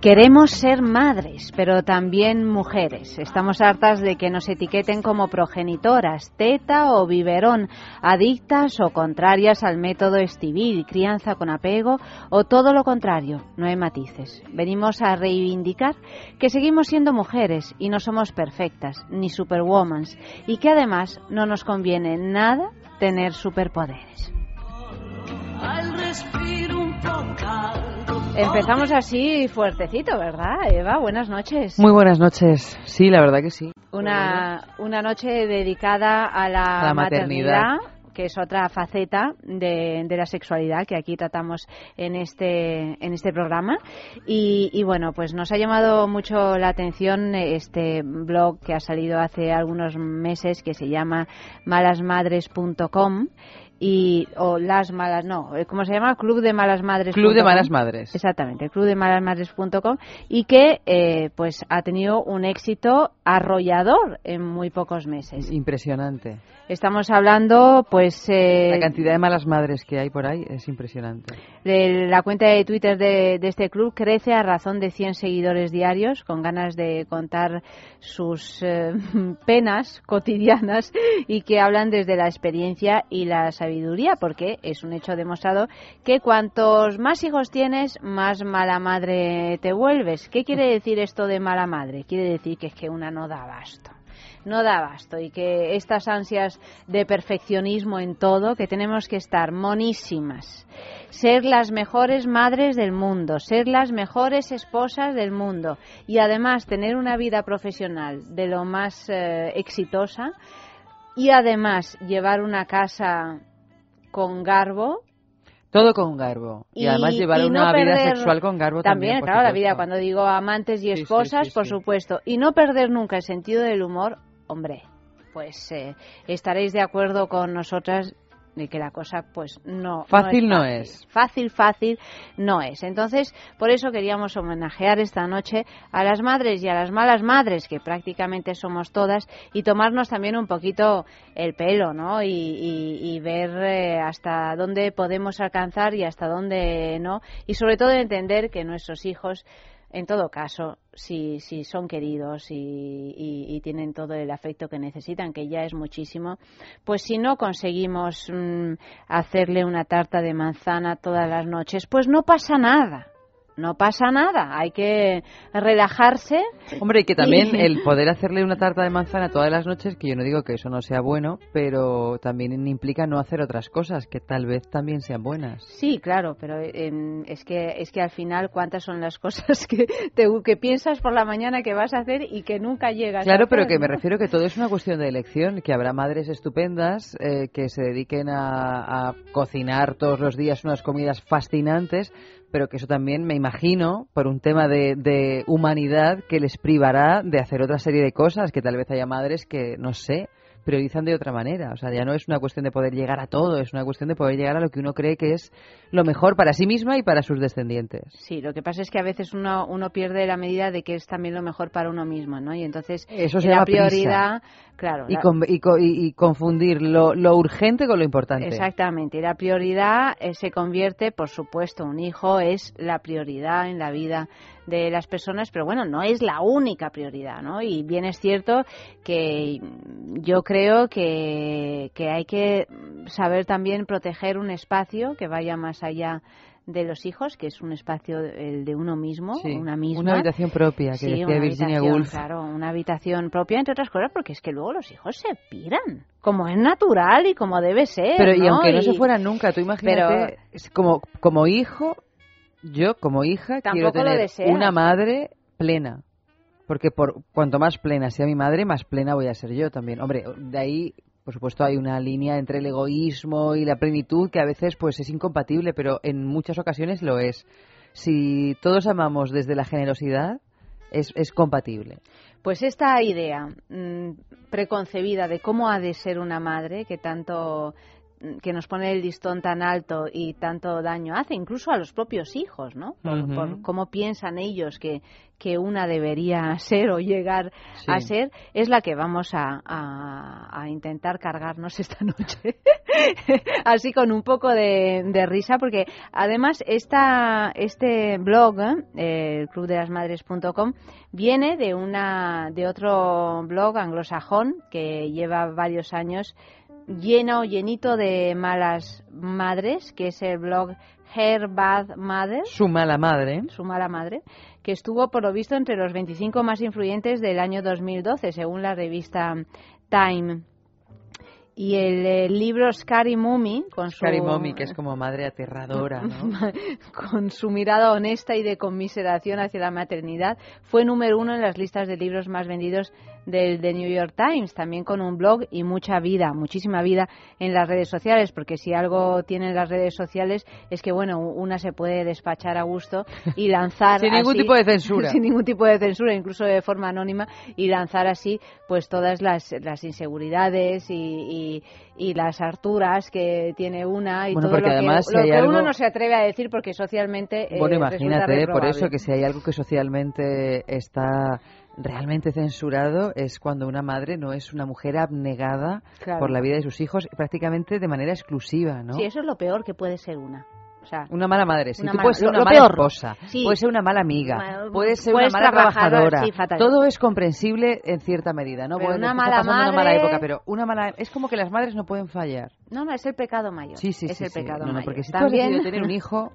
Queremos ser madres, pero también mujeres. Estamos hartas de que nos etiqueten como progenitoras, teta o biberón, adictas o contrarias al método estivil, crianza con apego o todo lo contrario, no hay matices. Venimos a reivindicar que seguimos siendo mujeres y no somos perfectas, ni superwomans, y que además no nos conviene nada tener superpoderes. Empezamos así fuertecito, ¿verdad, Eva? Buenas noches. Muy buenas noches. Sí, la verdad que sí. Una, una noche dedicada a la, maternidad. que es otra faceta de, de, la sexualidad que aquí tratamos en este en este programa y, y, bueno pues nos ha llamado mucho la atención este blog que ha salido hace algunos meses que se llama malasmadres.com y o las malas no eh, cómo se llama club de malas madres club de malas madres. Exactamente club de malasmadres.com y que eh, pues ha tenido un éxito arrollador en muy pocos meses. Impresionante estamos hablando pues eh, la cantidad de malas madres que hay por ahí es impresionante la cuenta de Twitter de, de, este club crece a razón de 100 seguidores diarios con ganas de contar sus penas cotidianas y que hablan desde la experiencia y las sabiduría, porque es un hecho demostrado que cuantos más hijos tienes, más mala madre te vuelves. ¿Qué quiere decir esto de mala madre? Quiere decir que es que una no da abasto no da abasto y que estas ansias de perfeccionismo en todo, que tenemos que estar monísimas, ser las mejores madres del mundo, ser las mejores esposas del mundo y además tener una vida profesional de lo más eh, exitosa y además llevar una casa con garbo. Todo con garbo. Y, además llevar una vida sexual con garbo también. También, claro, la vida, cuando digo amantes y esposas, por supuesto. Y no perder nunca el sentido del humor, hombre, pues eh, estaréis de acuerdo con nosotras de que la cosa pues no fácil no es, fácil. fácil no es. Entonces por eso queríamos homenajear esta noche a las madres y a las malas madres que prácticamente somos todas y tomarnos también un poquito el pelo no y, ver eh, hasta dónde podemos alcanzar y hasta dónde no. Y sobre todo entender que nuestros hijos en todo caso, si, si son queridos y, tienen todo el afecto que necesitan, que ya es muchísimo, pues si no conseguimos mm, hacerle una tarta de manzana todas las noches, pues no pasa nada no pasa nada, hay que relajarse. Hombre, y que también el poder hacerle una tarta de manzana todas las noches, que yo no digo que eso no sea bueno, pero también implica no hacer otras cosas que tal vez también sean buenas. Sí, claro, pero em, es que es que al final cuántas son las cosas que te, que piensas por la mañana que vas a hacer y que nunca llegas. Claro, pero que me refiero que todo es una cuestión de elección, que habrá madres estupendas eh, que se dediquen a cocinar todos los días unas comidas fascinantes pero que eso también me imagino por un tema de, de, humanidad que les privará de hacer otra serie de cosas que tal vez haya madres que no sé priorizan de otra manera. O sea, ya no es una cuestión de poder llegar a todo, es una cuestión de poder llegar a lo que uno cree que es lo mejor para sí misma y para sus descendientes. Sí, lo que pasa es que a veces uno, uno pierde la medida de que es también lo mejor para uno mismo, ¿no? Y entonces Eso la prioridad, claro. Y, y, confundir lo, lo, urgente con lo importante. Exactamente. Y la prioridad eh, se convierte, por supuesto, un hijo es la prioridad en la vida de las personas, pero bueno, no es la única prioridad, ¿no? Y bien es cierto que yo creo que, que hay que saber también proteger un espacio que vaya más allá de los hijos, que es un espacio el de uno mismo, una misma. Una habitación propia, que decía Virginia Woolf. Claro, una habitación propia, entre otras cosas, porque es que luego los hijos se piran, como es natural y como debe ser. Pero y aunque no se fueran nunca, tú imagínate, como, como hijo, yo como hija quiero tener una madre plena. Porque por cuanto más plena sea mi madre, más plena voy a ser yo también. Hombre, de ahí, por supuesto, hay una línea entre el egoísmo y la plenitud que a veces pues es incompatible, pero en muchas ocasiones lo es. si todos amamos desde la generosidad, es, es compatible. Pues esta idea mm, preconcebida de cómo ha de ser una madre, que tanto que nos pone el listón tan alto y tanto daño hace, incluso a los propios hijos, ¿no? Por, cómo piensan ellos que, que una debería ser o llegar a ser, es la que vamos a, a, intentar cargarnos esta noche. Así con un poco de, de, risa, porque además esta, este blog, eh, el clubdelasmadres.com, viene de, una, de otro blog anglosajón que lleva varios años lleno, llenito de malas madres, que es el blog Her Bad Mother. Su mala madre. Su mala madre, que estuvo por lo visto entre los 25 más influyentes del año 2012, según la revista Time. Y el, libro Scary Mummy, con Scary Mummy, que es como madre aterradora, ¿no? con su mirada honesta y de conmiseración hacia la maternidad, fue número uno en las listas de libros más vendidos del The New York Times, también con un blog y mucha vida, muchísima vida en las redes sociales, porque si algo tienen las redes sociales es que, bueno, una se puede despachar a gusto y lanzar. sin ningún tipo de censura. sin ningún tipo de censura, incluso de forma anónima, y lanzar así, pues todas las, las inseguridades y, y, las harturas que tiene una y todo lo que, lo que uno no se atreve a decir porque socialmente. Eh, bueno, imagínate, por eso que si hay algo que socialmente está realmente censurado es cuando una madre no es una mujer abnegada por la vida de sus hijos prácticamente de manera exclusiva, ¿no? Sí, eso es lo peor que puede ser una. O sea, una mala madre, sí. Tú puedes ser una mala esposa, puede ser una mala amiga, puede ser una mala trabajadora. Todo es comprensible en cierta medida, ¿no? Pero una mala madre... una mala época, pero una mala es como que las madres no pueden fallar. No, no, es el pecado mayor. Sí, sí, es sí, el pecado no, mayor. porque si También... tú has decidido tener un hijo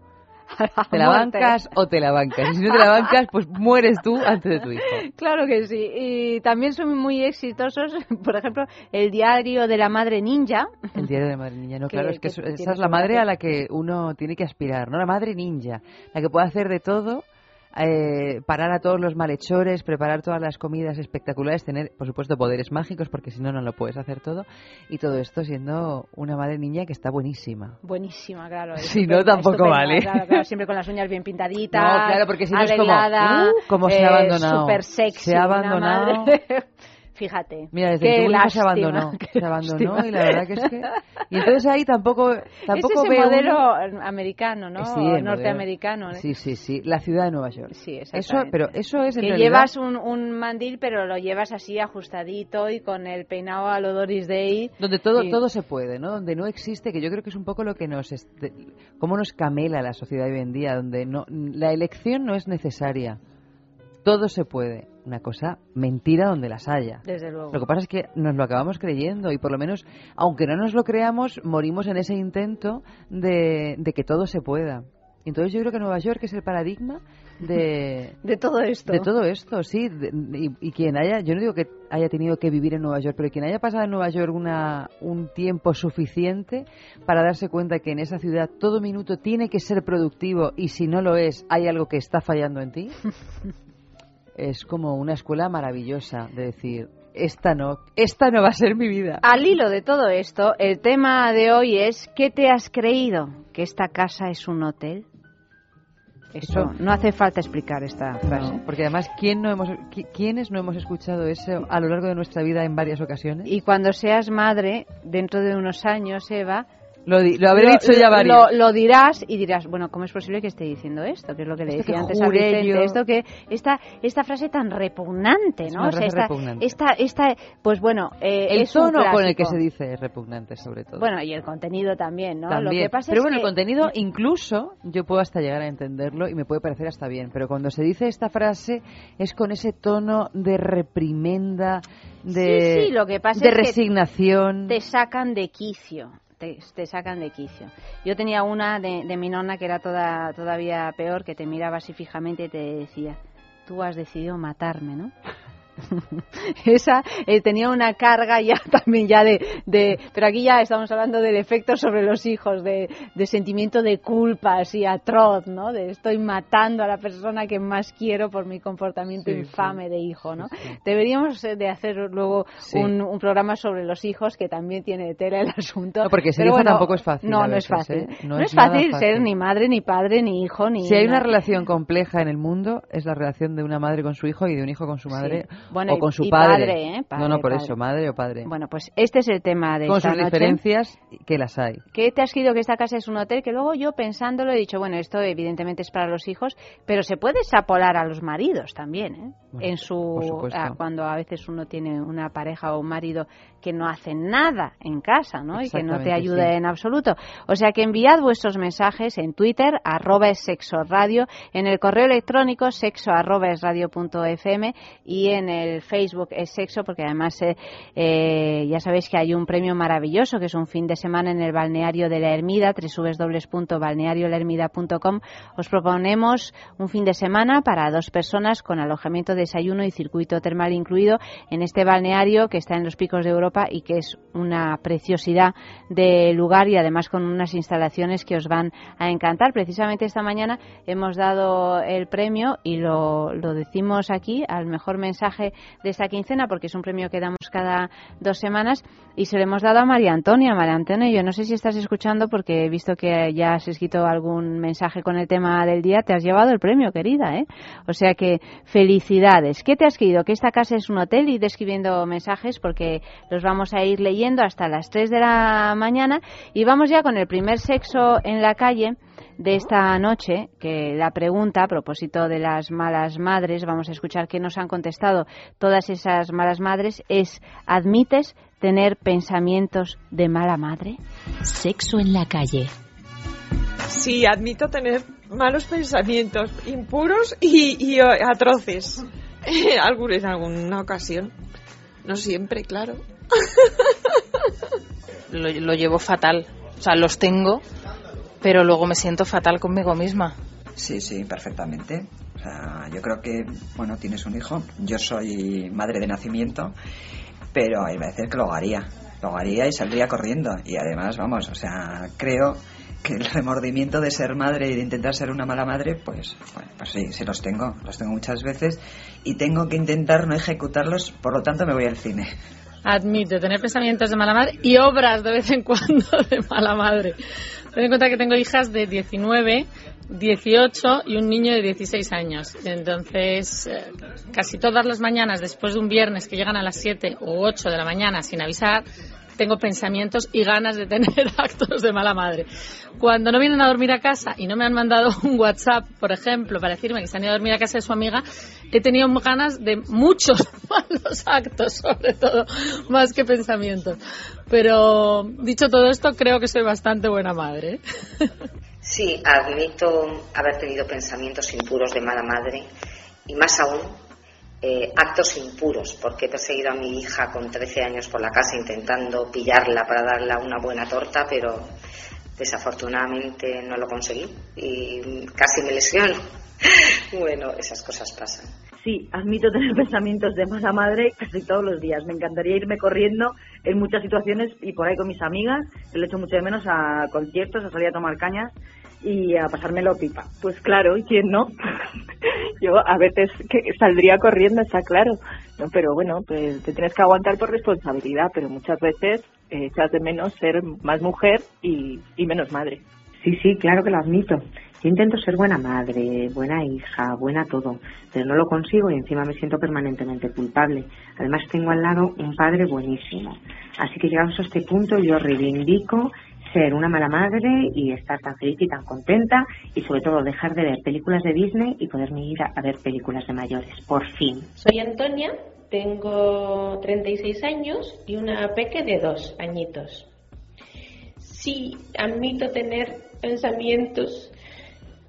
¿Te la bancas o te la bancas? Y si no te la bancas, pues mueres tú antes de tu hijo. Claro que sí. Y también son muy exitosos, por ejemplo, el diario de la madre ninja. El diario de la madre ninja, no, claro, es que, esa es la madre a la que uno tiene que aspirar, ¿no? La madre ninja, la que puede hacer de todo eh, parar a todos los malhechores, preparar todas las comidas espectaculares, tener, por supuesto, poderes mágicos, porque si no, no lo puedes hacer todo. Y todo esto siendo una madre niña que está buenísima. Buenísima, claro. Si no, tampoco vale. siempre con las uñas bien pintaditas. No, claro, porque si no es como, uh, se ha eh, abandonado. Super sexy. Se ha abandonado. Fíjate. Mira, desde que se abandonó. Se abandonó y la verdad que es que. Y entonces ahí tampoco. tampoco es ese modelo americano, ¿no? Sí, Norteamericano. Sí, sí, sí. La ciudad de Nueva York. Sí, Eso, pero eso es en Que llevas un, un, mandil, pero lo llevas así ajustadito y con el peinado a lo Doris Day. Donde todo, todo se puede, ¿no? Donde no existe, que yo creo que es un poco lo que nos. cómo nos camela la sociedad hoy en día, donde no la elección no es necesaria. Todo se puede una cosa mentira donde las haya. Desde luego. Lo que pasa es que nos lo acabamos creyendo y por lo menos, aunque no nos lo creamos, morimos en ese intento de, de que todo se pueda. Entonces yo creo que Nueva York es el paradigma de... de todo esto. De todo esto, sí. y, quien haya, yo no digo que haya tenido que vivir en Nueva York, pero quien haya pasado en Nueva York una, un tiempo suficiente para darse cuenta que en esa ciudad todo minuto tiene que ser productivo y si no lo es, hay algo que está fallando en ti. es como una escuela maravillosa de decir, esta no, esta no va a ser mi vida. Al hilo de todo esto, el tema de hoy es ¿qué te has creído? ¿Que esta casa es un hotel? Eso, no hace falta explicar esta frase. porque además, ¿quién no hemos, ¿quiénes no hemos escuchado eso a lo largo de nuestra vida en varias ocasiones? Y cuando seas madre, dentro de unos años, Eva, lo, lo habré dicho ya varios. Lo, dirás y dirás, bueno, ¿cómo es posible que esté diciendo esto? Que es lo que le decía antes a Vicente. Esto que, esta, esta frase tan repugnante, ¿no? Es esta, repugnante. esta, esta, pues bueno, eh, el tono con el que se dice es repugnante, sobre todo. Bueno, y el contenido también, ¿no? Lo que pasa pero bueno, el contenido incluso yo puedo hasta llegar a entenderlo y me puede parecer hasta bien, pero cuando se dice esta frase es con ese tono de reprimenda, de, lo que pasa de resignación. te sacan de quicio te, sacan de quicio. Yo tenía una de, mi nonna que era toda, todavía peor, que te miraba así fijamente y te decía, tú has decidido matarme, ¿no? Esa eh, tenía una carga ya también ya de, de, Pero aquí ya estamos hablando del efecto sobre los hijos, de, de sentimiento de culpa así atroz, ¿no? De estoy matando a la persona que más quiero por mi comportamiento infame de hijo, ¿no? Deberíamos eh, de hacer luego un, un, programa sobre los hijos, que también tiene tela el asunto. No, porque ser hijo tampoco es fácil. No, no es fácil. ¿eh? No, es, fácil, ser ni madre, ni padre, ni hijo, ni... Si hay una relación compleja en el mundo, es la relación de una madre con su hijo y de un hijo con su madre o con su padre. ¿eh? No, no, por eso, madre o padre. Bueno, pues este es el tema de con esta sus diferencias, que las hay. ¿Qué te has escrito que esta casa es un hotel? Que luego yo pensándolo he dicho, bueno, esto evidentemente es para los hijos, pero se puede sapolar a los maridos también, ¿eh? En su cuando a veces uno tiene una pareja o un marido que no hace nada en casa, ¿no? Y que no te ayuda en absoluto. O sea que enviad vuestros mensajes en Twitter arroba es sexo radio, en el correo electrónico sexo arroba es radio punto fm y en el Facebook es sexo porque además eh, eh, ya sabéis que hay un premio maravilloso que es un fin de semana en el balneario de la Ermida www.balneariolahermida.com os proponemos un fin de semana para dos personas con alojamiento, desayuno y circuito termal incluido en este balneario que está en los picos de Europa y que es una preciosidad de lugar y además con unas instalaciones que os van a encantar. Precisamente esta mañana hemos dado el premio y lo, lo decimos aquí al mejor mensaje de esta quincena porque es un premio que damos cada dos semanas y se lo hemos dado a María Antonia. María Antonia, yo no sé si estás escuchando porque he visto que ya has escrito algún mensaje con el tema del día. Te has llevado el premio, querida, ¿eh? O sea que felicidades. ¿Qué te has escrito? Que esta casa es un hotel y describiendo mensajes porque los vamos a ir leyendo hasta las 3 de la mañana y vamos ya con el primer sexo en la calle de esta noche, que la pregunta a propósito de las malas madres, vamos a escuchar qué nos han contestado todas esas malas madres, es ¿admites tener pensamientos de mala madre? Sexo en la calle. Sí, admito tener malos pensamientos, impuros y, atroces. en alguna ocasión. No siempre, claro. lo, lo llevo fatal. O sea, los tengo, pero luego me siento fatal conmigo misma. Sí, sí, perfectamente. O sea, yo creo que, bueno, tienes un hijo. Yo soy madre de nacimiento, pero hay veces que lo haría. Lo haría y saldría corriendo. Y además, vamos, o sea, creo que el remordimiento de ser madre y de intentar ser una mala madre, pues, bueno, pues sí, sí los tengo. Los tengo muchas veces y tengo que intentar no ejecutarlos, por lo tanto me voy al cine admito tener pensamientos de mala madre y obras de vez en cuando de mala madre. Ten en cuenta que tengo hijas de 19, 18 y un niño de 16 años. Entonces, eh, casi todas las mañanas, después de un viernes que llegan a las 7 o 8 de la mañana sin avisar, tengo pensamientos y ganas de tener actos de mala madre. Cuando no vienen a dormir a casa y no me han mandado un WhatsApp, por ejemplo, para decirme que se han ido a dormir a casa de su amiga, he tenido ganas de muchos malos actos, sobre todo, más que pensamientos. Pero dicho todo esto, creo que soy bastante buena madre. Sí, admito haber tenido pensamientos impuros de mala madre y más aún eh, actos impuros, porque he perseguido a mi hija con 13 años por la casa intentando pillarla para darle una buena torta, pero desafortunadamente no lo conseguí y casi me lesiono. bueno, esas cosas pasan. Sí, admito tener pensamientos de mala madre casi todos los días. Me encantaría irme corriendo en muchas situaciones y por ahí con mis amigas. Le echo mucho de menos a conciertos, a salir a tomar cañas y a pasármelo pipa. Pues claro, ¿y quién no? Yo a veces que saldría corriendo, está claro. No, pero bueno, pues te tienes que aguantar por responsabilidad, pero muchas veces eh, echas de menos ser más mujer y, y menos madre. Sí, sí, claro que lo admito. Yo intento ser buena madre, buena hija, buena todo, pero no lo consigo y encima me siento permanentemente culpable. Además tengo al lado un padre buenísimo. Así que llegados a este punto yo reivindico ser una mala madre y estar tan feliz y tan contenta y sobre todo dejar de ver películas de Disney y poderme ir a, ver películas de mayores, por fin. Soy Antonia, tengo 36 años y una peque de dos añitos. Sí, admito tener pensamientos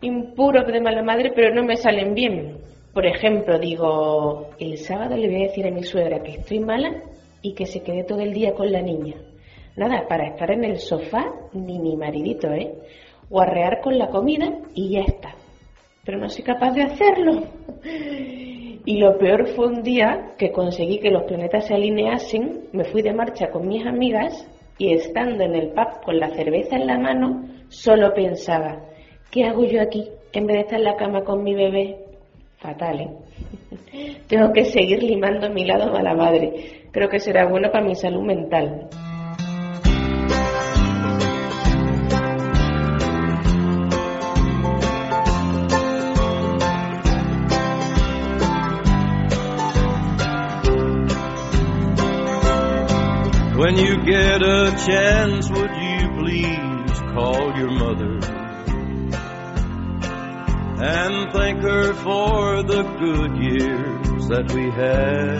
impuros de mala madre, pero no me salen bien. Por ejemplo, digo, el sábado le voy a decir a mi suegra que estoy mala y que se quede todo el día con la niña. Nada, para estar en el sofá, ni mi maridito, ¿eh? Guarrear con la comida y ya está. Pero no soy capaz de hacerlo. Y lo peor fue un día que conseguí que los planetas se alineasen, me fui de marcha con mis amigas y estando en el pub con la cerveza en la mano, solo pensaba, ¿qué hago yo aquí en vez de estar en la cama con mi bebé? Fatal, ¿eh? Tengo que seguir limando mi lado mala madre. Creo que será bueno para mi salud mental. When you get a chance, would you please call your mother and thank her for the good years that we had?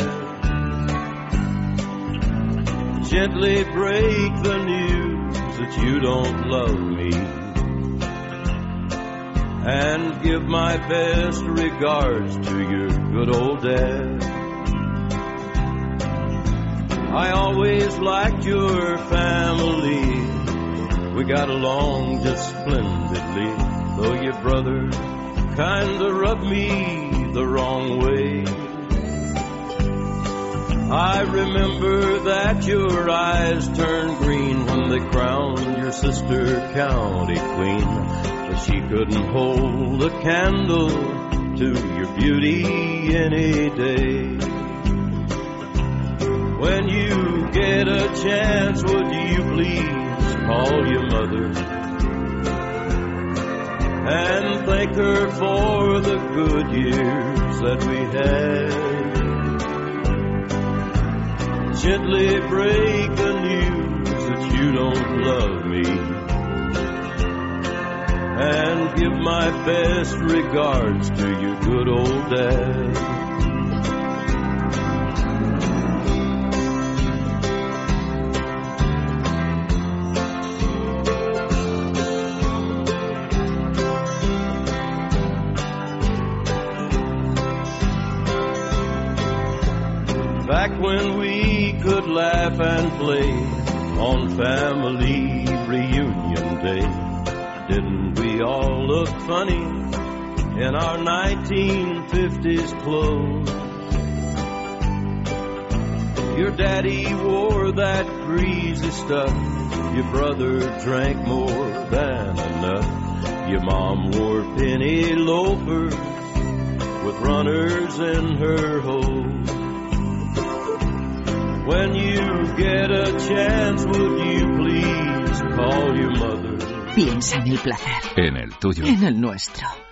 Gently break the news that you don't love me and give my best regards to your good old dad. I always liked your family. We got along just splendidly, though your brother kinda rubbed me the wrong way. I remember that your eyes turned green when they crowned your sister county queen, but she couldn't hold a candle to your beauty any day. When you get a chance, would you please call your mother and thank her for the good years that we had? Gently break the news that you don't love me and give my best regards to your good old dad. 1950s clothes? Your daddy wore that greasy stuff. Your brother drank more than enough. Your mom wore penny loafers with runners in her hose. When you get a chance, would you please call your mother? Piensa en el placer, En el tuyo. en el nuestro,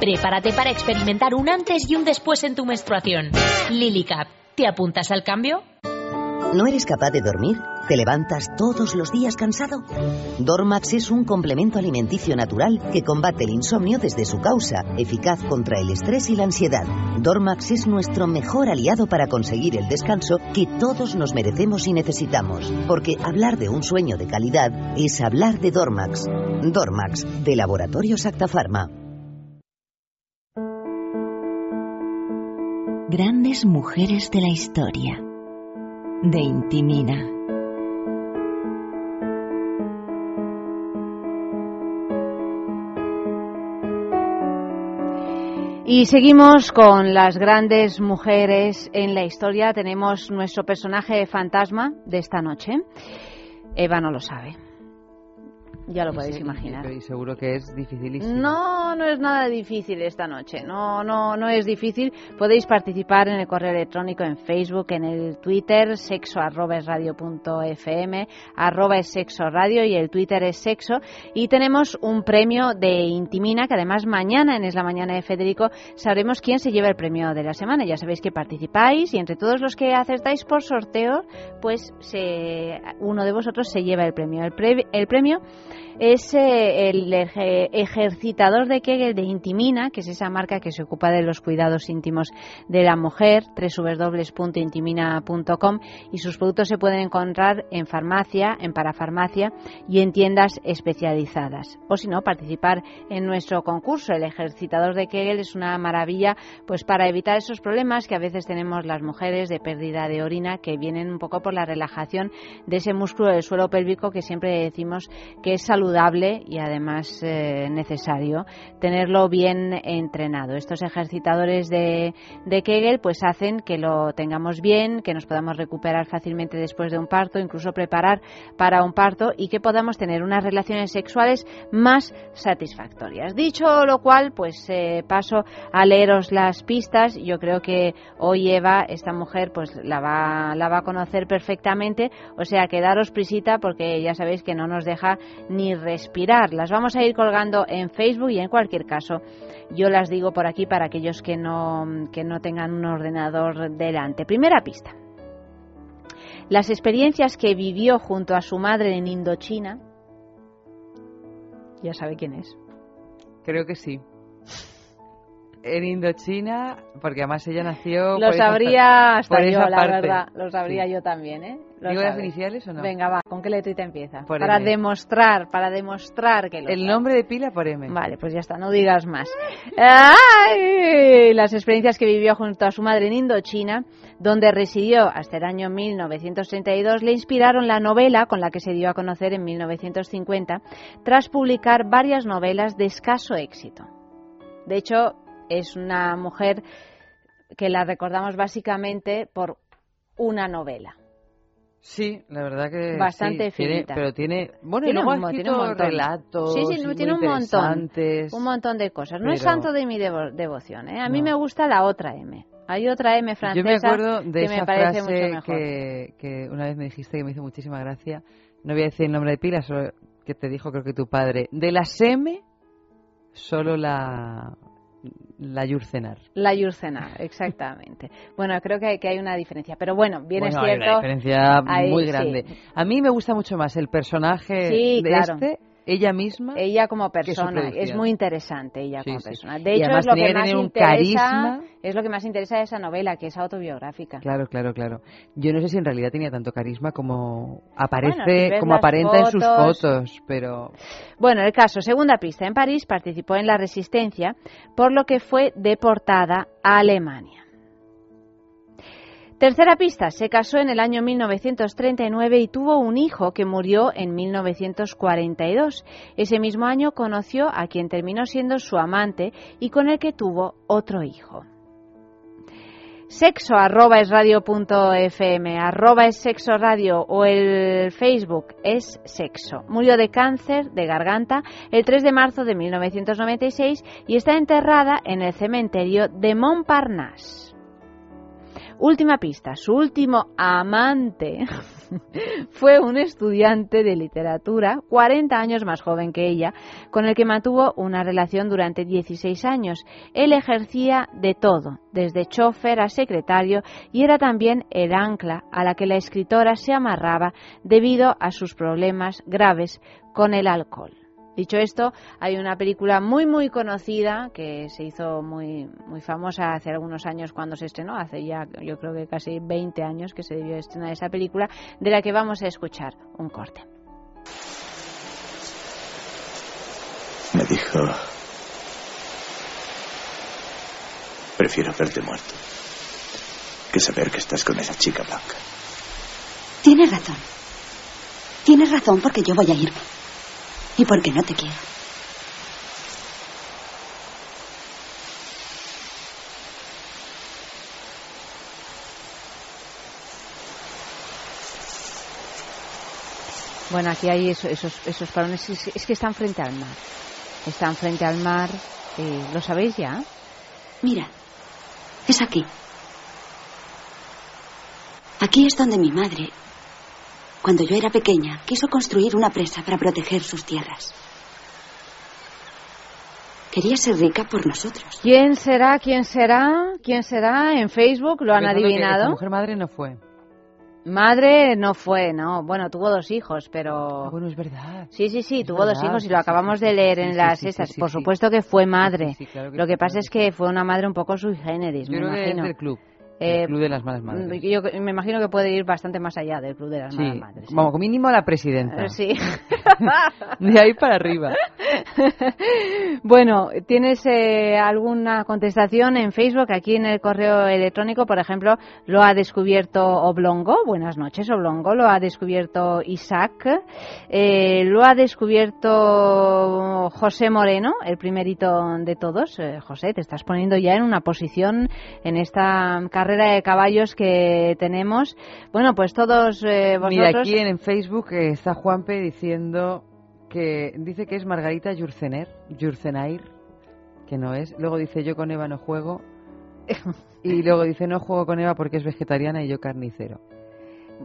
Prepárate para experimentar un antes y un después en tu menstruación. Lily Cap, ¿te apuntas al cambio? ¿No eres capaz de dormir? ¿Te levantas todos los días cansado? Dormax es un complemento alimenticio natural que combate el insomnio desde su causa, eficaz contra el estrés y la ansiedad. Dormax es nuestro mejor aliado para conseguir el descanso que todos nos merecemos y necesitamos, porque hablar de un sueño de calidad es hablar de Dormax. Dormax, de Laboratorios Actafarma. Grandes mujeres de la historia. De Intimina. Y seguimos con las grandes mujeres en la historia. Tenemos nuestro personaje fantasma de esta noche. Eva no lo sabe. Ya lo podéis sí, imaginar. Y seguro que es dificilísimo. No, no es nada difícil esta noche. No, no, no es difícil. Podéis participar en el correo electrónico, en Facebook, en el Twitter, sexo arroba es radio punto fm, arroba es sexo radio y el Twitter es sexo. Y tenemos un premio de Intimina que además mañana en Es la Mañana de Federico sabremos quién se lleva el premio de la semana. Ya sabéis que participáis y entre todos los que acertáis por sorteo, pues se, uno de vosotros se lleva el premio. El, pre- el premio es eh, el eje- ejercitador de Kegel de Intimina, que es esa marca que se ocupa de los cuidados íntimos de la mujer, www.intimina.com, y sus productos se pueden encontrar en farmacia, en parafarmacia y en tiendas especializadas. O si no, participar en nuestro concurso. El ejercitador de Kegel es una maravilla pues para evitar esos problemas que a veces tenemos las mujeres de pérdida de orina que vienen un poco por la relajación de ese músculo del suelo pélvico que siempre decimos que es saludable y además eh, necesario tenerlo bien entrenado. Estos ejercitadores de, de Kegel pues hacen que lo tengamos bien, que nos podamos recuperar fácilmente después de un parto, incluso preparar para un parto y que podamos tener unas relaciones sexuales más satisfactorias. Dicho lo cual, pues eh, paso a leeros las pistas. Yo creo que hoy Eva, esta mujer, pues la va, la va a conocer perfectamente. O sea, que daros prisita porque ya sabéis que no nos deja ni respirar. Las vamos a ir colgando en Facebook y en cualquier caso yo las digo por aquí para aquellos que no, que no tengan un ordenador delante. Primera pista. Las experiencias que vivió junto a su madre en Indochina. Ya sabe quién es. Creo que sí. En Indochina, porque además ella nació. Lo por sabría hasta por yo, la parte. verdad. Lo sabría Sí. yo también, ¿eh? Lo ¿Digo las sabe. iniciales o no? Venga, va. ¿Con qué letrita empieza? Por para M. demostrar, para demostrar que lo El sabe. nombre de pila por M. Vale, pues ya está, no digas más. ¡Ay! Las experiencias que vivió junto a su madre en Indochina, donde residió hasta el año 1932, le inspiraron la novela con la que se dio a conocer en 1950, tras publicar varias novelas de escaso éxito. De hecho, es una mujer que la recordamos básicamente por una novela. Sí, la verdad que. Bastante sí, tiene-. Pero tiene. Bueno, Tiene y luego un ha tiene un relatos. Sí, sí, tiene un montón. Un montón de cosas. No es santo de mi devo- devoción. ¿eh? A mí No. me gusta la otra M. Hay otra M francesa Yo me acuerdo de que esa me parece frase mucho mejor. que, que una vez me dijiste que me hizo muchísima gracia. No voy a decir el nombre de pila, solo que te dijo creo que tu padre. De las M, solo la, la Yurcenar. La Yurcena, exactamente. bueno, creo que hay, que hay una diferencia. Pero bueno, bien Bueno, es hay cierto. una diferencia Ahí, muy sí. grande. A mí me gusta mucho más el personaje Sí, de claro. este, ella misma. Ella como persona, es muy interesante ella Sí, como sí. persona. De Y hecho, es lo que más interesa, carisma. es lo que más interesa de esa novela, que es autobiográfica. Claro, claro, claro. Yo no sé si en realidad tenía tanto carisma como aparece, Bueno, si ves como aparenta en sus fotos, pero Bueno, el caso, segunda pista. En París participó en la resistencia, por lo que fue deportada a Alemania. Tercera pista. Se casó en el año 1939 y tuvo un hijo que murió en 1942. Ese mismo año conoció a quien terminó siendo su amante y con el que tuvo otro hijo. Sexo arroba es radio fm, arroba es sexo radio o el Facebook es sexo. Murió de cáncer de garganta el 3 de marzo de 1996 y está enterrada en el cementerio de Montparnasse. Última pista, su último amante fue un estudiante de literatura 40 años más joven que ella, con el que mantuvo una relación durante 16 años. Él ejercía de todo, desde chofer a secretario, y era también el ancla a la que la escritora se amarraba debido a sus problemas graves con el alcohol. Dicho esto, hay una película muy muy conocida que se hizo muy muy famosa hace algunos años cuando se estrenó, hace ya yo creo que casi 20 años que se debió estrenar esa película, de la que vamos a escuchar un corte. Me dijo... Prefiero verte muerto que saber que estás con esa chica blanca. Tienes razón. Tienes razón porque yo voy a irme. Y porque no te quiero. Bueno, aquí hay eso- esos, esos parones, es, es que están frente al mar. Están frente al mar, eh, ¿lo sabéis ya? Mira, es aquí. Aquí es donde mi madre, cuando yo era pequeña, quiso construir una presa para proteger sus tierras. Quería ser rica por nosotros. ¿Quién será? ¿Quién será? ¿Quién será? En Facebook lo han adivinado. mujer madre no fue. Madre no fue, no. Bueno, tuvo dos hijos, pero. bueno, es verdad. Sí, sí, sí, tuvo verdad, dos hijos y lo sí, acabamos sí, de leer sí, en sí, las sí, Por supuesto que fue madre. sí, claro que lo sí, que pasa es que fue una madre un poco sui generis, Yo me creo que es imagino. del club. Eh, el club de las malas madres. Yo me imagino que puede ir bastante más allá del club de las Sí, malas madres. ¿eh? vamos, como mínimo la presidenta. Eh, Sí. De ahí para arriba. Bueno, ¿tienes eh, alguna contestación en Facebook? Aquí en el correo electrónico, por ejemplo, lo ha descubierto Oblongo. Buenas noches, Oblongo. Lo ha descubierto Isaac. Eh, lo ha descubierto José Moreno, el primerito de todos. Eh, José, te estás poniendo ya en una posición en esta carrera de caballos que tenemos. Bueno, pues todos eh, vosotros... Mira, aquí en, en Facebook eh, está Juanpe diciendo que dice que es Margarita Yurcener, Yurcenair, que no es. Luego dice yo con Eva no juego. Y luego dice no juego con Eva porque es vegetariana y yo carnicero.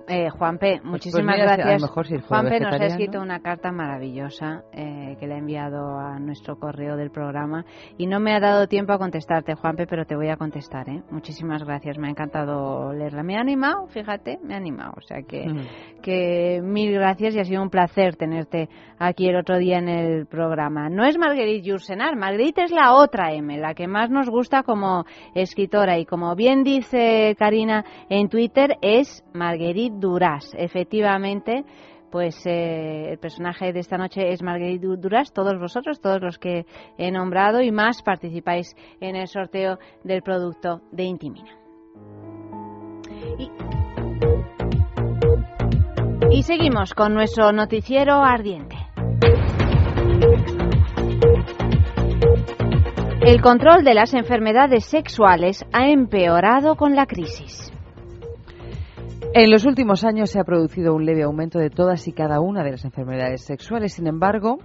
Eh, Juanpe, pues muchísimas a lo gracias. mejor si fuera Juanpe nos ha escrito una carta maravillosa eh, que le ha enviado a nuestro correo del programa y no me ha dado tiempo a contestarte, Juanpe, pero te voy a contestar. ¿eh? Muchísimas gracias, me ha encantado leerla. Me ha animado, fíjate, me ha animado. O sea que, que mil gracias y ha sido un placer tenerte aquí el otro día en el programa. No es Marguerite Yourcenar, Marguerite es la otra M, la que más nos gusta como escritora y como bien dice Karina en Twitter es Marguerite Duras. Efectivamente, pues eh, el personaje de esta noche es Marguerite Du- Duras. Todos vosotros, todos los que he nombrado y más participáis en el sorteo del producto de Intimina. Y seguimos con nuestro noticiero ardiente. El control de las enfermedades sexuales ha empeorado con la crisis. En los últimos años se ha producido un leve aumento de todas y cada una de las enfermedades sexuales. Sin embargo,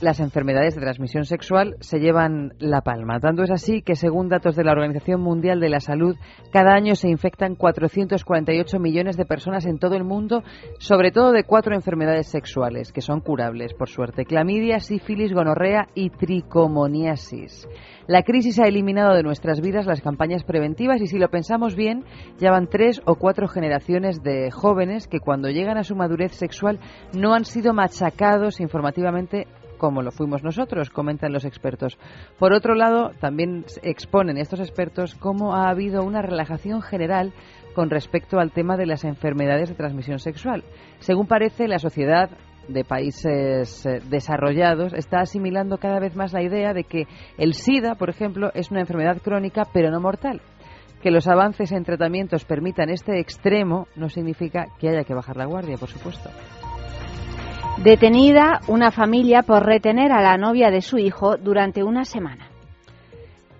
las enfermedades de transmisión sexual se llevan la palma. Tanto es así que, según datos de la Organización Mundial de la Salud, cada año se infectan 448 millones de personas en todo el mundo, sobre todo de cuatro enfermedades sexuales, que son curables, por suerte. Clamidia, sífilis, gonorrea y tricomoniasis. La crisis ha eliminado de nuestras vidas las campañas preventivas y si lo pensamos bien, ya van tres o cuatro generaciones de jóvenes que cuando llegan a su madurez sexual no han sido machacados informativamente como lo fuimos nosotros, comentan los expertos. Por otro lado, también exponen estos expertos cómo ha habido una relajación general con respecto al tema de las enfermedades de transmisión sexual. Según parece, la sociedad de países eh, desarrollados está asimilando cada vez más la idea de que el SIDA, por ejemplo, es una enfermedad crónica pero no mortal. Que los avances en tratamientos permitan este extremo no significa que haya que bajar la guardia, por supuesto. Detenida una familia por retener a la novia de su hijo durante una semana.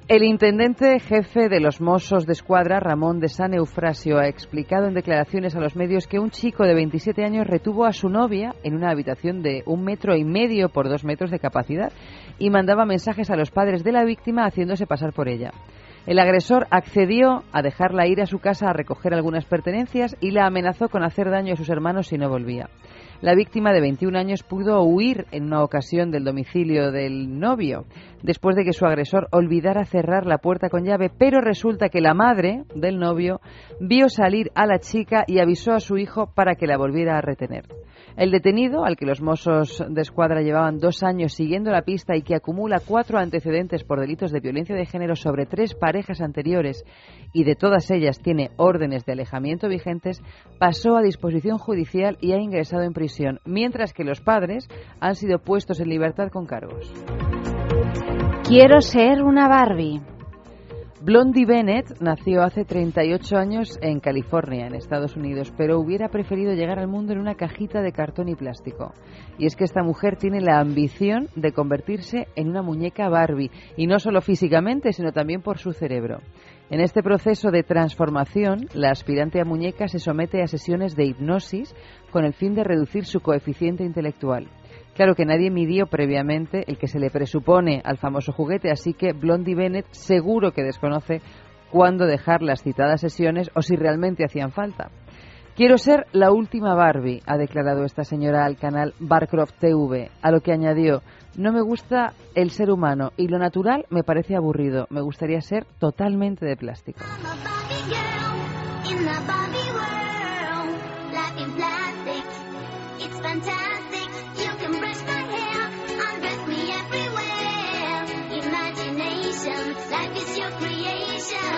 El intendente jefe de los Mossos de Escuadra, Ramón de San Eufrasio, ha explicado en declaraciones a los medios que un chico de 27 años retuvo a su novia en una habitación de un metro y medio por dos metros de capacidad y mandaba mensajes a los padres de la víctima haciéndose pasar por ella. El agresor accedió a dejarla ir a su casa a recoger algunas pertenencias y la amenazó con hacer daño a sus hermanos si no volvía. La víctima de 21 años pudo huir en una ocasión del domicilio del novio después de que su agresor olvidara cerrar la puerta con llave, pero resulta que la madre del novio vio salir a la chica y avisó a su hijo para que la volviera a retener. El detenido, al que los mozos de escuadra llevaban dos años siguiendo la pista y que acumula cuatro antecedentes por delitos de violencia de género sobre tres parejas anteriores y de todas ellas tiene órdenes de alejamiento vigentes, pasó a disposición judicial y ha ingresado en prisión, mientras que los padres han sido puestos en libertad con cargos. Quiero ser una Barbie. Blondie Bennett nació hace 38 años en California, en Estados Unidos, pero hubiera preferido llegar al mundo en una cajita de cartón y plástico. Y es que esta mujer tiene la ambición de convertirse en una muñeca Barbie, y no solo físicamente, sino también por su cerebro. En este proceso de transformación, la aspirante a muñeca se somete a sesiones de hipnosis con el fin de reducir su coeficiente intelectual. Claro que nadie midió previamente el que se le presupone al famoso juguete, así que Blondie Bennett seguro que desconoce cuándo dejar las citadas sesiones o si realmente hacían falta. Quiero ser la última Barbie, ha declarado esta señora al canal Barcroft TV, a lo que añadió, no me gusta el ser humano y lo natural me parece aburrido, me gustaría ser totalmente de plástico.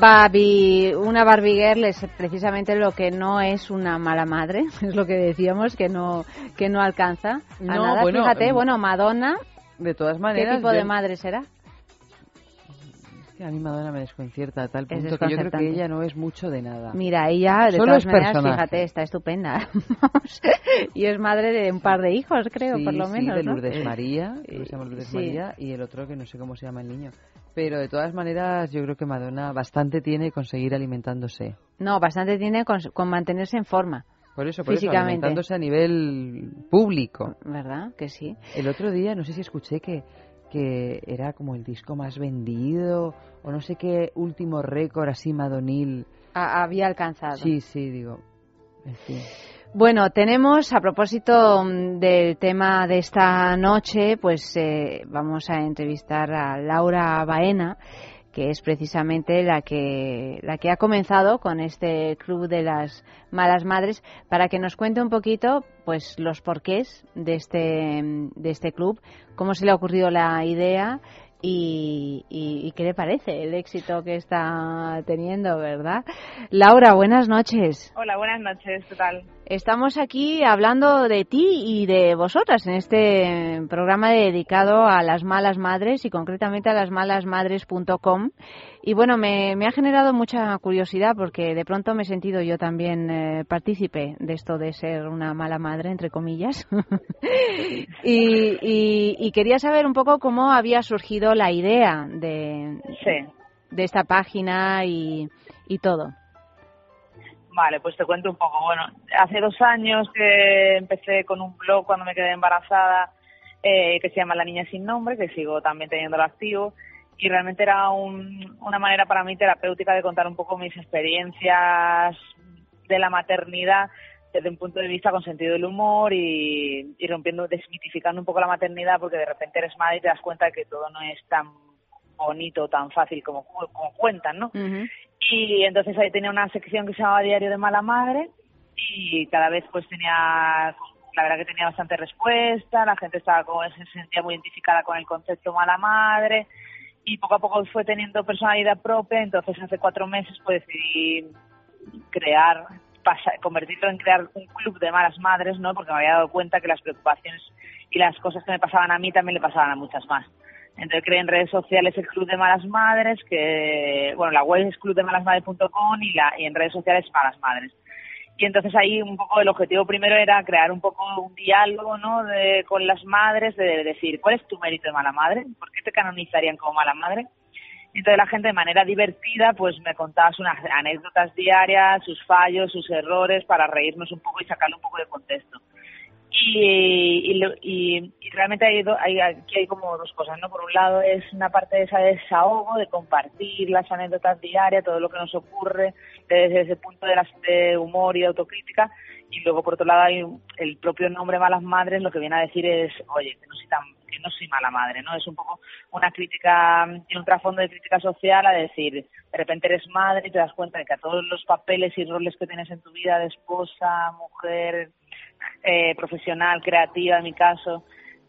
Barbie, una Barbie girl es precisamente lo que no es una mala madre, es lo que decíamos que no que no alcanza a No, nada. bueno, Fíjate, mm, bueno, Madonna, De todas ¿qué maneras, tipo de madre será? Es que a mí Madonna me desconcierta a tal Es punto que yo creo que ella no es mucho de nada. Mira, ella de Solo todas es maneras, personaje. fíjate, está estupenda. Y es madre de un par de hijos, creo, Sí, por lo sí, menos, de ¿no? Lourdes María, que se llama Lourdes sí. María, y el otro que no sé cómo se llama el niño. Pero de todas maneras, yo creo que Madonna bastante tiene con seguir alimentándose. No, bastante tiene con, con mantenerse en forma. Por eso, por eso, Físicamente. alimentándose a nivel público. ¿Verdad? Que sí. El otro día, no sé si escuché que, que era como el disco más vendido, o no sé qué último récord así madonil. Ha- había alcanzado. Sí, sí, digo. En fin. Bueno, tenemos, a propósito mm, del tema de esta noche, pues eh, vamos a entrevistar a Laura Baena, que es precisamente la que, la que ha comenzado con este Club de las Malas Madres, para que nos cuente un poquito pues los porqués de este, de este club, cómo se le ha ocurrido la idea y, y- y qué le parece el éxito que está teniendo, ¿verdad? Laura, buenas noches. Hola, buenas noches, ¿qué tal? Estamos aquí hablando de ti y de vosotras en este programa dedicado a las malas madres y concretamente a lasmalasmadres.com. Y bueno, me, me ha generado mucha curiosidad porque de pronto me he sentido yo también eh, partícipe de esto de ser una mala madre, entre comillas. y, y- y quería saber un poco cómo había surgido la idea de, de esta página y, y todo. Vale, pues te cuento un poco. Bueno, hace dos años que empecé con un blog cuando me quedé embarazada eh, que se llama La Niña Sin Nombre, que sigo también teniéndolo activo. Y realmente era un- una manera para mí terapéutica de contar un poco mis experiencias de la maternidad desde un punto de vista con sentido del humor y, y rompiendo, desmitificando un poco la maternidad porque de repente eres madre y te das cuenta de que todo no es tan bonito, tan fácil como, como cuentan, ¿no? Y entonces ahí tenía una sección que se llamaba Diario de Mala Madre y cada vez pues tenía, la verdad que tenía bastante respuesta, la gente estaba como, se sentía muy identificada con el concepto mala madre y poco a poco fue teniendo personalidad propia, entonces hace cuatro meses pues decidí crear, pasa- convertirlo en crear un club de malas madres, ¿no? Porque me había dado cuenta que las preocupaciones y las cosas que me pasaban a mí también le pasaban a muchas más. Entonces creé en redes sociales el Club de Malas Madres, que, bueno, la web es clubdemalasmadres.com y, y en redes sociales Malas Madres. Y entonces ahí un poco el objetivo primero era crear un poco un diálogo, ¿no? De, con las madres, de decir, ¿cuál es tu mérito de mala madre? ¿Por qué te canonizarían como mala madre? Y entonces la gente de manera divertida pues me contaba sus anécdotas diarias, sus fallos, sus errores para reírnos un poco y sacarle un poco de contexto. Y, y, y- realmente hay, do- hay- aquí hay como dos cosas, ¿no? Por un lado es una parte de ese desahogo, de compartir las anécdotas diarias, todo lo que nos ocurre desde ese punto de, las, de humor y de autocrítica. Y luego, por otro lado, hay el propio nombre Malas Madres, lo que viene a decir es, oye, que no soy tan que no soy mala madre, ¿no? Es un poco una crítica, tiene un trasfondo de crítica social a decir, de repente eres madre y te das cuenta de que a todos los papeles y roles que tienes en tu vida de esposa, mujer, eh, profesional, creativa en mi caso,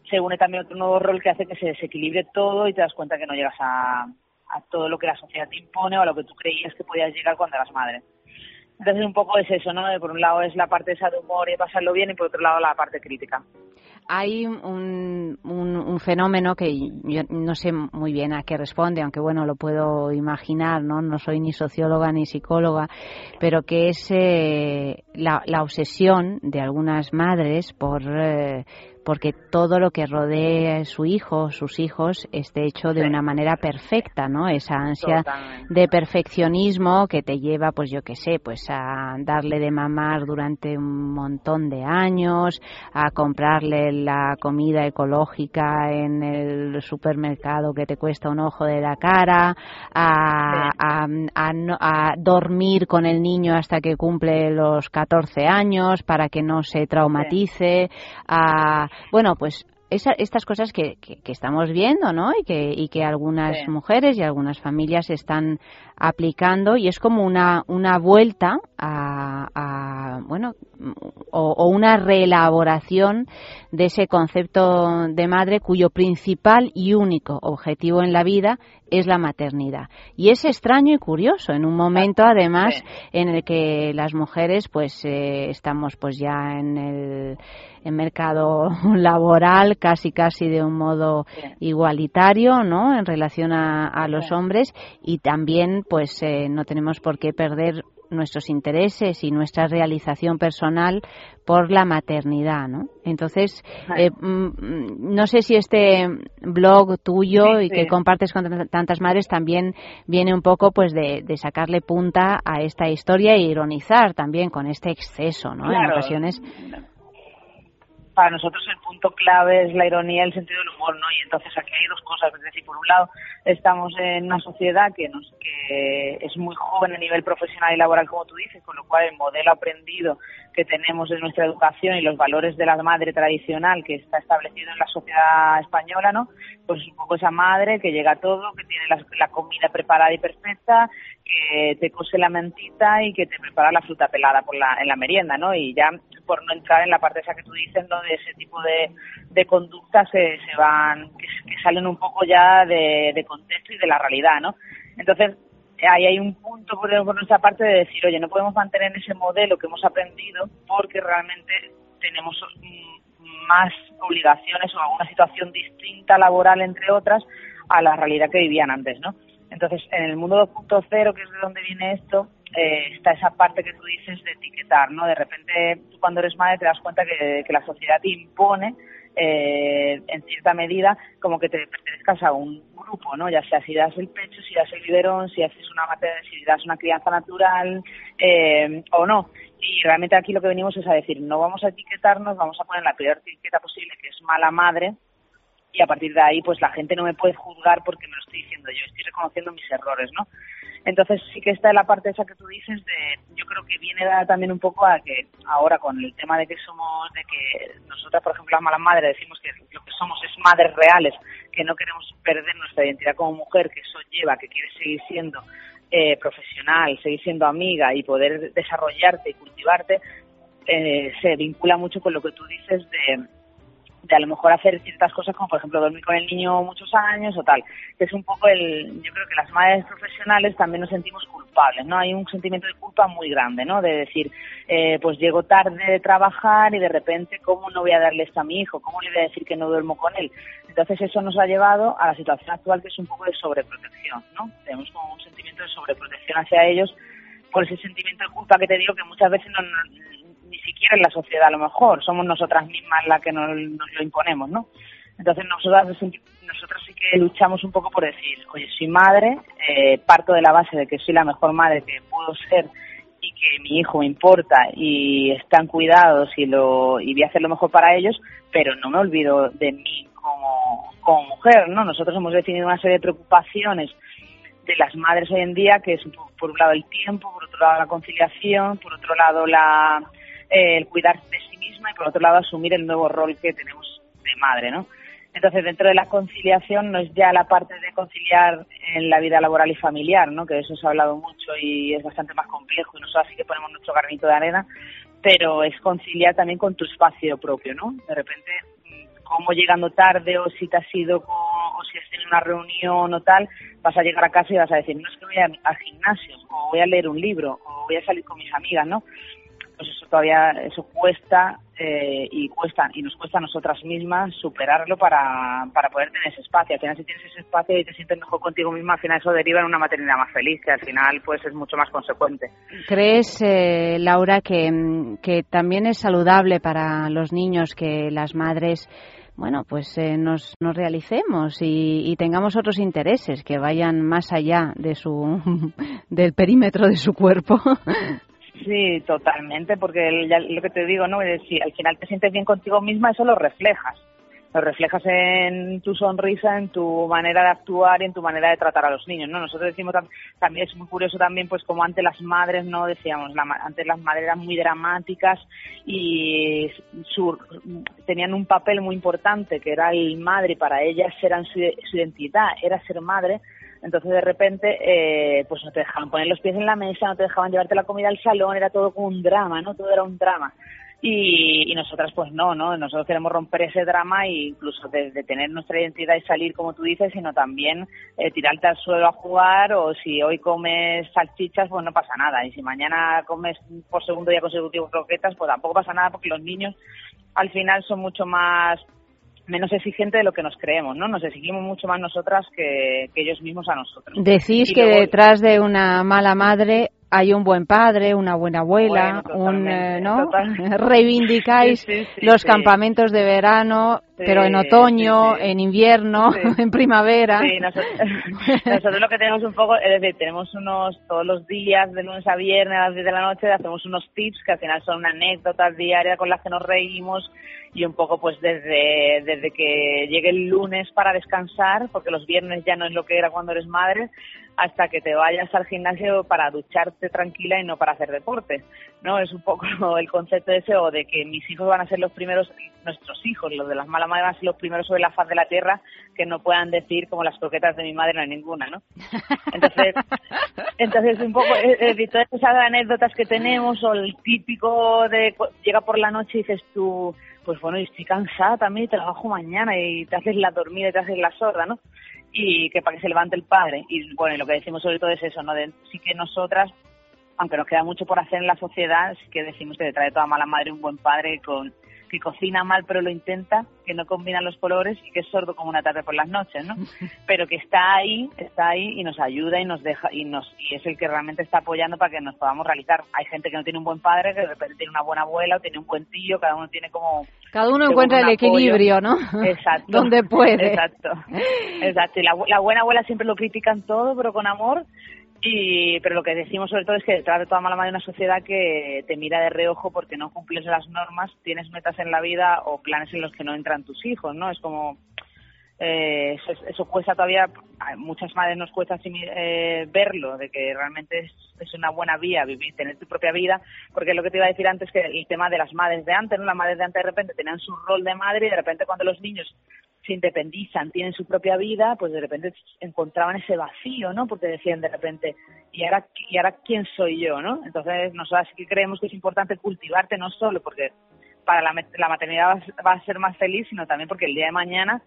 se une también otro nuevo rol que hace que se desequilibre todo y te das cuenta que no llegas a, a todo lo que la sociedad te impone o a lo que tú creías que podías llegar cuando eras madre. Entonces un poco es eso, ¿no? De por un lado es la parte esa de humor y pasarlo bien y por otro lado la parte crítica. Hay un, un, un fenómeno que yo no sé muy bien a qué responde, aunque bueno, lo puedo imaginar, ¿no? No soy ni socióloga ni psicóloga, pero que es eh, la, la obsesión de algunas madres por eh, porque todo lo que rodee a su hijo, sus hijos, esté hecho de Sí. una manera perfecta, ¿no? Esa ansia Totalmente. de perfeccionismo que te lleva, pues yo qué sé, pues a darle de mamar durante un montón de años, a comprarle la comida ecológica en el supermercado que te cuesta un ojo de la cara, a, a- a a dormir con el niño hasta que cumple los 14 años para que no se traumatice, a, bueno, pues esa- estas cosas que, que- que estamos viendo, ¿no? Y que, y que algunas Sí. mujeres y algunas familias están aplicando y es como una, una vuelta a, a, bueno, o, o una reelaboración de ese concepto de madre cuyo principal y único objetivo en la vida es la maternidad. Y es extraño y curioso en un momento además en el que las mujeres pues eh, estamos pues ya en el en mercado laboral casi casi de un modo igualitario, ¿no? En relación a, a los hombres y también pues eh, no tenemos por qué perder nuestros intereses y nuestra realización personal por la maternidad, ¿no? Entonces, eh, mm, mm, no sé si este blog tuyo Sí, y que sí. compartes con tantas madres también viene un poco pues de, de sacarle punta a esta historia e ironizar también con este exceso, ¿no? En ocasiones para nosotros el punto clave es la ironía y el sentido del humor, ¿no? Y entonces aquí hay dos cosas, es decir, por un lado estamos en una sociedad que, nos, que es muy joven a nivel profesional y laboral, como tú dices, con lo cual el modelo aprendido que tenemos de nuestra educación y los valores de la madre tradicional que está establecido en la sociedad española, ¿no? Pues es un poco esa madre que llega a todo, que tiene la comida preparada y perfecta, que te cose la mentita y que te prepara la fruta pelada por la, en la merienda, ¿no? Y ya por no entrar en la parte esa que tú dices, ¿no? De ese tipo de, de conductas que se van, que, que salen un poco ya de, de contexto y de la realidad, ¿no? Entonces, ahí hay un punto por, por nuestra parte de decir, oye, no podemos mantener ese modelo que hemos aprendido porque realmente tenemos mm, más obligaciones o alguna situación distinta laboral, entre otras, a la realidad que vivían antes, ¿no? Entonces, en el mundo 2.0, que es de donde viene esto, eh, está esa parte que tú dices de etiquetar, ¿no? De repente, tú cuando eres madre te das cuenta que, la sociedad te impone eh, en cierta medida como que te pertenezcas a un grupo, ¿no? Ya sea si das el pecho, si das el biberón, si haces una mater- si das una crianza natural eh, o no. Y realmente aquí lo que venimos es a decir, no vamos a etiquetarnos, vamos a poner la peor etiqueta posible, que es mala madre, y a partir de ahí pues la gente no me puede juzgar porque me lo estoy diciendo yo, estoy reconociendo mis errores, ¿no? Entonces sí que está la parte esa que tú dices de, yo creo que viene dada también un poco a que ahora con el tema de que somos, de que nosotras por ejemplo las malas madres decimos que lo que somos es madres reales, que no queremos perder nuestra identidad como mujer, que eso lleva, que quieres seguir siendo eh, profesional, seguir siendo amiga y poder desarrollarte y cultivarte, eh, se vincula mucho con lo que tú dices de de a lo mejor hacer ciertas cosas como por ejemplo dormir con el niño muchos años o tal, que es un poco el, yo creo que las madres profesionales también nos sentimos culpables, ¿no? Hay un sentimiento de culpa muy grande, ¿no? De decir, eh, pues llego tarde de trabajar y de repente, ¿cómo no voy a darle esto a mi hijo? ¿Cómo le voy a decir que no duermo con él? Entonces eso nos ha llevado a la situación actual que es un poco de sobreprotección, ¿no? Tenemos como un sentimiento de sobreprotección hacia ellos por ese sentimiento de culpa que te digo que muchas veces no, ni siquiera en la sociedad a lo mejor, somos nosotras mismas las que nos, nos lo imponemos, ¿no? Entonces nosotras, nosotras sí que luchamos un poco por decir, oye, soy madre, eh, parto de la base de que soy la mejor madre que puedo ser y que mi hijo me importa y están cuidados y lo y voy a hacer lo mejor para ellos, pero no me olvido de mí como, como mujer, ¿no? Nosotros hemos definido una serie de preocupaciones de las madres hoy en día, que es por un lado el tiempo, por otro lado la conciliación, por otro lado la, el cuidar de sí misma y por otro lado asumir el nuevo rol que tenemos de madre, ¿no? Entonces, dentro de la conciliación no es ya la parte de conciliar en la vida laboral y familiar, ¿no? Que de eso se ha hablado mucho y es bastante más complejo y nosotros sí que ponemos nuestro granito de arena, pero es conciliar también con tu espacio propio, ¿no? De repente, mm, como llegando tarde o si te has ido o si has tenido una reunión o tal, vas a llegar a casa y vas a decir, no es que voy al gimnasio o voy a leer un libro o voy a salir con mis amigas, ¿no? Pues eso todavía, eso cuesta eh, y cuesta y nos cuesta a nosotras mismas superarlo para, para poder tener ese espacio. Al final, si tienes ese espacio y te sientes mejor contigo misma, al final eso deriva en una maternidad más feliz, que al final pues es mucho más consecuente. ¿Crees, eh, Laura, que, que también es saludable para los niños que las madres, bueno, pues eh, nos, nos realicemos y, y tengamos otros intereses que vayan más allá de su, del perímetro de su cuerpo? Sí, totalmente, porque el- ya lo que te digo, ¿no? Es si al final te sientes bien contigo misma, eso lo reflejas. Lo reflejas en tu sonrisa, en tu manera de actuar y en tu manera de tratar a los niños, ¿no? Nosotros decimos tam- también, es muy curioso también, pues como antes las madres, ¿no? Decíamos, la antes las madres eran muy dramáticas y su, tenían un papel muy importante, que era el madre, para ellas eran su identidad, era ser madre, entonces de repente eh, pues no te dejaban poner los pies en la mesa, no te dejaban llevarte la comida al salón, era todo como un drama, ¿no? Todo era un drama. Y, y nosotras pues no, ¿no? Nosotros queremos romper ese drama e incluso de, tener nuestra identidad y salir como tú dices, sino también eh, tirarte al suelo a jugar o si hoy comes salchichas pues no pasa nada y si mañana comes por segundo día consecutivo croquetas pues tampoco pasa nada porque los niños al final son mucho más menos exigentes de lo que nos creemos, ¿no? Nos exigimos mucho más nosotras que, que ellos mismos a nosotros. Decís Y que luego- detrás de una mala madre hay un buen padre, una buena abuela, Bueno, un, eh, ¿no? total- Reivindicáis Sí, sí, sí, los campamentos de verano, pero en otoño, en invierno, en primavera. Sí, nosotros, nosotros lo que tenemos un poco, es decir, tenemos unos, todos los días, de lunes a viernes, a las 10 de la noche, hacemos unos tips que al final son anécdotas diarias con las que nos reímos y un poco pues desde, desde que llegue el lunes para descansar, porque los viernes ya no es lo que era cuando eres madre, hasta que te vayas al gimnasio para ducharte tranquila y no para hacer deporte, ¿no? Es un poco el concepto ese o de que mis hijos van a ser los primeros, nuestros hijos, los de las malas madres van a ser los primeros sobre la faz de la tierra que no puedan decir como las croquetas de mi madre no hay ninguna, ¿no? Entonces, entonces un poco, decir, todas esas anécdotas que tenemos o el típico de llega por la noche y dices tú, pues bueno, y estoy cansada también y trabajo mañana y te haces la dormida y te haces la sorda, ¿no? Y que para que se levante el padre. Y bueno, y lo que decimos sobre todo es eso, ¿no? Sí que nosotras, aunque nos queda mucho por hacer en la sociedad, sí que decimos que detrás de toda mala madre un buen padre con que cocina mal pero lo intenta, que no combina los colores y que es sordo como una tarde por las noches, ¿no? Pero que está ahí, está ahí y nos ayuda y nos deja y nos y es el que realmente está apoyando para que nos podamos realizar. Hay gente que no tiene un buen padre, que de repente tiene una buena abuela o tiene un buen tío, cada uno tiene como Cada uno encuentra el apoyo. equilibrio, ¿no? Exacto. Donde puede. Exacto. Exacto. Y la, la buena abuela siempre lo critican todo, pero con amor. Y, pero lo que decimos sobre todo es que detrás de toda mala madre una sociedad que te mira de reojo porque no cumples las normas, tienes metas en la vida o planes en los que no entran tus hijos, ¿no? Es como, eh, eso, eso cuesta todavía, a muchas madres nos cuesta eh, verlo, de que realmente es, es una buena vía vivir, tener tu propia vida, porque lo que te iba a decir antes que el tema de las madres de antes, ¿no? Las madres de antes de repente tenían su rol de madre y de repente cuando los niños se independizan, tienen su propia vida, pues de repente encontraban ese vacío, ¿no? Porque decían de repente, ¿y ahora, y ahora quién soy yo, no? Entonces nosotros sí que creemos que es importante cultivarte no solo porque para la, la maternidad vas, vas a ser más feliz, sino también porque el día de mañana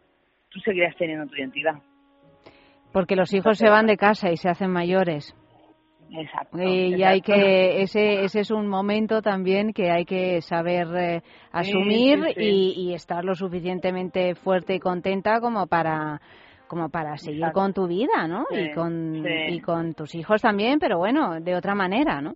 tú seguirás teniendo tu identidad. Porque los hijos se van de casa y se hacen mayores. Exacto. Y, y hay que ese ese es un momento también que hay que saber eh, asumir sí, sí. Y, y estar lo suficientemente fuerte y contenta como para como para seguir Exacto. con tu vida, ¿no? Y con y con tus hijos también, pero bueno, de otra manera, ¿no?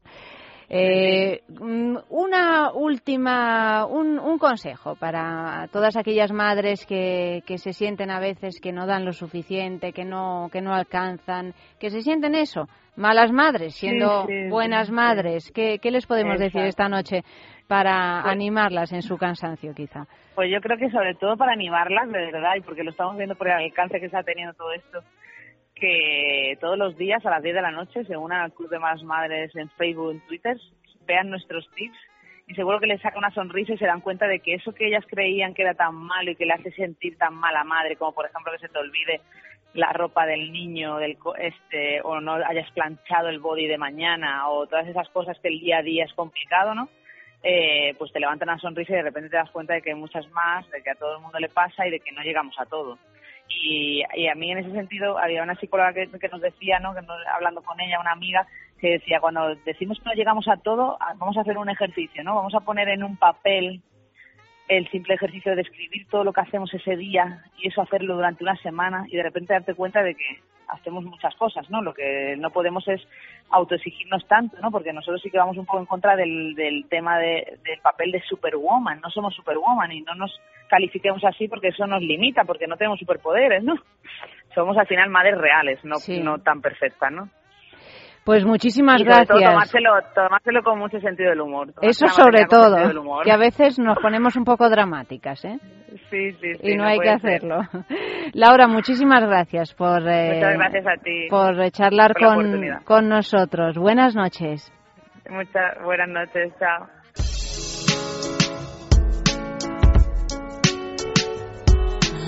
Eh, mm, una última, un, un consejo para todas aquellas madres que, que se sienten a veces que no dan lo suficiente, que no, que no alcanzan, que se sienten eso, malas madres, siendo Sí, sí, buenas sí. madres. ¿Qué, qué les podemos decir esta noche para Pues- animarlas en su cansancio, quizá? Pues yo creo que sobre todo para animarlas, de verdad, y porque lo estamos viendo por el alcance que está teniendo todo esto, que todos los días a las 10 de la noche se unan al de Malas Madres en Facebook, en Twitter, vean nuestros tips y seguro que les saca una sonrisa y se dan cuenta de que eso que ellas creían que era tan malo y que le hace sentir tan mala madre, como por ejemplo que se te olvide la ropa del niño, del este, o no hayas planchado el body de mañana, o todas esas cosas que el día a día es complicado, ¿no? Eh, pues te levantan una sonrisa y de repente te das cuenta de que hay muchas más, de que a todo el mundo le pasa y de que no llegamos a todo. Y, y a mí en ese sentido había una psicóloga que, nos decía, ¿no? que hablando con ella, una amiga, que decía, cuando decimos que no llegamos a todo, vamos a hacer un ejercicio, ¿no? Vamos a poner en un papel el simple ejercicio de describir todo lo que hacemos ese día y eso hacerlo durante una semana y de repente darte cuenta de que hacemos muchas cosas, ¿no? Lo que no podemos es autoexigirnos tanto, ¿no? Porque nosotros sí que vamos un poco en contra del, del tema de- del papel de superwoman, no somos superwoman y no nos califiquemos así porque eso nos limita, porque no tenemos superpoderes, ¿no? Somos al final madres reales, no, Sí. no tan perfectas, ¿no? Pues muchísimas y sobre todo gracias. tomárselo, tomárselo con mucho sentido del humor. Eso sobre todo, que a veces nos ponemos un poco dramáticas, ¿eh? Sí, sí, sí. y no, hay que ser. hacerlo. Laura, muchísimas gracias por, eh, Muchas gracias a ti. por eh, charlar por con, con nosotros. Buenas noches. Muchas buenas noches, chao.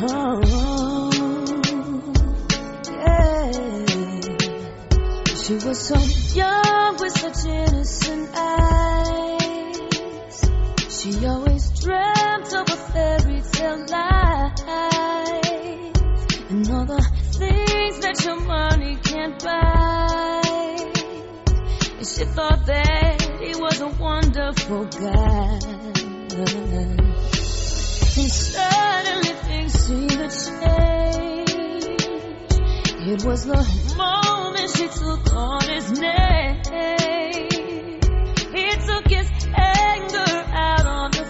Oh, yeah. She was so young with such innocent eyes. She always dreamt of a fairy tale life and all the things that your money can't buy. And she thought that he was a wonderful guy. And suddenly things seemed to change. It was the moment she took on his name. He took his anger out on her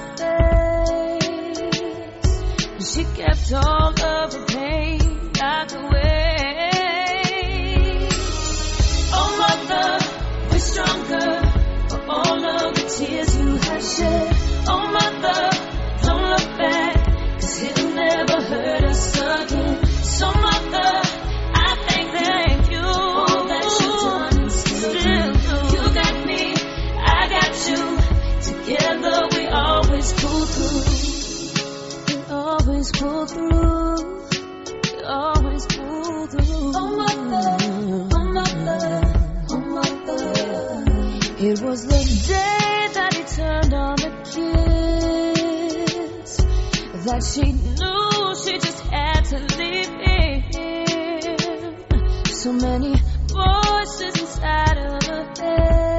face. She kept all of her pain locked away. Oh, mother, be stronger for all of the tears you have shed. Pull through. We always pull through. Oh, mother, oh, mother, oh, mother. It was the day that he turned on the kiss that she knew she just had to leave him. So many voices inside of her head.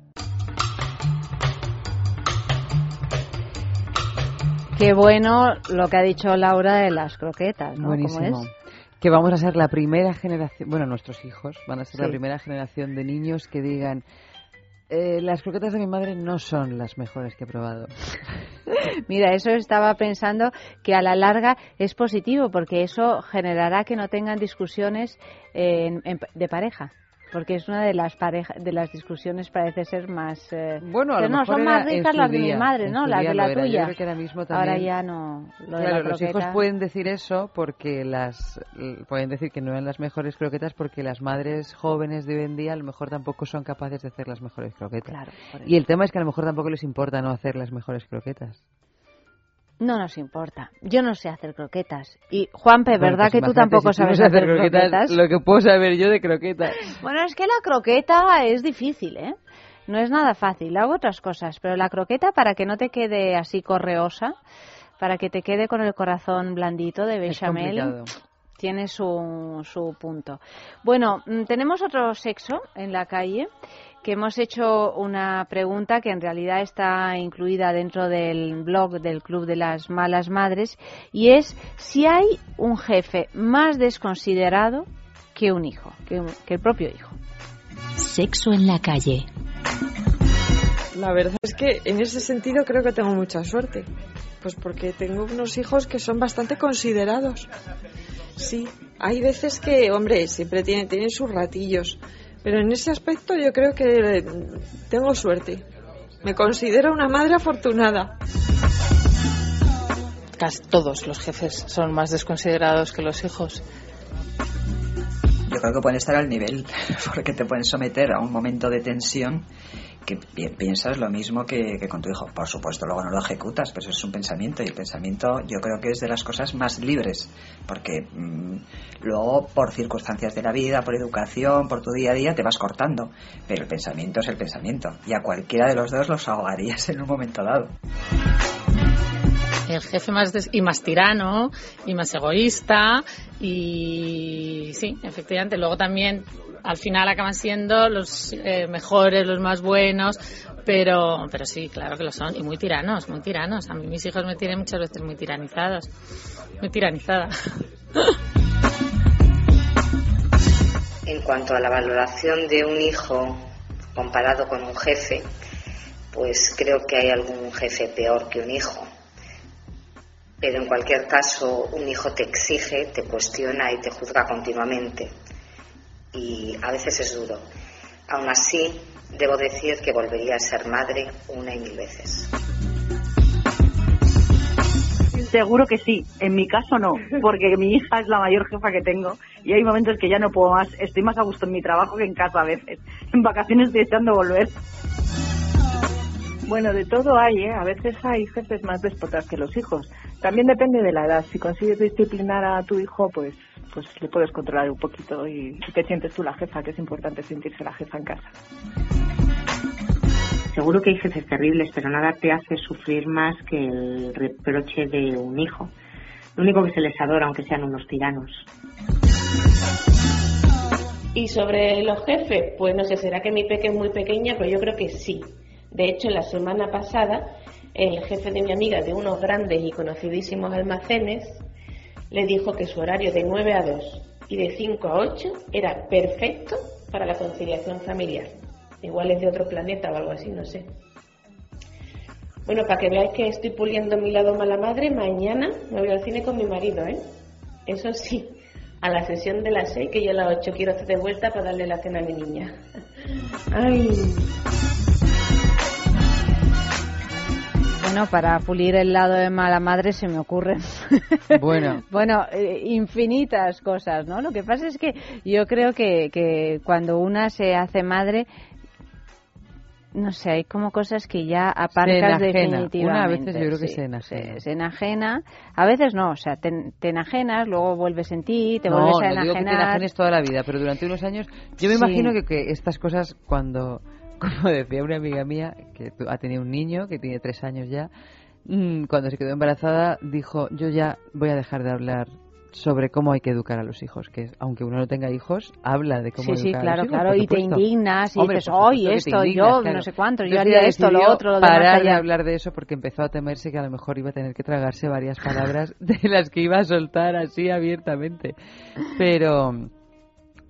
Qué bueno lo que ha dicho Laura de las croquetas, ¿no? ¿Cómo Buenísimo. es? Que vamos a ser la primera generación, bueno, nuestros hijos van a ser la primera generación de niños que digan, "Eh, las croquetas de mi madre no son las mejores que he probado. Mira, eso estaba pensando que a la larga es positivo porque eso generará que no tengan discusiones eh, en- en- de pareja. Porque es una de las pareja, de las discusiones parece ser más eh, Bueno, a lo no mejor son más ricas las de mi día, madre, ¿no? Las día de la. Yo tuya. creo que ahora mismo Ahora también- ya no. Lo de Claro, la los hijos pueden decir eso porque las pueden decir que no eran las mejores croquetas porque las madres jóvenes de hoy en día a lo mejor tampoco son capaces de hacer las mejores croquetas. Claro, y el tema es que a lo mejor tampoco les importa no hacer las mejores croquetas. No nos importa. Yo no sé hacer croquetas. Y Juanpe, Bueno, ¿verdad pues que tú tampoco si tú no sabes hacer croquetas? Lo que puedo saber yo de croquetas. Bueno, es que la croqueta es difícil, ¿eh? No es nada fácil. Hago otras cosas, pero la croqueta para que no te quede así correosa, para que te quede con el corazón blandito de bechamel, complicado. Tiene su, su punto. Bueno, mm, tenemos otro sexo en la calle que hemos hecho una pregunta que en realidad está incluida dentro del blog del Club de las Malas Madres y es si hay un jefe más desconsiderado que un hijo, que, que el propio hijo. Sexo en la calle. La verdad es que en ese sentido creo que tengo mucha suerte. Pues porque tengo unos hijos que son bastante considerados. Sí, hay veces que, hombre, siempre tienen, tienen sus ratillos. Pero en ese aspecto yo creo que tengo suerte. Me considero una madre afortunada. Casi todos los jefes son más desconsiderados que los hijos. Yo creo que pueden estar al nivel, porque te pueden someter a un momento de tensión que pi- piensas lo mismo que, con tu hijo. Por supuesto, luego no lo ejecutas, pero eso es un pensamiento y el pensamiento yo creo que es de las cosas más libres, porque mm, luego por circunstancias de la vida, por educación, por tu día a día te vas cortando, pero el pensamiento es el pensamiento y a cualquiera de los dos los ahogarías en un momento dado. El jefe más des- y más tirano y más egoísta y sí, efectivamente. Luego también al final acaban siendo los eh, mejores, los más buenos, pero pero sí, claro que lo son y muy tiranos, muy tiranos. A mí mis hijos me tienen muchas veces muy tiranizados, muy tiranizada. En cuanto a la valoración de un hijo comparado con un jefe, pues creo que hay algún jefe peor que un hijo. Pero en cualquier caso, un hijo te exige, te cuestiona y te juzga continuamente. Y a veces es duro. Aún así, debo decir que volvería a ser madre una y mil veces. Seguro que sí, en mi caso no, porque mi hija es la mayor jefa que tengo y hay momentos que ya no puedo más, estoy más a gusto en mi trabajo que en casa a veces. En vacaciones estoy echando volver. Bueno, de todo hay, ¿eh? A veces hay jefes más déspotas que los hijos. También depende de la edad. Si consigues disciplinar a tu hijo, pues pues le puedes controlar un poquito y, y te sientes tú la jefa, que es importante sentirse la jefa en casa. Seguro que hay jefes terribles, pero nada te hace sufrir más que el reproche de un hijo. Lo único que se les adora, aunque sean unos tiranos. Y sobre los jefes, pues no sé, será que mi peque es muy pequeña, pero yo creo que sí. De hecho, la semana pasada, el jefe de mi amiga de unos grandes y conocidísimos almacenes le dijo que su horario de 9 a 2 y de 5 a 8 era perfecto para la conciliación familiar. Igual es de otro planeta o algo así, no sé. Bueno, para que veáis que estoy puliendo mi lado mala madre, mañana me voy al cine con mi marido, ¿eh? Eso sí, a la sesión de las 6, que yo a las 8 quiero hacer de vuelta para darle la cena a mi niña. Ay. Bueno, para pulir el lado de mala madre se me ocurren. Bueno. bueno, eh, infinitas cosas, ¿no? Lo que pasa es que yo creo que, que cuando una se hace madre, no sé, hay como cosas que ya aparcas Se definitivamente. Una a veces yo creo que sí, se enajena. Se, se enajena. A veces no, o sea, te, te enajenas, luego vuelves en ti, te no, vuelves a no digo que te enajenar. enajenes toda la vida, pero durante unos años yo me Sí. imagino que, que estas cosas cuando, como decía una amiga mía que ha tenido un niño que tiene tres años ya, mm, cuando se quedó embarazada dijo yo ya voy a dejar de hablar sobre cómo hay que educar a los hijos, que aunque uno no tenga hijos, habla de cómo Sí, sí, educar a claro, los hijos, claro, y te indignas y Hombre, dices, por supuesto "Ay, que te esto, indignas, yo, claro". no sé cuánto, yo haría esto, lo otro, lo demás parar hablar de eso porque empezó a temerse que a lo mejor iba a tener que tragarse varias palabras de las que iba a soltar así abiertamente. Pero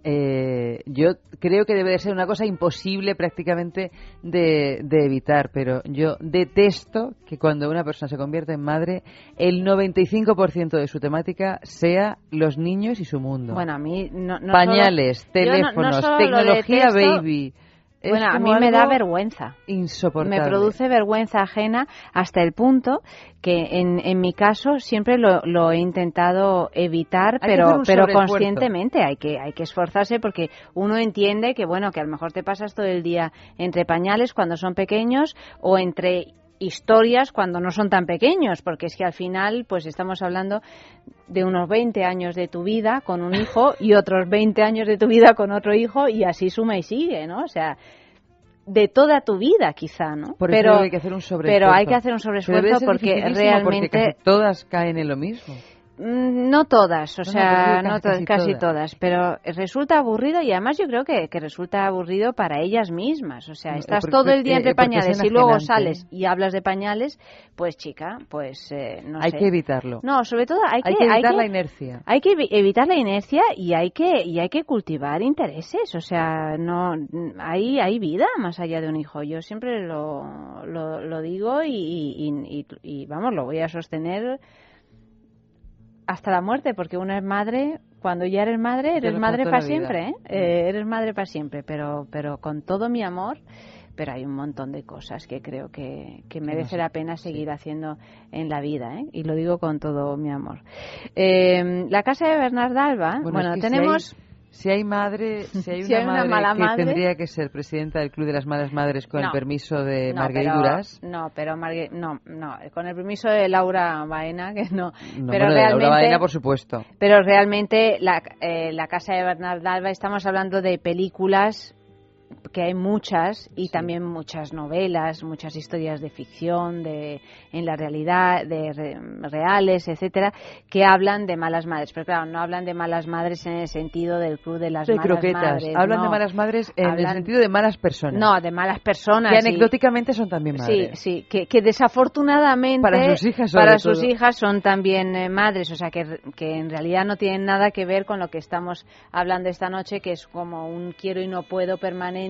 eh, yo creo que debe de ser una cosa imposible prácticamente de, de evitar, pero yo detesto que cuando una persona se convierte en madre, el 95% de su temática sea los niños y su mundo. Bueno, a mí no, no Pañales, solo- yo no- no teléfonos, tecnología detesto, baby. Bueno, a mí me da vergüenza. Insoportable. Me produce vergüenza ajena hasta el punto que en, en mi caso siempre lo, lo he intentado evitar, Hay pero pero conscientemente hay que hay que esforzarse porque uno entiende que bueno que a lo mejor te pasas todo el día entre pañales cuando son pequeños o entre historias cuando no son tan pequeños, porque es que al final pues estamos hablando de unos 20 años de tu vida con un hijo y otros 20 años de tu vida con otro hijo y así suma y sigue, ¿no? O sea, de toda tu vida quizá, ¿no? Por pero hay que hacer un sobreesfuerzo. pero hay que hacer un sobreesfuerzo porque realmente porque casi todas caen en lo mismo. Mm, No todas, o No, sea, no casi- casi todas. todas, pero resulta aburrido y además yo creo que, que resulta aburrido para ellas mismas, o sea, estás porque- todo el día eh, entre es pañales y luego sales y hablas de pañales, pues chica, pues eh, no hay sé. que evitarlo. No, sobre todo hay que, Hay que evitar que- la inercia. Hay que evi- evitar la inercia y hay que y hay que cultivar intereses, o sea, no hay hay vida más allá de un hijo. Yo siempre lo, lo, lo digo y, y- y- y, vamos, lo voy a sostener hasta la muerte, porque una es madre, cuando ya eres madre, eres madre para siempre, ¿eh? Eh, eres madre para siempre, pero, pero con todo mi amor, pero hay un montón de cosas que creo que, que merece la pena seguir haciendo en la vida, ¿eh? Y lo digo con todo mi amor. Eh, la casa de Bernarda Alba, bueno, tenemos... Si hay, madre, si hay Si una, hay una madre mala que madre- tendría que ser presidenta del Club de las Malas Madres con el permiso de No, Marguerite Duras. No, pero Margue- no, no, con el permiso de Laura Baena, que no. No, pero bueno, de realmente, Laura Baena, por supuesto. Pero realmente la, eh, la casa de Bernarda Alba, estamos hablando de películas que hay muchas y también muchas novelas, muchas historias de ficción, de en la realidad, de re- reales, etcétera, que hablan de malas madres. Pero claro, no hablan de malas madres en el sentido del club de las de malas croquetas. madres. Hablan no. de malas madres en el sentido de malas personas. No, de malas personas. Que y- anecdóticamente son también Sí, madres. sí, que, que desafortunadamente Para sus hijas, para sus todo. hijas son también eh, madres, o sea que, que en realidad no tienen nada que ver con lo que estamos hablando esta noche, que es como un quiero y no puedo permanente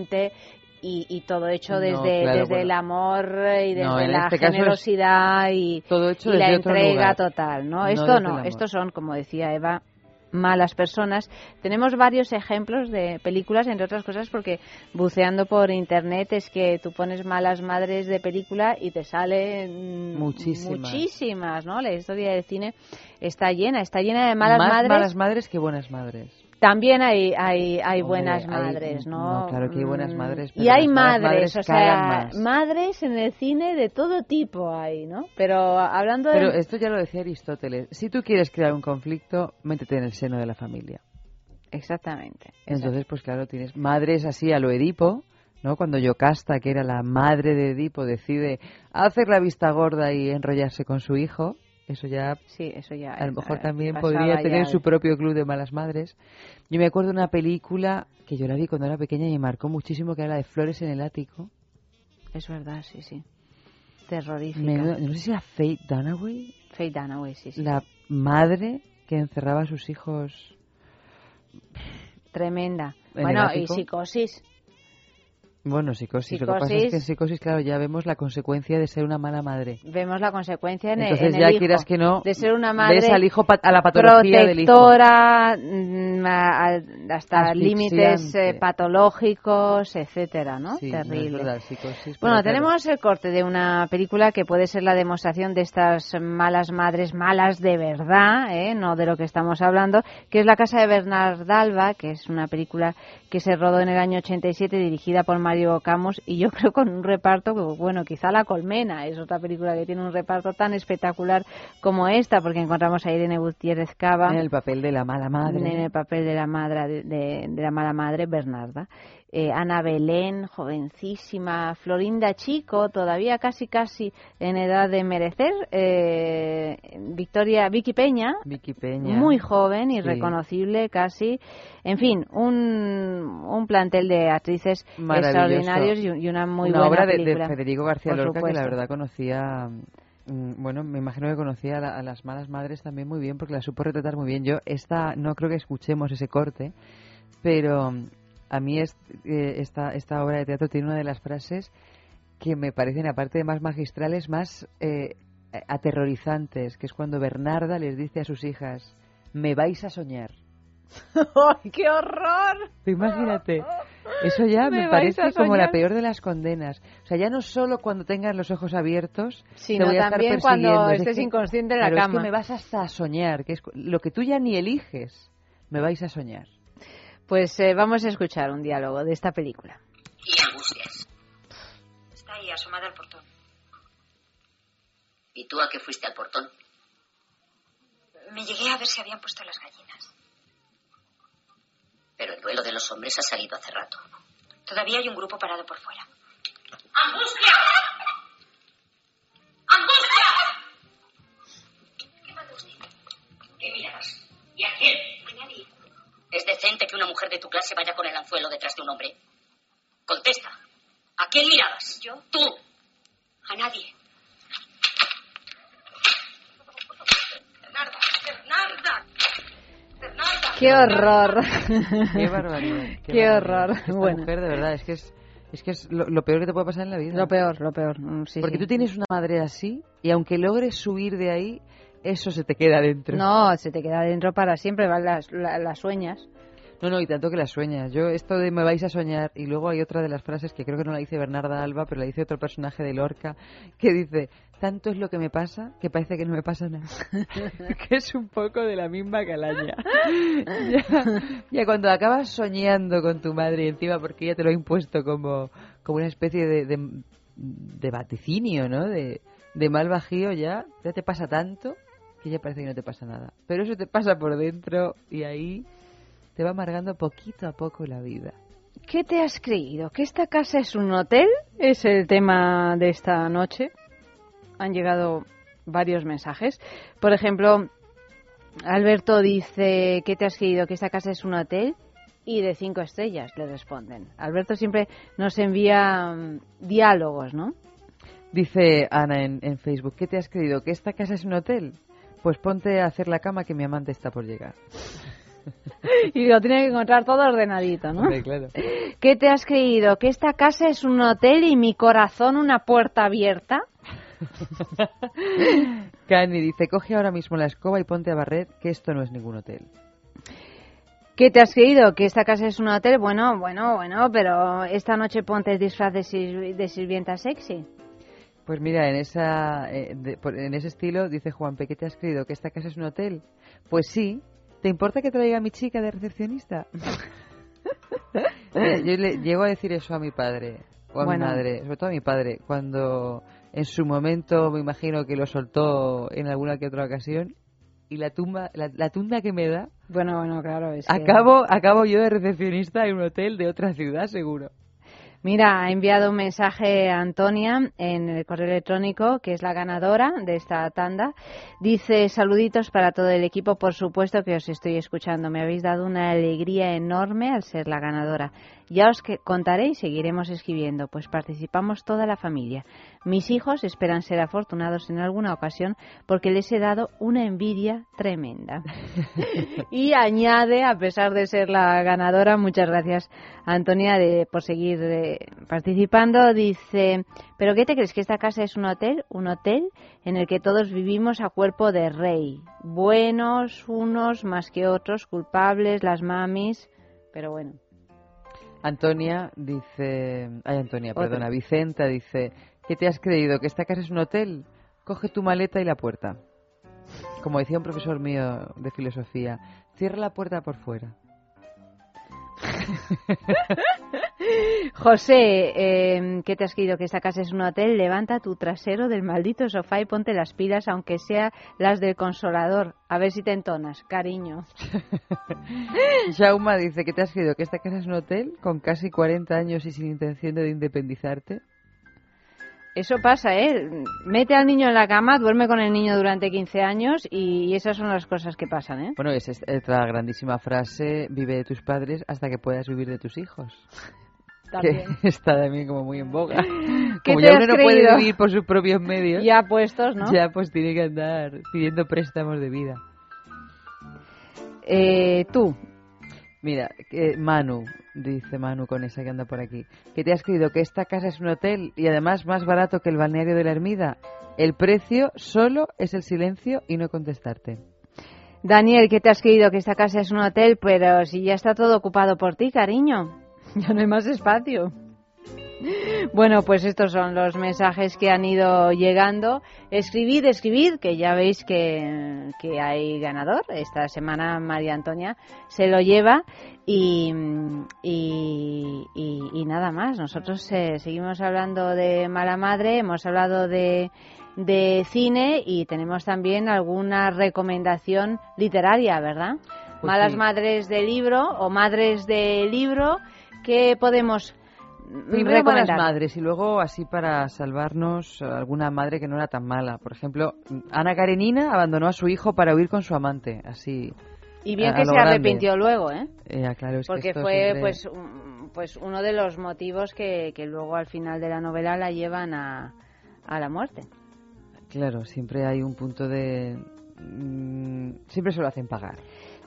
y, y todo hecho No, desde, claro, desde bueno. el amor y desde No, la este generosidad y, la entrega total, ¿no? No Esto no, estos son, como decía Eva, malas personas. Tenemos varios ejemplos de películas, entre otras cosas, porque buceando por internet es que tú pones malas madres de película y te salen Muchísimas. muchísimas, ¿no? La historia del cine está llena, está llena de malas Más madres. malas madres que buenas madres. También hay, hay, hay Hombre, buenas hay- madres, ¿no? no, claro que hay buenas Mm, madres, Y pero hay madres, madres o sea, madres en el cine de todo tipo hay, ¿no? Pero hablando Pero de... esto ya lo decía Aristóteles. Si tú quieres crear un conflicto, métete en el seno de la familia. Exactamente. Entonces, pues claro, tienes madres así a lo Edipo, ¿no? Cuando Yocasta, que era la madre de Edipo, decide hacer la vista gorda y enrollarse con su hijo, Eso ya, Sí, eso ya. a lo mejor eh, también podría tener su propio club de malas madres. Yo me acuerdo de una película que yo la vi cuando era pequeña y me marcó muchísimo, que era la de Flores en el ático. Es verdad, sí, sí. Terrorífica. Menudo- no sé si era Faye Dunaway, Faye Dunaway, sí, sí. la madre que encerraba a sus hijos. Tremenda. ¿En Bueno, y psicosis. Bueno, psicosis. Lo que pasa es que en Psicosis. psicosis, claro, ya vemos la consecuencia de ser una mala madre. Vemos la consecuencia en, el- Entonces en ya el hijo. quieras que no, de ser una madre ves al hijo a la patología del hijo. protectora, mm, a- hasta límites eh, patológicos, etcétera, ¿no? Sí, no, es Terrible. verdad, psicosis, Bueno, claro. tenemos el corte de una película que puede ser la demostración de estas malas madres, malas de verdad, ¿eh? no de lo que estamos hablando, que es La Casa de Bernard Alba, que es una película que se rodó en el año 87, dirigida por Mario Camus, y yo creo con un reparto, que, bueno, quizá La Colmena es otra película que tiene un reparto tan espectacular como esta, porque encontramos a Irene Gutiérrez Cava En el papel de la mala madre. en el papel de la madre de la mala madre Bernarda Eh, Ana Belén jovencísima Florinda Chico todavía casi casi en edad de merecer eh, Victoria Vicky Peña. Vicky Peña. muy joven y Sí. reconocible casi. En fin un, un plantel de actrices extraordinarios y, y una muy una buena obra de, Federico García Lorca que la verdad conocía mm, bueno me imagino que conocía a, la- a las malas madres también muy bien porque la supo retratar muy bien. Yo esta no creo que escuchemos ese corte pero a mí es, eh, esta esta obra de teatro tiene una de las frases que me parecen aparte de más magistrales más eh, aterrorizantes que es cuando Bernarda les dice a sus hijas me vais a soñar ¡Ay, qué horror! Imagínate. Eso ya me, parece como la peor de las condenas. O sea, ya no solo cuando tengas los ojos abiertos, Sino te voy a estar también cuando. Es estés que- inconsciente en la claro, es cama. que me vas hasta a soñar, que es lo que tú ya ni eliges. Me vais a soñar. Pues eh, vamos a escuchar un diálogo de esta película. Y angustias. Está ahí, asomada al portón. ¿Y tú a qué fuiste al portón? Me llegué a ver si habían puesto las gallinas. Pero el duelo de los hombres ha salido hace rato. Todavía hay un grupo parado por fuera. ¡Angustia! ¡Angustia! ¿Qué manda usted? ¿Qué mirabas? ¿Y a quién? A nadie. ¿Es decente que una mujer de tu clase vaya con el anzuelo detrás de un hombre? Contesta. ¿A quién mirabas? ¿Yo? Tú. A nadie. Bernarda, Bernarda. Bernarda. ¡Qué horror! Qué barbaridad. ¡Qué, barbaridad. horror! Esta bueno, mujer, de verdad, es que es, es, que es lo, lo peor que te puede pasar en la vida. lo peor, lo peor. mm, sí, Porque sí. tú tienes una madre así y aunque logres huir de ahí, eso se te queda dentro. No, se te queda dentro para siempre, las, la- las sueñas. No, no, y tanto que la sueñas. Yo, esto de me vais a soñar, y luego hay otra de las frases que creo que no la dice Bernarda Alba, pero la dice otro personaje de Lorca, que dice, tanto es lo que me pasa que parece que no me pasa nada. que es un poco de la misma calaña. ya, ya cuando acabas soñando con tu madre y encima porque ella te lo ha impuesto como, como una especie de, de, de vaticinio, ¿no? De, de mal bajío ya, ya te pasa tanto que ya parece que no te pasa nada. Pero eso te pasa por dentro y ahí te va amargando poquito a poco la vida. ¿Qué te has creído? ¿Que esta casa es un hotel? Es el tema de esta noche. Han llegado varios mensajes. Por ejemplo, Alberto dice, ¿qué te has creído? ¿Que esta casa es un hotel? Y de cinco estrellas le responden. Alberto siempre nos envía mm, diálogos, ¿no? Dice Ana en, en Facebook, ¿qué te has creído? ¿Que esta casa es un hotel? Pues ponte a hacer la cama que mi amante está por llegar. Y lo tiene que encontrar todo ordenadito, ¿no? Hombre, claro. ¿Qué te has creído? ¿Que esta casa es un hotel y mi corazón una puerta abierta? Cani dice, coge ahora mismo la escoba y ponte a barrer, que esto no es ningún hotel. ¿Qué te has creído? ¿Que esta casa es un hotel? Bueno, bueno, bueno, pero esta noche ponte el disfraz de, sir- de sirvienta sexy. Pues mira, en, esa, eh, de- en ese estilo dice Juan ¿qué te has creído? ¿Que esta casa es un hotel? Pues sí. ¿Te importa que traiga a mi chica de recepcionista? Mira, yo le llego a decir eso a mi padre o a Bueno. mi madre, sobre todo a mi padre, cuando en su momento me imagino que lo soltó en alguna que otra ocasión y la tumba, la, la tunda que me da, Bueno, bueno, claro. Es que- acabo, acabo yo de recepcionista en un hotel de otra ciudad seguro. Mira, ha enviado un mensaje a Antonia en el correo electrónico, que es la ganadora de esta tanda. Dice, saluditos para todo el equipo, por supuesto que os estoy escuchando. Me habéis dado una alegría enorme al ser la ganadora. Ya os que- contaré y seguiremos escribiendo, pues participamos toda la familia. Mis hijos esperan ser afortunados en alguna ocasión porque les he dado una envidia tremenda. y añade, a pesar de ser la ganadora, muchas gracias Antonia de, por seguir eh, participando, dice, ¿pero qué te crees? ¿Que esta casa es un hotel? Un hotel en el que todos vivimos a cuerpo de rey. Buenos unos más que otros, culpables, las mamis, pero bueno. Antonia dice, ay Antonia, Otra. perdona, Vicenta dice, ¿qué te has creído? ¿Que esta casa es un hotel? Coge tu maleta y la puerta. Como decía un profesor mío de filosofía, cierra la puerta por fuera. José, eh, ¿qué te has creído? ¿Que esta casa es un hotel? Levanta tu trasero del maldito sofá y ponte las pilas, aunque sea las del consolador. A ver si te entonas, cariño. Jauma dice, ¿qué te has creído? ¿Que esta casa es un hotel con casi 40 años y sin intención de independizarte? Eso pasa, ¿eh? Mete al niño en la cama, duerme con el niño durante 15 años y esas son las cosas que pasan, ¿eh? Bueno, es esta- otra grandísima frase, vive de tus padres hasta que puedas vivir de tus hijos. También. Que está también como muy en boga. ¿Qué Como ya uno no puede vivir por sus propios medios. Ya puestos, ¿no? Ya pues tiene que andar pidiendo préstamos de vida. Eh, tú. Mira, que Manu, dice Manu con esa que anda por aquí, que te has creído que esta casa es un hotel y además más barato que el balneario de la Ermida. El precio solo es el silencio y no contestarte. Daniel, ¿qué te has creído? Que esta casa es un hotel, pero si ya está todo ocupado por ti, cariño. Ya no hay más espacio. Bueno, pues estos son los mensajes que han ido llegando. Escribid, escribid, que ya veis que, que hay ganador. Esta semana María Antonia se lo lleva y, y, y- y nada más. Nosotros eh, seguimos hablando de Mala Madre, hemos hablado de, de cine y tenemos también alguna recomendación literaria, ¿verdad? Pues Malas sí. madres de libro o madres de libro que podemos Primero malas madres y luego así para salvarnos alguna madre que no era tan mala. Por ejemplo, Ana Karenina abandonó a su hijo para huir con su amante, así. Y bien a- que a se grande. arrepintió luego, ¿eh? Eh, ah, claro, es que Porque esto fue siempre- pues un- pues uno de los motivos que, que luego al final de la novela la llevan a, a la muerte. Claro, siempre hay un punto de... mm, siempre se lo hacen pagar.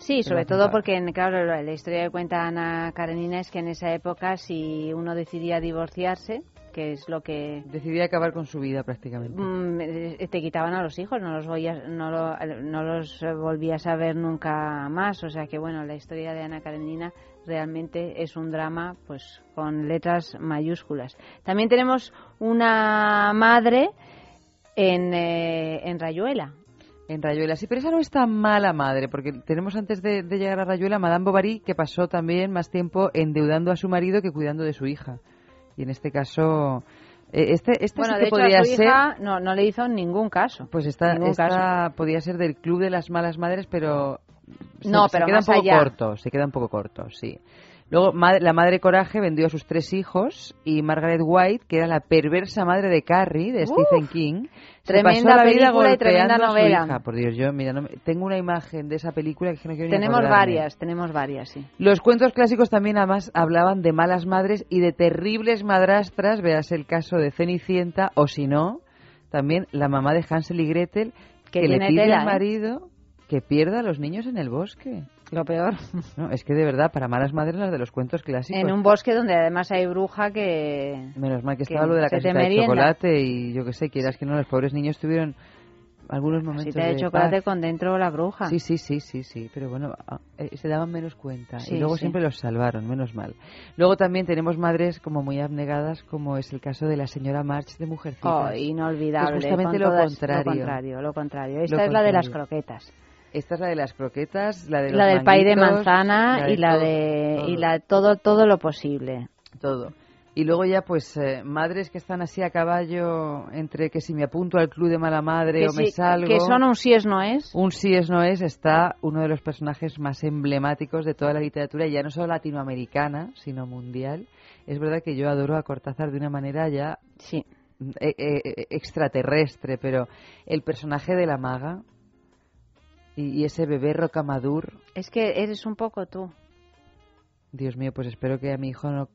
Sí, sobre todo porque, claro, la, historia que cuenta Ana Karenina es que en esa época si uno decidía divorciarse, que es lo que Decidí acabar con su vida prácticamente. mm, eh, te quitaban a los hijos, no los, volvías, no, lo- no los eh, volvías a ver nunca más. O sea que, bueno, la historia de Ana Karenina realmente es un drama pues con letras mayúsculas. También tenemos una madre en, eh, en Rayuela. En Rayuela, sí, pero esa no es tan mala madre, porque tenemos antes de, de llegar a Rayuela a Madame Bovary, que pasó también más tiempo endeudando a su marido que cuidando de su hija. Y en este caso, eh, este, este bueno, sí de que hecho podría a su ser... hija no, no le hizo ningún caso. Pues esta, esta caso. podía ser del club de las malas madres, pero se, No, se pero queda más un poco allá. corto, se queda un poco corto, sí. Luego la madre Coraje vendió a sus tres hijos y Margaret White, que era la perversa madre de Carrie de Uf, Stephen King, se tremenda pasó la vida película y tremenda golpeando a su novela. hija. Por Dios, yo mira, no me- tengo una imagen de esa película que no quiero ni Tenemos acordarme. varias, tenemos varias, sí. Los cuentos clásicos también además hablaban de malas madres y de terribles madrastras, veas el caso de Cenicienta o si no, también la mamá de Hansel y Gretel Que que, le pide tela, al ¿eh? marido que pierda a los niños en el bosque. Lo peor. No, es que de verdad, para malas madres las de los cuentos clásicos. En un bosque donde además hay bruja que... Menos mal que que estaba lo de la casita de chocolate y yo que sé, quieras que no, los pobres niños tuvieron algunos momentos Casita de de chocolate paz. con dentro la bruja. Sí, sí, sí, sí, sí, pero bueno, ah, eh, se daban menos cuenta Sí, y luego sí. siempre los salvaron, menos mal. Luego también tenemos madres como muy abnegadas, como es el caso de la señora March de Mujercitas. Oh, inolvidable. es justamente lo todas- contrario. Lo contrario, lo contrario. Esta Lo es la de las croquetas. Esta es la de las croquetas, la de los La del pay de manzana la de y la todo, de y todo. la todo todo lo posible. todo. Y luego ya, pues, eh, madres que están así a caballo entre que si me apunto al club de mala madre Que o me sí, salgo. que son un sí es no es. Un sí es no es está uno de los personajes más emblemáticos de toda la literatura, ya no solo latinoamericana, sino mundial. Es verdad que yo adoro a Cortázar de una manera ya sí. eh, eh, extraterrestre, pero el personaje de la maga y, y ese bebé rocamadur, Es que eres un poco tú. Dios mío, pues espero que a mi hijo no,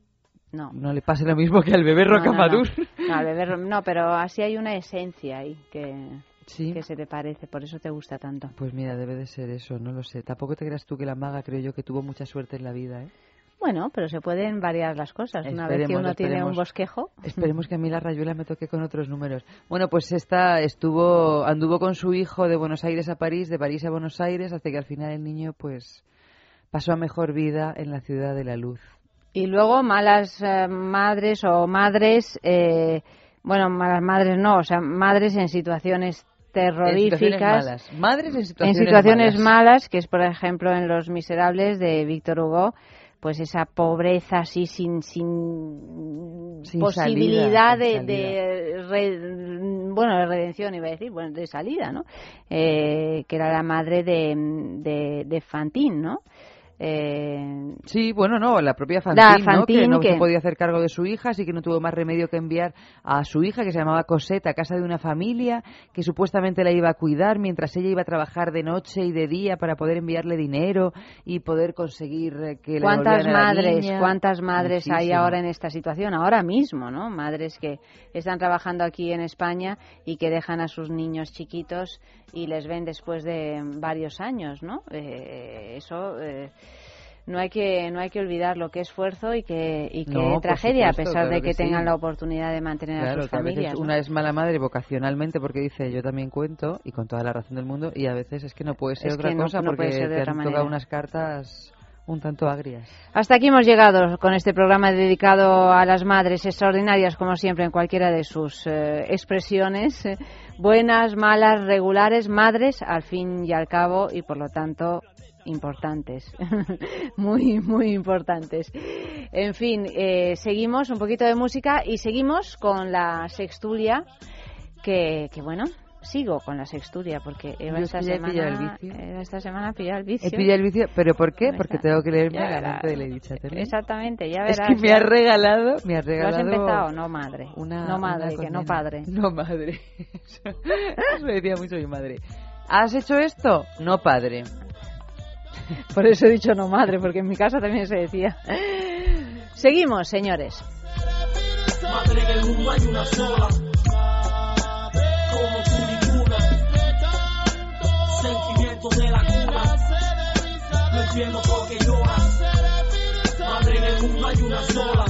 No. le pase lo mismo que al bebé No, no, rocamadur. No, No, al beber- no, pero así hay una esencia ahí que, que se te parece, por eso te gusta tanto. Pues mira, debe de ser eso, no lo sé. Tampoco te creas tú que la maga, creo yo, que tuvo mucha suerte en la vida, ¿eh? Bueno, pero se pueden variar las cosas. Una vez que uno tiene un bosquejo. Esperemos que a mí la rayuela me toque con otros números. Bueno, pues esta estuvo, anduvo con su hijo de Buenos Aires a París, de París a Buenos Aires, hasta que al final el niño, pues, pasó a mejor vida en la ciudad de la luz. Y luego malas eh, madres o madres, eh, bueno, malas madres no, o sea, madres en situaciones terroríficas. En situaciones malas. Madres en situaciones, en situaciones malas. malas, que es por ejemplo en Los Miserables de Víctor Hugo, pues esa pobreza así sin, sin, Sin posibilidad salida, de, de re- bueno, de redención iba a decir, bueno, de salida, ¿no? Eh, que era la madre de, de, de Fantine, ¿no? Eh, Sí, bueno, no, la propia La Fantine, ¿no? Que no se podía hacer cargo de su hija, así que no tuvo más remedio que enviar a su hija, que se llamaba Cosette, a casa de una familia que supuestamente la iba a cuidar mientras ella iba a trabajar de noche y de día para poder enviarle dinero y poder conseguir eh, que ¿Cuántas a la madres, niña. cuántas madres hay ahora en esta situación? Ahora mismo, ¿no? Madres que están trabajando aquí en España y que dejan a sus niños chiquitos y les ven después de varios años, ¿no? Eh, eso eh, no hay que no hay que olvidar lo que esfuerzo y que y que No, tragedia a pesar claro de que, que sí. tengan la oportunidad de mantener a sus que a veces familias. ¿no? una es mala madre vocacionalmente porque dice yo también cuento y con toda la razón del mundo y a veces es que no puede ser Es otra que no- cosa no porque puede ser te han manera. tocado unas cartas un tanto agrias. Hasta aquí hemos llegado con este programa dedicado a las madres extraordinarias, como siempre, en cualquiera de sus eh, expresiones. eh, buenas, malas, regulares, madres, al fin y al cabo, y por lo tanto importantes, muy, muy importantes. En fin, eh, seguimos un poquito de música y seguimos con la sextulia, que, que bueno, sigo con la sextulia porque Eva Yo es esta pillado el semana, vicio. Eva esta semana ha pillado el vicio. He pillado el vicio, pero ¿por qué? Porque tengo que leerme la mente de Lady Chatterley. Exactamente, ya Es verás. que me ha regalado, me ha ¿Lo regalado has empezado? No, madre. una- no, madre, una que no padre. No, madre. Eso me decía mucho mi madre. ¿Has hecho esto? No, padre. Por eso he dicho no, madre, porque en mi casa también se decía. Seguimos, señores. Madre, en el mundo hay una sola. Como tú ninguna. Sentimientos de la cuna. No entiendo por qué lloras. Madre, en el mundo hay una sola.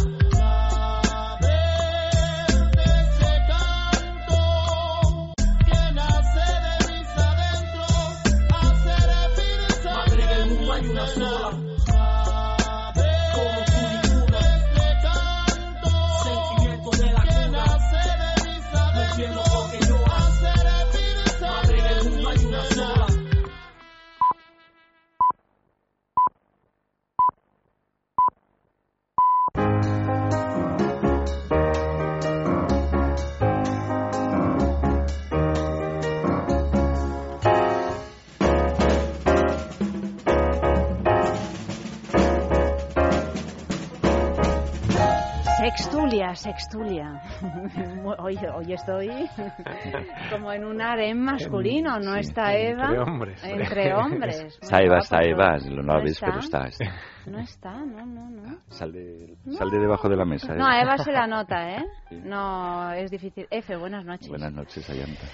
Sextulia, sextulia. Hoy, hoy estoy como en un harem masculino, ¿no está Eva? entre hombres. Entre hombres. Eva, está todo. Eva, no ¿No ves, está? pero está. está. No está, no, no, no. Sal de, sal de debajo de la mesa. ¿eh? No, Eva se la nota, ¿eh? No, es difícil. Efe, buenas noches. Buenas noches, Ayanta.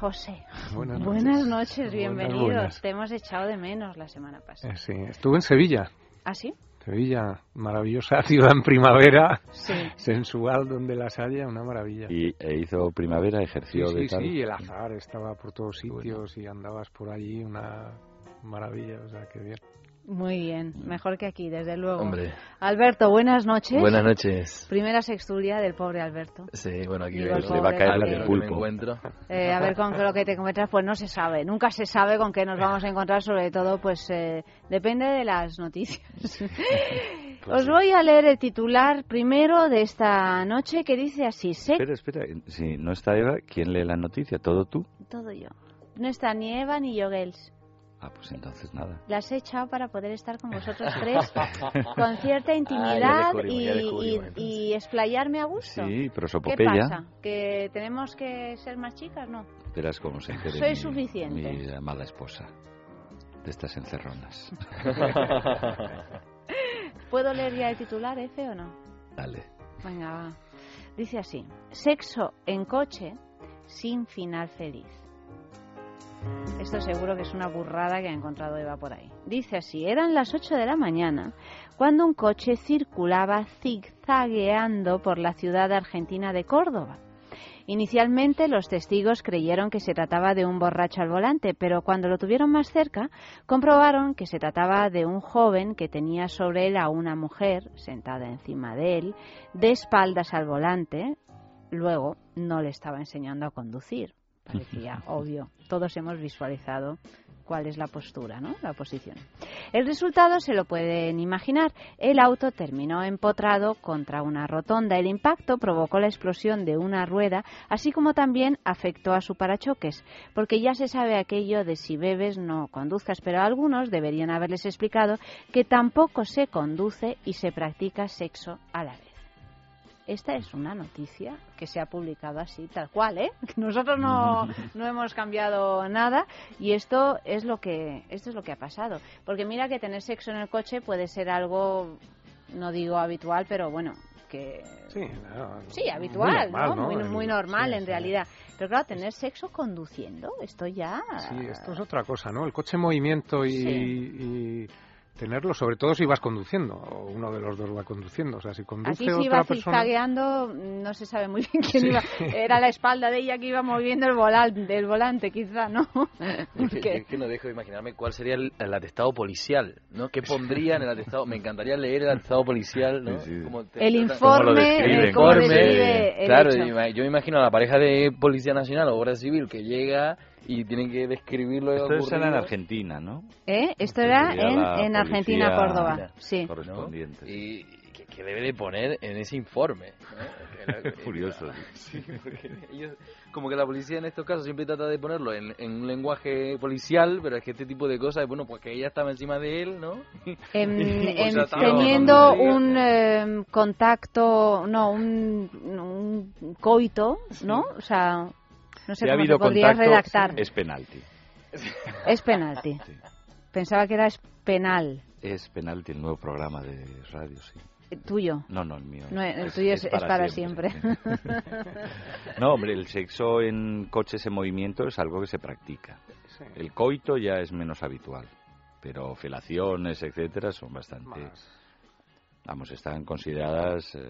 José. Buenas Buenas noches. noches, Buenas, bienvenidos. buenas. Te hemos echado de menos la semana pasada. Eh, Sí, estuve en Sevilla. ¿Ah, sí? Sevilla, maravillosa ciudad en primavera, Sí. sensual donde las haya, una maravilla. Y e hizo primavera, ejerció sí, de sí, tal. sí, el azar estaba por todos sitios y andabas por allí, una maravilla, o sea, que bien. Muy bien, mejor que aquí, desde luego. Hombre. Alberto, buenas noches. Buenas noches. Primera sextulia del pobre Alberto. Sí, bueno, aquí Digo, el le pobre va a caer la del pulpo. Eh, a ver con qué lo que te encuentras, pues no se sabe. Nunca se sabe con qué nos vamos a encontrar, sobre todo, pues eh, depende de las noticias. Os voy a leer el titular primero de esta noche que dice así, sé Espera, espera. Si no está Eva, ¿quién lee la noticia? ¿Todo tú? todo yo. No está ni Eva ni Yogels. Ah, pues entonces nada. Las he echado para poder estar con vosotros tres con cierta intimidad descubrimos, y, y- y explayarme a gusto. Sí, ¿Qué prosopopeya. pasa? ¿Que tenemos que ser más chicas? No. Verás cómo se entere Soy mi- suficiente. Mi amada esposa de estas encerronas. ¿Puedo leer ya el titular, F, o no? Dale. Venga, va. Dice así, sexo en coche sin final feliz. Esto seguro que es una burrada que ha encontrado Eva por ahí. Dice así, eran las 8 de la mañana cuando un coche circulaba zigzagueando por la ciudad argentina de Córdoba. Inicialmente los testigos creyeron que se trataba de un borracho al volante, pero cuando lo tuvieron más cerca comprobaron que se trataba de un joven que tenía sobre él a una mujer sentada encima de él, de espaldas al volante. Luego no le estaba enseñando a conducir. Parecía obvio. Todos hemos visualizado cuál es la postura, ¿no? La posición. El resultado se lo pueden imaginar. El auto terminó empotrado contra una rotonda. El impacto provocó la explosión de una rueda, así como también afectó a su parachoques, porque ya se sabe aquello de si bebes no conduzcas, pero algunos deberían haberles explicado que tampoco se conduce y se practica sexo a la vez. Esta es una noticia que se ha publicado así, tal cual, ¿eh? Nosotros no, no hemos cambiado nada y esto es lo que esto es lo que ha pasado. Porque mira que tener sexo en el coche puede ser algo, no digo habitual, pero bueno, que Sí, no, sí habitual, muy normal, ¿no? ¿no? Muy, normal sí, en sí. realidad. Pero claro, tener sexo conduciendo, esto ya. Sí, esto es otra cosa, ¿no? El coche en movimiento y, y tenerlo, sobre todo si vas conduciendo, o uno de los dos va conduciendo. O sea, si conduce Aquí se otra iba persona... zigzagueando, no se sabe muy bien quién Sí. iba. Era la espalda de ella que iba moviendo el volante, el volante quizá, ¿no? Es que, Porque- es que no dejo de imaginarme cuál sería el, el atestado policial, ¿no? ¿Qué pondría en el atestado? Me encantaría leer el atestado policial, ¿no? Cómo te- El informe, cómo lo describen. cómo Informe, el Claro, hecho. yo me imagino a la pareja de Policía Nacional o Guardia Civil que llega y tienen que describir lo que ha Esto será en ocurrido. Argentina, ¿no? ¿Eh? Esto era en, en Argentina, Córdoba. Sí. Correspondiente. Y que, que debe de poner en ese informe. ¿no? Furioso. Sí, porque ellos- como que la policía en estos casos siempre trata de ponerlo en, en un lenguaje policial, pero es que este tipo de cosas, bueno, pues que ella estaba encima de él, ¿no? Sea, tío, teniendo no un em, contacto, no, un, un coito, ¿no? O sea, no sé Si ha habido contacto, redactar. es penalti. Es penalti. Pensaba que era es penal. Es penalti el nuevo programa de radio, sí. Eh, Tuyo. No, no, el mío. No, el tuyo es, es para, siempre. No, hombre, el sexo en coches en movimiento es algo que se practica. El coito ya es menos habitual, pero felaciones, etcétera, son bastante... Vamos, están consideradas... eh,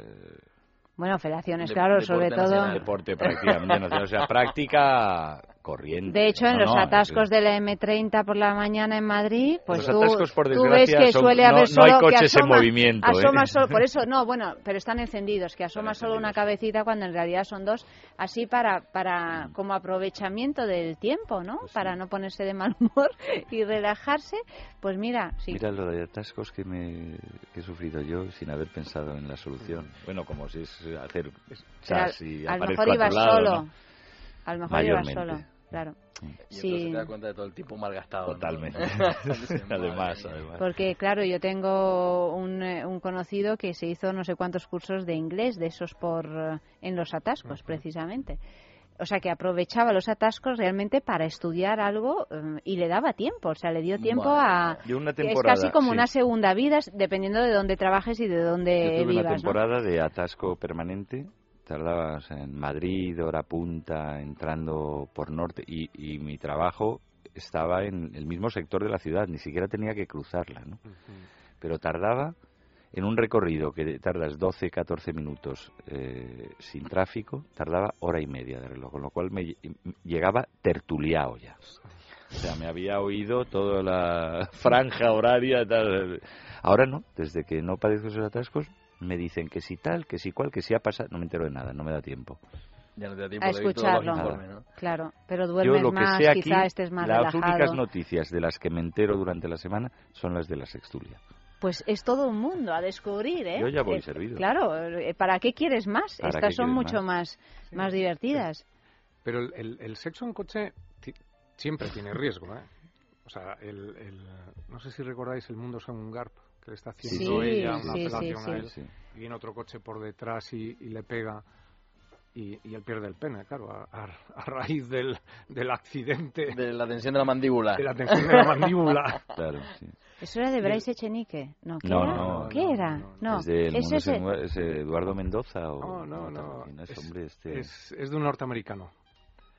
bueno, felaciones, de- claro, deporte sobre todo. nacional, Deporte prácticamente nacional, o sea, práctica corriente. De hecho, en No, los no, atascos de la M30 por la mañana en Madrid, pues Los tú, atascos, por tú ves que son- suele no- haber no solo hay que coches en asoma- movimiento, ¿eh? asoma solo- por eso, no, bueno, pero están encendidos, que asoma solo una cabecita cuando en realidad son dos, así para, para como aprovechamiento del tiempo, ¿no? Pues Para no ponerse de mal humor y relajarse, pues mira, sí. Mira lo de atascos que, me, que he sufrido yo sin haber pensado en la solución. Bueno, como si es hacer Pero chas y mejor a tu ibas lado, solo. ¿no? A lo mejor ibas Mayormente. solo, claro. Y entonces Sí. te das cuenta de todo el tipo malgastado. ¿no? Totalmente. Además, además. Porque, claro, yo tengo un, eh, un conocido que se hizo no sé cuántos cursos de inglés, de esos por eh, en los atascos, precisamente. O sea, que aprovechaba los atascos realmente para estudiar algo eh, y le daba tiempo. O sea, le dio tiempo a... Yo una que es temporada, casi como sí. una segunda vida, dependiendo de dónde trabajes y de Yo dónde tuve una vivas, ¿no? temporada de atasco permanente. Tardaba o sea, en Madrid, hora punta, entrando por norte. Y, y mi trabajo estaba en el mismo sector de la ciudad. Ni siquiera tenía que cruzarla, ¿no? Pero tardaba en un recorrido que tardas 12, 14 minutos eh, sin tráfico, tardaba hora y media de reloj, con lo cual me lle- llegaba tertuliado ya. O sea, me había oído toda la franja horaria. Tal. Ahora no, desde que no padezco esos atascos, me dicen que si tal, que si cual, que si ha pasado. No me entero de nada, no me da tiempo. Ya no te da tiempo A de escucharlo. informes, ¿no? Claro, pero Yo duermes lo que más, sé aquí, quizá estés más las relajado. únicas noticias de las que me entero durante la semana son las de la sextulia. pues es todo un mundo a descubrir, ¿eh? Yo ya voy Eh, servido. Claro, eh, ¿para qué quieres más? ¿Para Estas son mucho más, más divertidas. Pero el, el- el sexo en coche ti- siempre tiene riesgo, ¿eh? O sea, el, el- no sé si recordáis el mundo según Garp, que le está haciendo Sí, ella una sí, apelación sí, a él, sí. y viene otro coche por detrás y, y le pega. Y, y él pierde el pene, claro, a, a- a raíz del, del accidente. De la tensión de la mandíbula. De la tensión de la mandíbula. Claro, sí. ¿Eso era de Bryce Echenique? No, ¿qué No, era? no, ¿Qué era? No, ¿Es ese mundo es según- es Eduardo Mendoza o No, no, no. es, hombre este es- es de un norteamericano.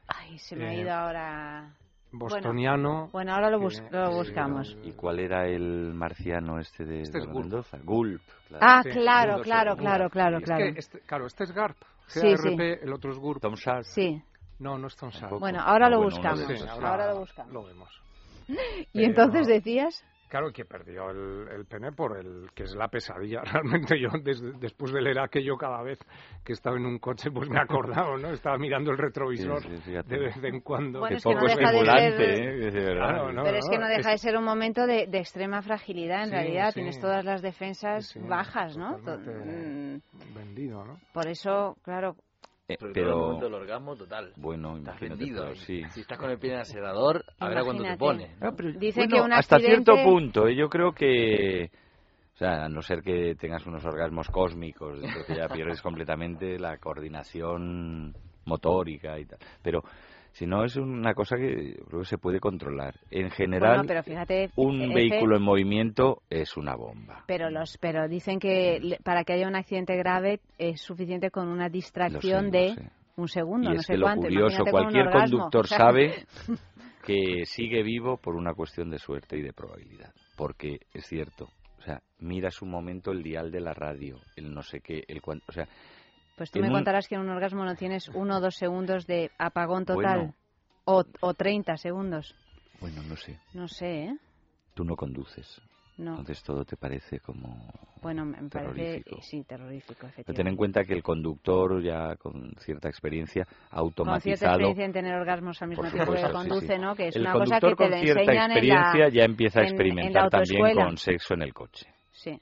Ay, se me ha Eh, ido ahora... Bostoniano. Bueno, bueno, ahora lo, bus- que- lo buscamos. ¿Y cuál era el marciano este de Este es Gulp. Mendoza? Gulp. Claro. Ah, Sí, claro, claro, claro, claro, es claro. que este- claro, este es Garp. Sí, GARP, sí. el otro es GURP. Tom Sharp. Sí. No, no es Tom Sharp. Bueno, ahora Ah, lo bueno, buscamos. Sí, sí. Ahora lo buscamos. Lo vemos. Y entonces decías... Claro que perdió el, el pene por el que es la pesadilla. Realmente yo des- después de leer aquello cada vez que estaba en un coche pues me he acordado, ¿no? Estaba mirando el retrovisor Sí, sí, fíjate. de vez en cuando. Bueno, es que no poco deja de ser- ¿eh? Claro, no, Pero es que no deja de ser un momento de, de extrema fragilidad, en Sí, realidad. sí. Tienes todas las defensas Sí, bajas, ¿no? Mm, vendido, ¿no? Por eso, claro, Eh, Sobre todo en el pero momento del orgasmo total. bueno, Estás imagínate, vendido. pero sí. Si estás con el pie en el acelerador, a ver a cuánto te Imagínate. pone. Ah, pero, bueno, que un hasta accidente- cierto punto, ¿eh? yo creo que, o sea, a no ser que tengas unos orgasmos cósmicos, creo que ya pierdes completamente la coordinación motórica y tal. Pero si no es una cosa que creo que se puede controlar. En general, bueno, pero fíjate, un vehículo en movimiento es una bomba. Pero los, pero dicen que para que haya un accidente grave es suficiente con una distracción sé, de un segundo, y no es sé que lo curioso, Imagínate cualquier conductor O sea, sabe que sigue vivo por una cuestión de suerte y de probabilidad. Porque es cierto, o sea, miras un momento el dial de la radio, el no sé qué, el cuánto, o sea, Pues tú en me un- contarás que en un orgasmo no tienes uno o dos segundos de apagón total. Bueno. O, o 30 segundos. bueno, no sé, No sé, ¿eh? tú no conduces. No. Entonces todo te parece como... Bueno, me me parece... terrorífico. Sí, terrorífico, Pero ten en efectivamente. cuenta que el conductor ya con cierta experiencia Con cierta automatizado... experiencia en tener orgasmos al mismo tiempo que conduce, sí. ¿no? Que es el una cosa que te con cierta enseñan en la- experiencia ya empieza a en- en experimentar también con sexo en el coche. Sí.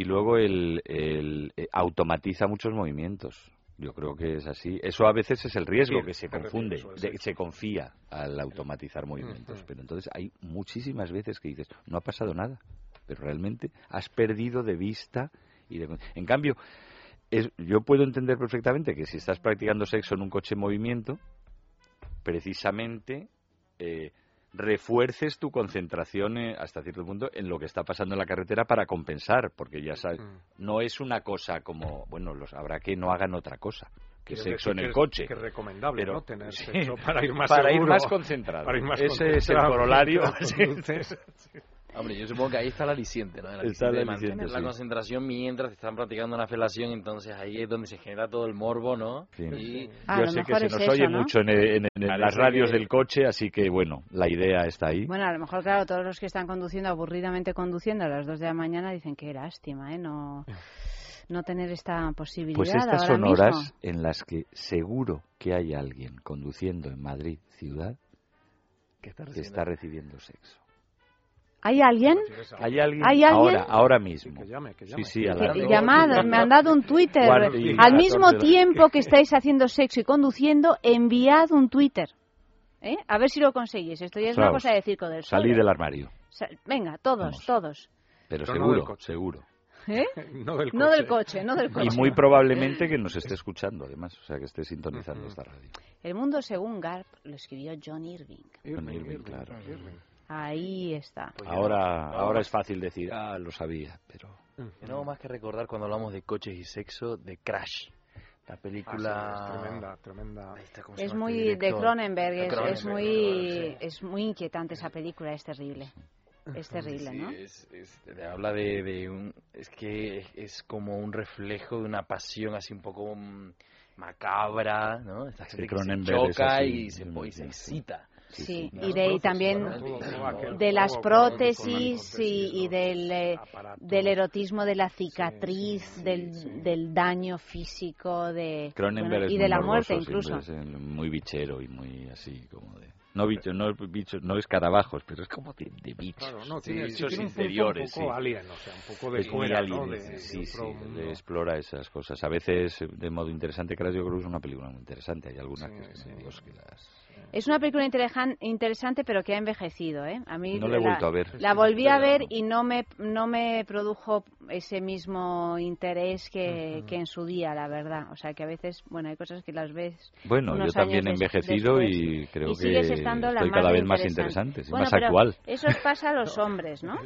Y luego el, el- eh, automatiza muchos movimientos. Yo creo que es así. Eso a veces es el riesgo Sí, que se confunde, de- se confía al automatizar movimientos. Pero entonces hay muchísimas veces que dices, no ha pasado nada, pero realmente has perdido de vista. y de- En cambio, es- yo puedo entender perfectamente que si estás practicando sexo en un coche en movimiento, precisamente eh, refuerces tu concentración eh, hasta cierto punto en lo que está pasando en la carretera para compensar, porque ya sabes, Mm. no es una cosa como, bueno, los habrá que no hagan otra cosa que sexo en el que es- coche. que es recomendable, Pero- ¿no? Tener sí, sexo para ir más para ir más concentrado. para ir más Ese es el corolario. mientras Sí. Hombre, yo supongo que ahí está la aliciente, ¿no? El Está de aliciente, la sí. concentración mientras están practicando una felación, entonces ahí es donde se genera todo el morbo, ¿no? Sí. Y Ah, Yo sé que se es nos eso, oye ¿no? mucho en, en- en Parece las radios que- del coche, así que bueno, la idea está ahí. Bueno, a lo mejor, claro, todos los que están conduciendo, aburridamente conduciendo a las 2 de la mañana, dicen qué lástima, ¿eh? No, no tener esta posibilidad Pues estas ahora son mismo. horas en las que seguro que hay alguien conduciendo en Madrid ciudad ¿Qué está que está recibiendo sexo. ¿Hay alguien? ¿Hay alguien? ¿Hay alguien? Ahora, ahora mismo. que llame, que Sí, llame. sí, a dos. llamadas, me han dado un Twitter. Al mismo la- tiempo que estáis haciendo sexo y conduciendo, enviad un Twitter. ¿Eh? A ver si lo conseguís. Esto ya es una cosa de circo del sol. Salí del armario. Venga, todos, Vamos. todos. Pero Pero no seguro, seguro. ¿Eh? no del coche. No del coche, no del coche. Y muy probablemente que nos esté escuchando, además, o sea, que esté sintonizando esta radio. El mundo según Garp lo escribió John Irving. Irving, Irving, Irving, claro. Irving. Ahí está. Pues Ahora, ahora es fácil decir, ah, lo sabía, pero no más que recordar cuando hablamos de coches y sexo de Crash. La película... Ah, sí, es tremenda, tremenda. Ahí está, ¿cómo se Es llama muy de? Cronenberg, es, muy sí. es muy inquietante esa película, es terrible. Es terrible, Sí, ¿no? es, habla de, de un... Es que es, como un reflejo de una pasión así un poco mm, macabra, ¿no? Esta Sí, gente que se choca así, y se, y se excita. Sí, Sí, sí. y de y también de las con- prótesis y, del, eh, erotismo de la cicatriz, sí, del, sí. del daño físico, de Cronenberg bueno, y de la muerte morboso, incluso. eh, muy bichero y muy así como de... No bichos, no bichos, no escarabajos, pero es como de, de bichos. Claro, no, sí, tiene, sí, bichos tiene un punto interiores. un poco sí. alien, o sea, un poco de Es muy fuera, alien, ¿no? De- sí, de sí, explora esas cosas. A veces eh, de modo interesante, Crash, yo creo que es una película muy interesante. Hay algunas que, Dios, que las... Es una película interesan- interesante, pero que ha envejecido, ¿eh? A mí No la he vuelto a ver. La volví a ver y no me no me produjo ese mismo interés que, que en su día, la verdad. O sea, que a veces, bueno, hay cosas que las ves. Bueno, yo unos también he envejecido después y creo que estando la estoy cada vez más interesante. Bueno, más actual. Eso pasa a los hombres, ¿no?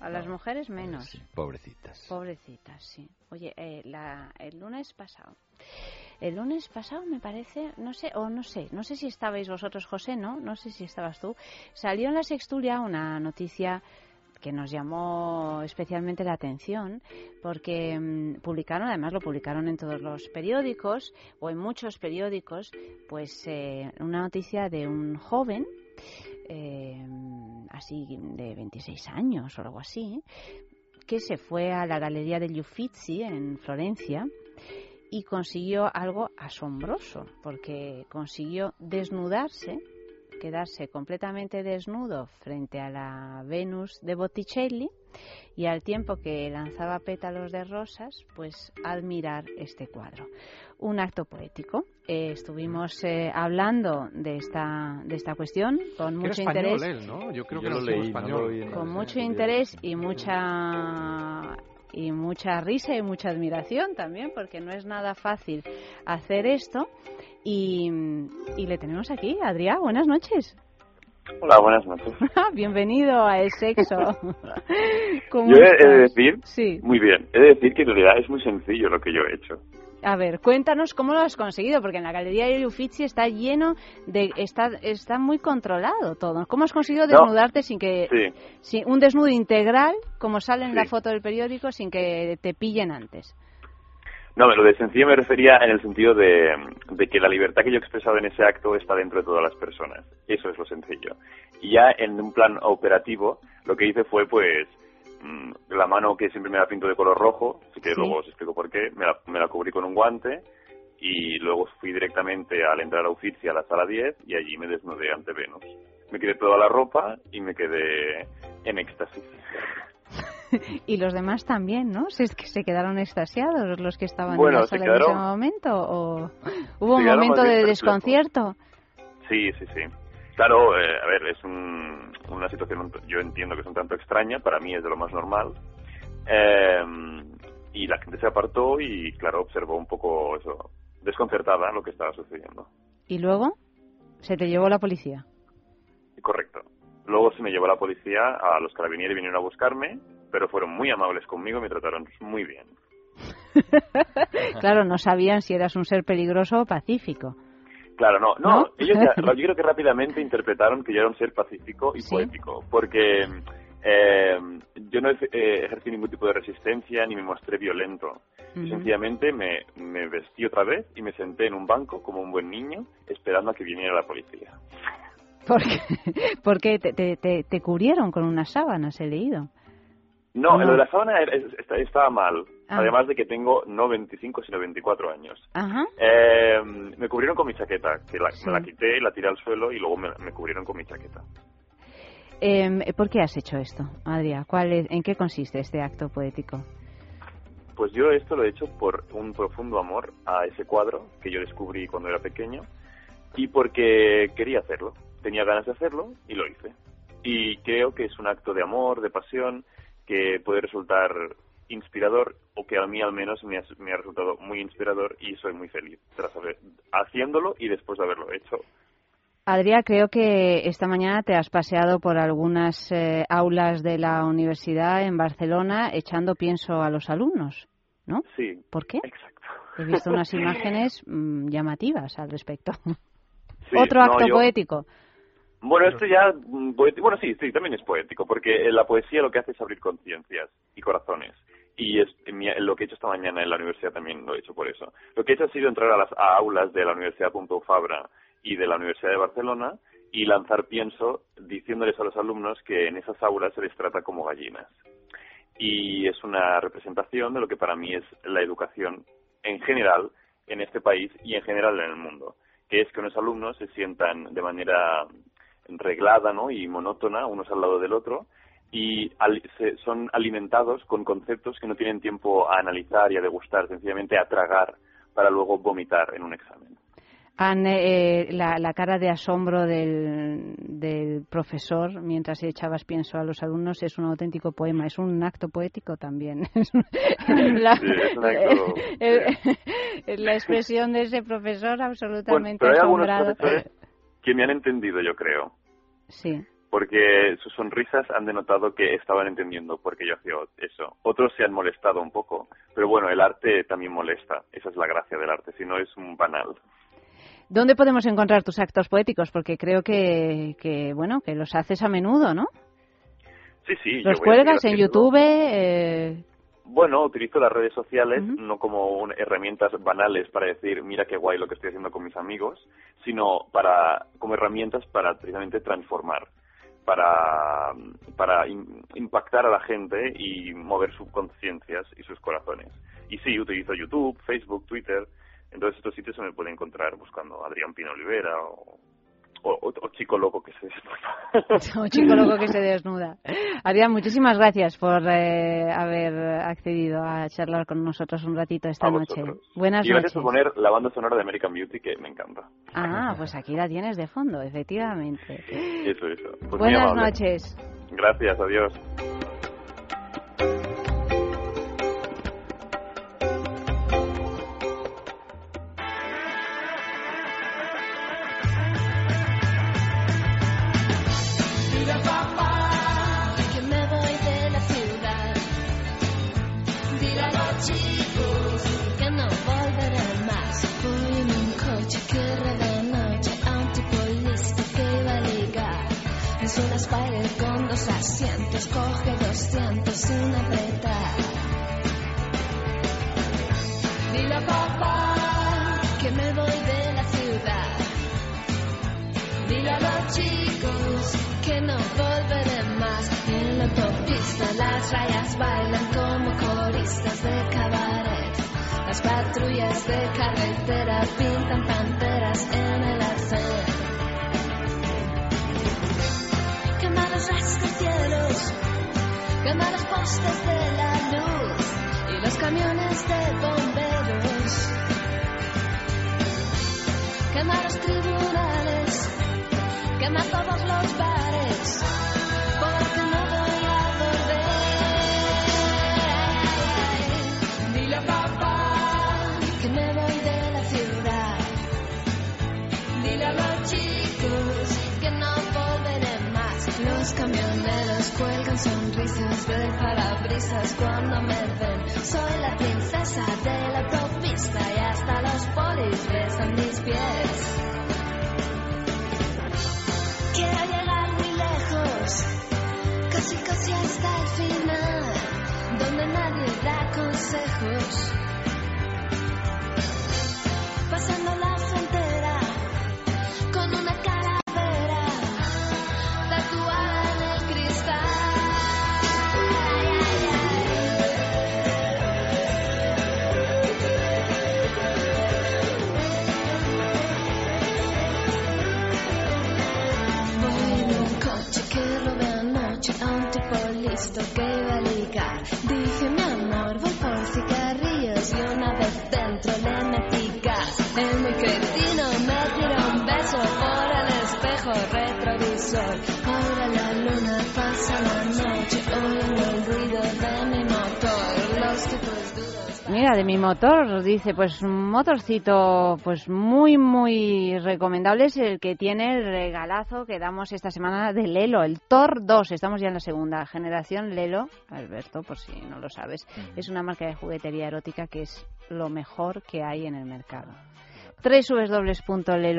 A las mujeres menos. Pobrecitas. Pobrecitas, sí. Oye, eh, la, el lunes pasado. El lunes pasado me parece, no sé, o no sé, no sé si estabais vosotros, José, ¿no? No sé si estabas tú. Salió en la Sextulia una noticia que nos llamó especialmente la atención porque mm, publicaron, además lo publicaron en todos los periódicos o en muchos periódicos, pues eh, una noticia de un joven eh, así de 26 años o algo así, que se fue a la Galería degli Uffizi en Florencia y consiguió algo asombroso, porque consiguió desnudarse, quedarse completamente desnudo frente a la Venus de Botticelli y al tiempo que lanzaba pétalos de rosas, pues admirar este cuadro. Un acto poético. Eh, estuvimos eh, hablando de esta, de esta cuestión con mucho interés él, ¿no? Yo creo Yo que lo era leí, no español. lo con mucho interés y mucha y mucha risa y mucha admiración también porque no es nada fácil hacer esto y, y le tenemos aquí Adrián buenas noches Hola, buenas noches. bienvenido a El Sexo ¿Cómo Yo he, he de decir, Sí. muy bien, he de decir que en realidad es muy sencillo lo que yo he hecho. A ver, cuéntanos cómo lo has conseguido, porque en la galería de Uffizi está lleno de, está, está muy controlado todo. ¿Cómo has conseguido No. desnudarte sin que, Sí. sin- un desnudo integral, como sale en la foto del periódico, sin que te pillen antes? No, lo de sencillo me refería en el sentido de, de que la libertad que yo he expresado en ese acto está dentro de todas las personas. Eso es lo sencillo. Y ya en un plan operativo, lo que hice fue, pues, la mano que siempre me la pinto de color rojo, así que Sí. luego os explico por qué, me la, me la cubrí con un guante y luego fui directamente al entrar a Uffizi a la sala 10 y allí me desnudé ante Venus. Me quedé toda la ropa y me quedé en éxtasis. y los demás también, ¿no? Si es que se quedaron extasiados los que estaban Bueno, en la sala en ese quedaron- momento, o hubo un quedaron momento de desconcierto. Sí, sí, sí. Claro, eh, a ver, es un- una situación, yo entiendo que es un tanto extraña, para mí es de lo más normal. Eh, y la gente se apartó y, claro, observó un poco eso, desconcertada lo que estaba sucediendo. Y luego se te llevó la policía. Correcto. Luego se me llevó la policía, a los carabinieri vinieron a buscarme, pero fueron muy amables conmigo y me trataron muy bien. claro, no sabían si eras un ser peligroso o pacífico. Claro, no, no, ¿No? ellos ya- yo creo que rápidamente interpretaron que yo era un ser pacífico y poético, porque eh, yo no eh, ejercí ningún tipo de resistencia ni me mostré violento. Ujú. Sencillamente me, me vestí otra vez y me senté en un banco como un buen niño esperando a que viniera la policía. Porque, porque te, te, te, te cubrieron con unas sábanas, he leído. No, No. lo de la sábana estaba mal, Ah. además de que tengo no 25 sino 24 años. Ajá. Eh, me cubrieron con mi chaqueta, que la, Sí. me la quité, la tiré al suelo y luego me, me cubrieron con mi chaqueta. Eh, ¿Por qué has hecho esto, Adrià? ¿Cuál es, ¿En qué consiste este acto poético? Pues yo esto lo he hecho por un profundo amor a ese cuadro que yo descubrí cuando era pequeño y porque quería hacerlo. Tenía ganas de hacerlo y lo hice. Y creo que es un acto de amor, de pasión, que puede resultar inspirador o que a mí al menos me ha, me ha resultado muy inspirador y soy muy feliz tras haber, haciéndolo y después de haberlo hecho. Adrià, creo que esta mañana te has paseado por algunas eh, aulas de la universidad en Barcelona echando pienso a los alumnos, ¿no? Sí. ¿Por qué? Exacto. He visto unas imágenes mm, llamativas al respecto. Sí, Otro no, acto yo- poético. Bueno, esto ya, mm, bueno, sí, sí, también es poético, porque la poesía lo que hace es abrir conciencias y corazones. Y es, en mi- lo que he hecho esta mañana en la universidad también lo he hecho por eso. Lo que he hecho ha sido entrar a las a aulas de la Universidad Pompeu Fabra y de la Universidad de Barcelona y lanzar pienso diciéndoles a los alumnos que en esas aulas se les trata como gallinas. Y es una representación de lo que para mí es la educación en general en este país y en general en el mundo, que es que unos alumnos se sientan de manera reglada ¿no? y monótona, unos al lado del otro, y al- se- son alimentados con conceptos que no tienen tiempo a analizar y a degustar, sencillamente a tragar para luego vomitar en un examen. Anne, eh, la, la cara de asombro del, del profesor mientras echabas pienso a los alumnos es un auténtico poema, es un acto poético también. Es la, Sí, es un acto, eh, la expresión de ese profesor Bueno, absolutamente pero hay algunos asombrado. profesores que me han entendido, yo creo, Sí. Porque sus sonrisas han denotado que estaban entendiendo por qué yo hacía eso. Otros se han molestado un poco, pero bueno, el arte también molesta. Esa es la gracia del arte, si no es un banal. ¿Dónde podemos encontrar tus actos poéticos? Porque creo que, que bueno, que los haces a menudo, ¿no? Sí, sí. Los cuelgas en. YouTube. eh, Bueno, utilizo las redes sociales no como un- herramientas banales para decir, mira qué guay lo que estoy haciendo con mis amigos, sino para como herramientas para precisamente transformar, para, para im- impactar a la gente y mover sus conciencias y sus corazones. Y sí, utilizo YouTube, Facebook, Twitter, entonces estos sitios se me pueden encontrar buscando Adrián Pino Olivera o, o, o- o Chico Loco que se desnuda. o chico loco que se desnuda. Adrián, muchísimas gracias por eh, haber accedido a charlar con nosotros un ratito esta noche. Buenas y gracias noches. por poner la banda sonora de American Beauty que me encanta. Ah, pues aquí la tienes de fondo, efectivamente. Eso, eso. Pues Buenas noches. Gracias, adiós. Dos asientos, coge 200 sin apretar. Dile a papá que me voy de la ciudad. Dile a los chicos que no volveré más. En la autopista las rayas bailan como coristas de cabaret. Las patrullas de carretera pintan panteras en el arcén. Quema los rascacielos, quema los postes de la luz y los camiones de bomberos. Quema los tribunales, quema todos los bares, cuelgan sonrisas del parabrisas cuando me ven. Soy la princesa de la autopista y hasta los polis besan mis pies. Quiero llegar muy lejos, casi casi hasta el final, donde nadie da consejos. Ligar. Dije, mi amor, voy por cigarrillos y una vez dentro le metí gas. El muy cretino me tiró un beso por el espejo retrovisor. Ahora la luna pasa la noche Mira, de mi motor, dice, pues un motorcito pues muy, muy recomendable es el que tiene el regalazo que damos esta semana de Lelo, el Thor 2. Estamos ya en la segunda generación Lelo, Alberto, por si no lo sabes. Es una marca de juguetería erótica que es lo mejor que hay en el mercado www.lelo.com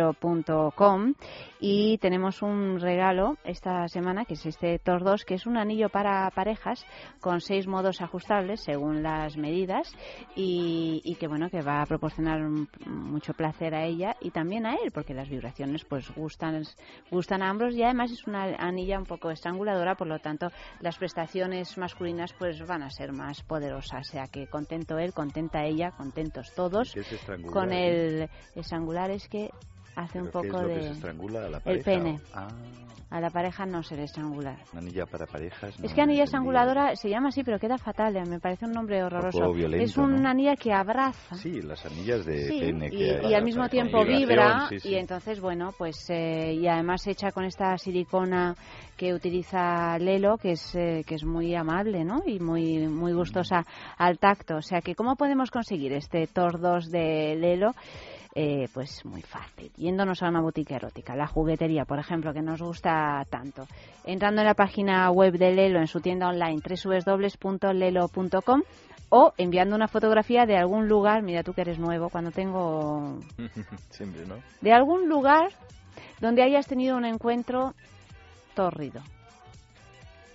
y tenemos un regalo esta semana que es este Thor 2 que es un anillo para parejas con seis modos ajustables según las medidas y, y que bueno que va a proporcionar un- mucho placer a ella y también a él porque las vibraciones pues gustan gustan a ambos y además es una anilla un poco estranguladora por lo tanto las prestaciones masculinas pues van a ser más poderosas o sea que contento él contenta ella contentos todos ¿Qué es estrangular? con el estrangular es que hace un ¿Pero qué es poco que de... se estrangula a la el pareja? pene. Ah, A la pareja no se le estrangula. una anilla para parejas. Es que anilla estranguladora se llama así, pero queda fatal. eh, Me parece un nombre horroroso. violento, es una ¿no? anilla que abraza. Sí, las anillas de Sí, pene que y, al mismo tiempo vibra vibración, sí, sí. y entonces bueno pues eh, y además hecha con esta silicona que utiliza Lelo que es eh, que es muy amable no y muy muy gustosa al tacto o sea que cómo podemos conseguir este Tor 2 de Lelo eh, pues muy fácil, yéndonos a una boutique erótica, la juguetería, por ejemplo, que nos gusta tanto. Entrando en la página web de Lelo, en su tienda online, www.lelo.com, o enviando una fotografía de algún lugar, mira tú que eres nuevo, cuando tengo Siempre, ¿no? de algún lugar donde hayas tenido un encuentro tórrido,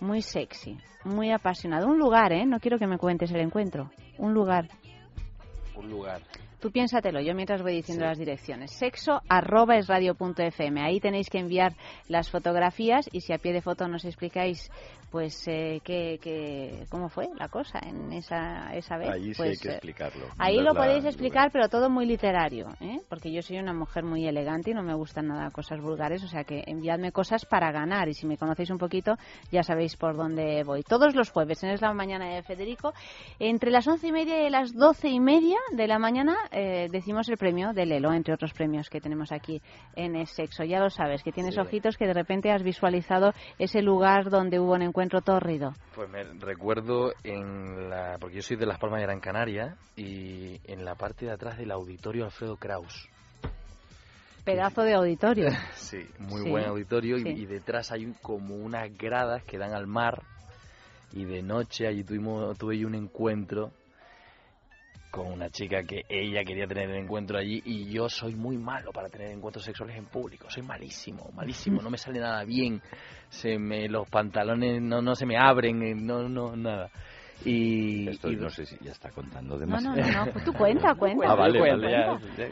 muy sexy, muy apasionado. Un lugar, ¿eh? No quiero que me cuentes el encuentro. Un lugar. Un lugar. Tú piénsatelo, yo mientras voy diciendo las direcciones. Sexo arroba es radio fm. Ahí tenéis que enviar las fotografías y si a pie de foto nos explicáis pues eh, qué, qué- cómo fue la cosa en esa, esa vez. Ahí sí pues, hay que eh, explicarlo. Ahí No lo podéis explicar, pero todo muy literario, ¿eh? porque yo soy una mujer muy elegante y no me gustan nada cosas vulgares, o sea que enviadme cosas para ganar y si me conocéis un poquito ya sabéis por dónde voy. Todos los jueves en Es la Mañana de Federico, entre las once y media y las doce y media de la mañana eh, decimos el premio de Lelo, entre otros premios que tenemos aquí en Es Sexo. Ya lo sabes, que tienes Sí. ojitos que de repente has visualizado ese lugar donde hubo un encuentro tórrido. Pues me recuerdo en la. Porque yo soy de Las Palmas de Gran Canaria y en la parte de atrás del auditorio Alfredo Kraus. Pedazo de auditorio. Sí, muy Sí, buen auditorio y- sí. y, detrás hay como unas gradas que dan al mar y de noche allí tuvimos tuve un encuentro con una chica que ella quería tener el encuentro allí y yo soy muy malo para tener encuentros sexuales en público, soy malísimo, malísimo, no me sale nada bien, se me los pantalones no no se me abren, eh, no no nada. Y, Esto y- no sé si ya está contando No, no, demasiado. no, no, pues tú cuenta, cuenta. Ah, vale, ya, ya-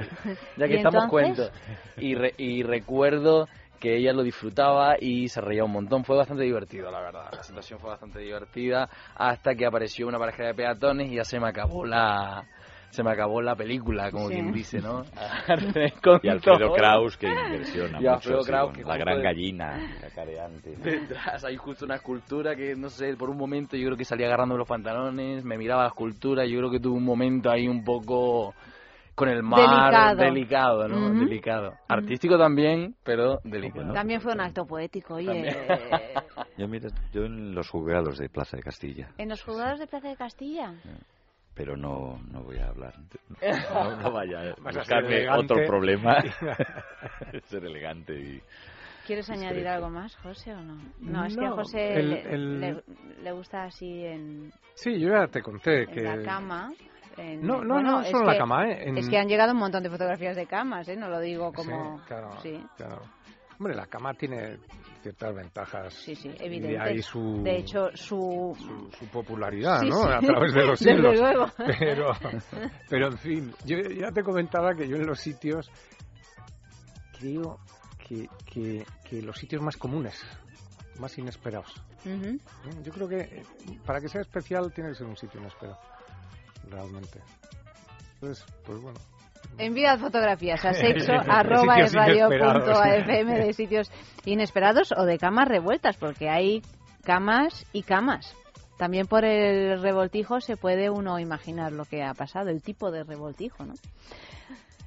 ya que ¿Y estamos entonces? cuento. Y, re- y recuerdo que ella lo disfrutaba y se reía un montón. Fue bastante divertido, la verdad. La situación fue bastante divertida hasta que apareció una pareja de peatones y ya se me acabó la se me acabó la película, como Sí. quien dice, ¿no? Y Alfredo Kraus, que impresiona Y mucho, Kraus, que la gran de- gallina, cacareante. Detrás hay justo una escultura que, no sé, por un momento yo creo que salía agarrando los pantalones, me miraba la escultura, yo creo que tuve un momento ahí un poco con el mar Delicado. delicado, ¿no? Ujú. Delicado. Artístico también, pero delicado. También fue un acto poético, oye. Yo, mira, yo en los juzgados de Plaza de Castilla, En los juzgados de Plaza de Castilla. pero no, no voy a hablar. No, no vaya a Vas buscarme otro problema. ser elegante y... ¿Quieres añadir algo más, José, o no? No, es que a No, José el- le, el- le- le gusta así en, Sí, yo ya te conté en que... la cama. En- No, no, bueno, no solo la que- cama, ¿eh? En- Es que han llegado un montón de fotografías de camas, ¿eh? No lo digo como... Sí, claro, Sí. claro. Hombre, la cama tiene ciertas ventajas. Sí, sí, Y de evidente. ahí su, De hecho, su... su popularidad, Sí, ¿no? sí. A través de los siglos. luego. Pero, pero, en fin, yo ya te comentaba que yo en los sitios creo que, que, que los sitios más comunes, más inesperados. Yo creo que para que sea especial tiene que ser un sitio inesperado, realmente. Entonces, pues bueno. Enviad fotografías a sexo De arroba sitios es radio inesperados. punto AFM de sitios inesperados o de camas revueltas, porque hay camas y camas. También por el revoltijo se puede uno imaginar lo que ha pasado, el tipo de revoltijo, ¿no?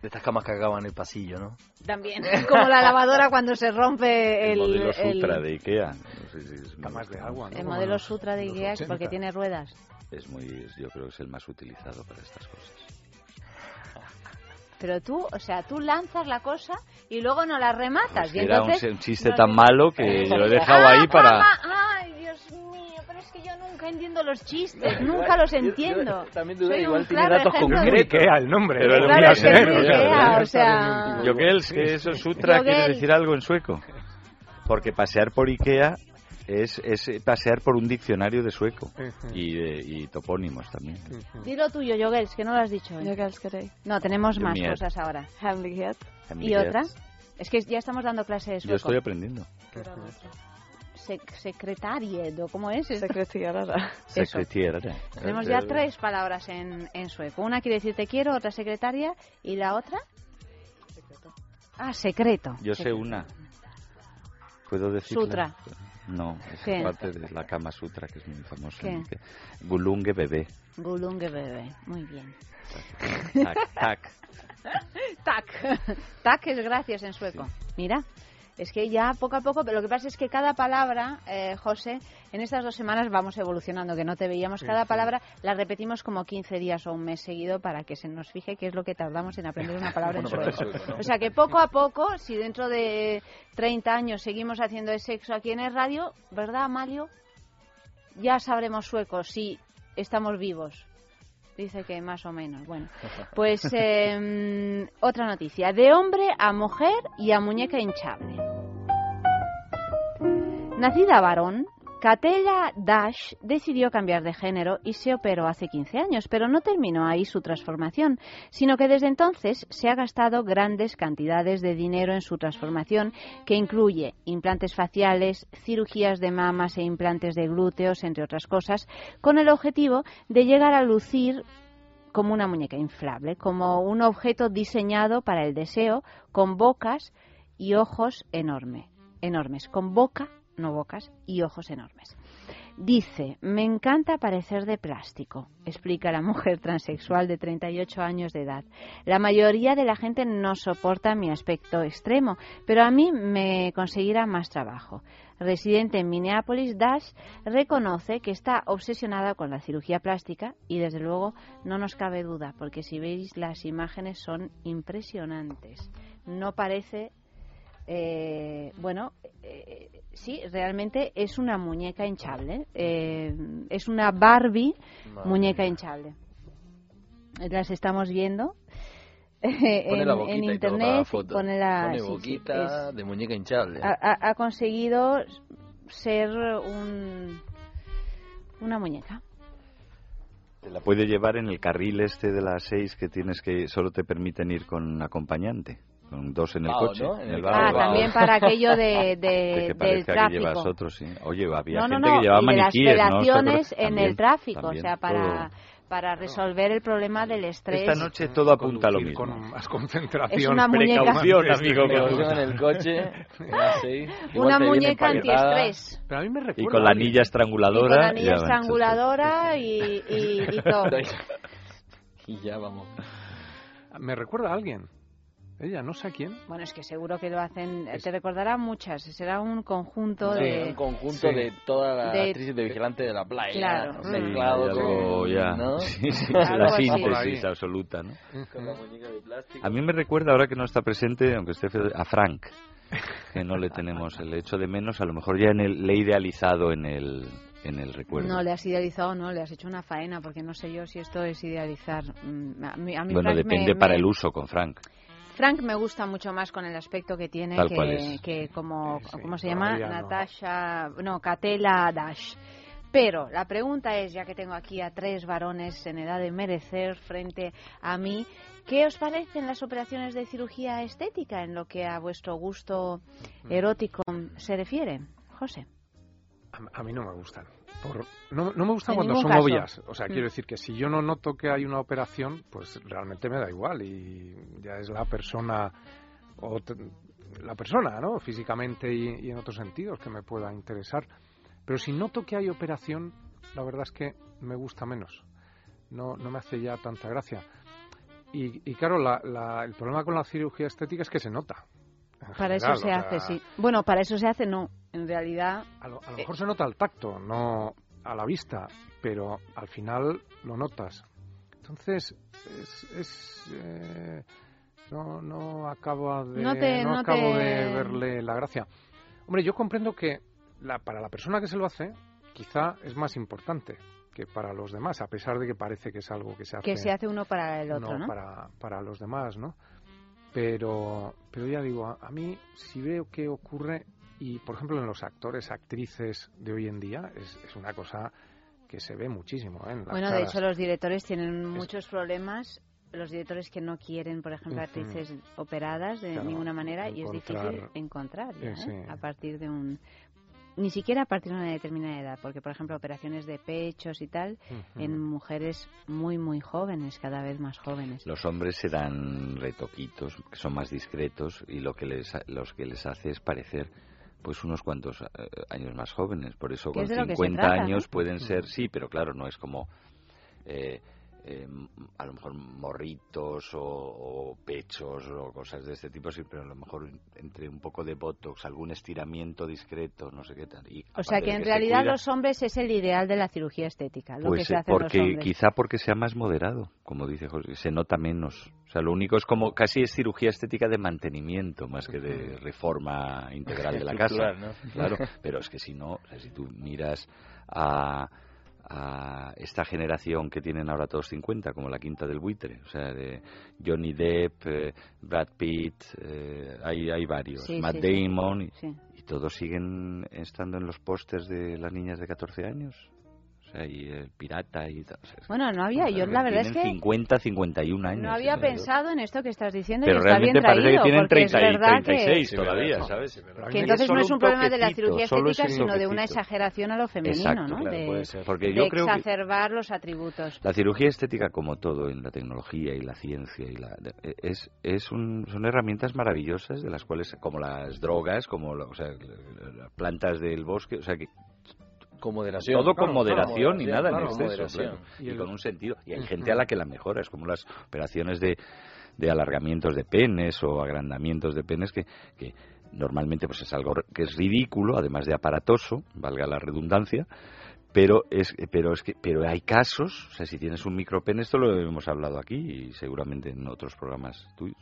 De estas camas que acaban en el pasillo, ¿no? También, como la lavadora cuando se rompe el, El modelo el- Sutra de Ikea. No sé si es Camas de agua, el modelo Sutra de Ikea 80. porque tiene ruedas. Es muy, yo creo que es el más utilizado para estas cosas. Pero tú, o sea, tú lanzas la cosa y luego no la rematas. y Era un, entonces un chiste no tan malo que yo lo he dejado Ah, ahí para... cama, Ay, Dios mío, pero es que yo nunca entiendo los chistes, nunca los entiendo. También Soy igual un tiene claro datos de- concretos. Ikea el nombre. Pero ¿eh? lo Claro, es que es ser, muy o sea, Ikea, o sea... Que eso sutra quiere decir algo en sueco. Porque pasear por Ikea es, es pasear por un diccionario de sueco y, de- y topónimos también. Dilo tuyo, Jogels, que no lo has dicho. ¿eh? No, tenemos más cosas ahora. ¿Y Hemlighet. otra? Es que ya estamos dando clase de sueco. Yo estoy aprendiendo. Sec- secretariado, ¿cómo es? Secretariada. Tenemos ya tres palabras en, en sueco. Una quiere decir te quiero, otra secretaria y la otra Ah, secreto. Yo sé Secreto. una. ¿Puedo decir? Sutra. No, es parte de la Kama Sutra, que es muy famosa. ¿Qué? Gulunge bebé. Gulunge bebé. Muy bien. Tac, tac. Tac. Tac es gracias en sueco. Mira. Es que ya poco a poco, pero lo que pasa es que cada palabra, eh, José, en estas dos semanas vamos evolucionando, que no te veíamos, Sí, cada sí. palabra la repetimos como 15 días o un mes seguido para que se nos fije qué es lo que tardamos en aprender una palabra en Bueno, sueco. sueco, ¿no? O sea que poco a poco, si dentro de 30 años seguimos haciendo de sexo aquí en el radio, ¿verdad, Amalio? Ya sabremos sueco si estamos vivos. Dice que más o menos. Bueno, pues eh, otra noticia. De hombre a mujer y a muñeca hinchable. Nacida varón, Katela Dash decidió cambiar de género y se operó hace 15 años, pero no terminó ahí su transformación, sino que desde entonces se ha gastado grandes cantidades de dinero en su transformación, que incluye implantes faciales, cirugías de mamas e implantes de glúteos, entre otras cosas, con el objetivo de llegar a lucir como una muñeca inflable, como un objeto diseñado para el deseo, con bocas y ojos enorme, enormes, con boca, no bocas, y ojos enormes. Dice, me encanta parecer de plástico, explica la mujer transexual de 38 años de edad. La mayoría de la gente no soporta mi aspecto extremo, pero a mí me conseguirá más trabajo. Residente en Minneapolis, Dash reconoce que está obsesionada con la cirugía plástica y desde luego no nos cabe duda, porque si veis las imágenes son impresionantes. No parece eh, bueno, eh, sí, realmente es una muñeca hinchable. eh, es una Barbie Madre muñeca hinchable. Las estamos viendo eh, Pone en, la en y internet. foto. pone la, Pone sí, sí, boquita es- de muñeca hinchable. ha, ha- ha conseguido ser un, una muñeca. Te la puede llevar en el carril este de las seis que tienes que solo te permiten ir con acompañante. Con dos en el coche. Ah, también para aquello de, de- De que del que tráfico. llevas otro, sí. Oye, había no, no, gente no, que llevaba y de las maniquíes, ¿no? ¿Os relaciones en También, el tráfico, también, o sea, para, para resolver el problema del estrés. Esta noche todo apunta a lo mismo. Con más concentración. Es una muñeca- Precaución, amigo. Precaución en el coche. así. Igual Una muñeca antiestrés. Pero a mí me recuerda. Y con la anilla Y estranguladora. con la anilla estranguladora y, y, y todo. Y ya vamos. Me recuerda a alguien. Ella, no sé a quién. Bueno, es que seguro que lo hacen, te recordará muchas, será un conjunto Sí, de... un conjunto Sí. de toda la de- actriz de vigilante de la playa. Claro. Sí, Mezclado algo con- ya. ¿no? Sí, sí, la síntesis absoluta, ¿no? Con la muñeca de plástico. A mí me recuerda, ahora que no está presente, aunque esté a Frank, que no le tenemos el hecho de menos, a lo mejor ya en el, le he idealizado en el, en el recuerdo. No le has idealizado, no, le has hecho una faena, porque no sé yo si esto es idealizar. Mm, A mí, a mí bueno, Frank depende me- para me- el uso con Frank. Frank me gusta mucho más con el aspecto que tiene Tal que, como, ¿cómo se llama? no. Natasha, no, Catela Dash. Pero la pregunta es, ya que tengo aquí a tres varones en edad de merecer frente a mí, ¿qué os parecen las operaciones de cirugía estética en lo que a vuestro gusto Mm. erótico se refiere? José. A, a mí no me gustan. Por- no, no me gustan En cuando son caso. obvias. O sea, Mm. quiero decir que si yo no noto que hay una operación, pues realmente me da igual y ya es la persona o la persona, ¿no? Físicamente y, y en otros sentidos que me pueda interesar. Pero si noto que hay operación, la verdad es que me gusta menos. No, no me hace ya tanta gracia. Y, y claro, la- la- el problema con la cirugía estética es que se nota. Para eso se hace, sea, sí. Bueno, para eso se hace, no. En realidad, a lo, a lo mejor se nota al tacto, no a la vista, pero al final lo notas. Entonces, es, es, eh, no, no acabo de, No te- no acabo te- de verle la gracia. Hombre, yo comprendo que la, para la persona que se lo hace, quizá es más importante que para los demás, a pesar de que parece que es algo que se hace, que se hace uno para el otro, ¿no? para, para los demás, ¿no? Pero, pero ya digo, a, a mí si veo que ocurre, y por ejemplo en los actores, actrices de hoy en día, es, es una cosa que se ve muchísimo, ¿eh? en Bueno, de hecho los directores tienen muchos problemas. Los directores que no quieren, por ejemplo, actrices operadas de Claro, ninguna manera y es difícil encontrar ya, Eh, sí. ¿eh? a partir de un ni siquiera a partir de una determinada edad, porque por ejemplo operaciones de pechos y tal en mujeres muy muy jóvenes, cada vez más jóvenes. Los hombres se dan retoquitos, que son más discretos y lo que les, los que les hace es parecer pues unos cuantos eh, años más jóvenes. Por eso con es de lo que se 50 trata, años ¿no? pueden ser, sí, pero claro, no es como eh, eh, a lo mejor morritos o, o pechos o cosas de este tipo, sí, pero a lo mejor entre un poco de botox, algún estiramiento discreto, no sé qué tal. Y O sea que en realidad cuida, los hombres es el ideal de la cirugía estética, lo pues que se hace en los porque hombres. quizá porque sea más moderado, como dice José, se nota menos. O sea, lo único es como casi es cirugía estética de mantenimiento más que de reforma integral de la casa. ¿no? Claro, pero es que si no, o sea, si tú miras a, a esta generación que tienen ahora todos 50, como la quinta del buitre, o sea, de Johnny Depp, eh, Brad Pitt, eh, hay, hay varios, Sí, Matt sí, sí. Damon, y todos siguen estando en los pósters de las niñas de 14 años. O sea, y el pirata y tal. O sea, Bueno, no había, yo la verdad es tienen que 50, 51 años. no había pensado en esto que estás diciendo Pero y está bien realmente parece traído, que tienen porque es 30 y verdad 36 que, todavía, No. ¿sabes? que entonces no es un problema de la cirugía estética, sino de una exageración a lo femenino, Exacto, ¿no? claro, de, puede ser. Porque de yo creo que- exacerbar los atributos. La cirugía estética, como todo en la tecnología y la ciencia, y la, de- es, es un- son herramientas maravillosas de las cuales, como las drogas, como la- o sea, las plantas del bosque, o sea que Con moderación. todo con moderación claro, y nada claro, en exceso, Y y, el- con un sentido. Y hay gente a la que la mejora, es como las operaciones de, de alargamientos de penes o agrandamientos de penes que, que normalmente pues es algo que es ridículo, además de aparatoso, valga la redundancia, pero es pero es que pero hay casos, o sea, si tienes un micropene, esto lo hemos hablado aquí y seguramente en otros programas tuyos.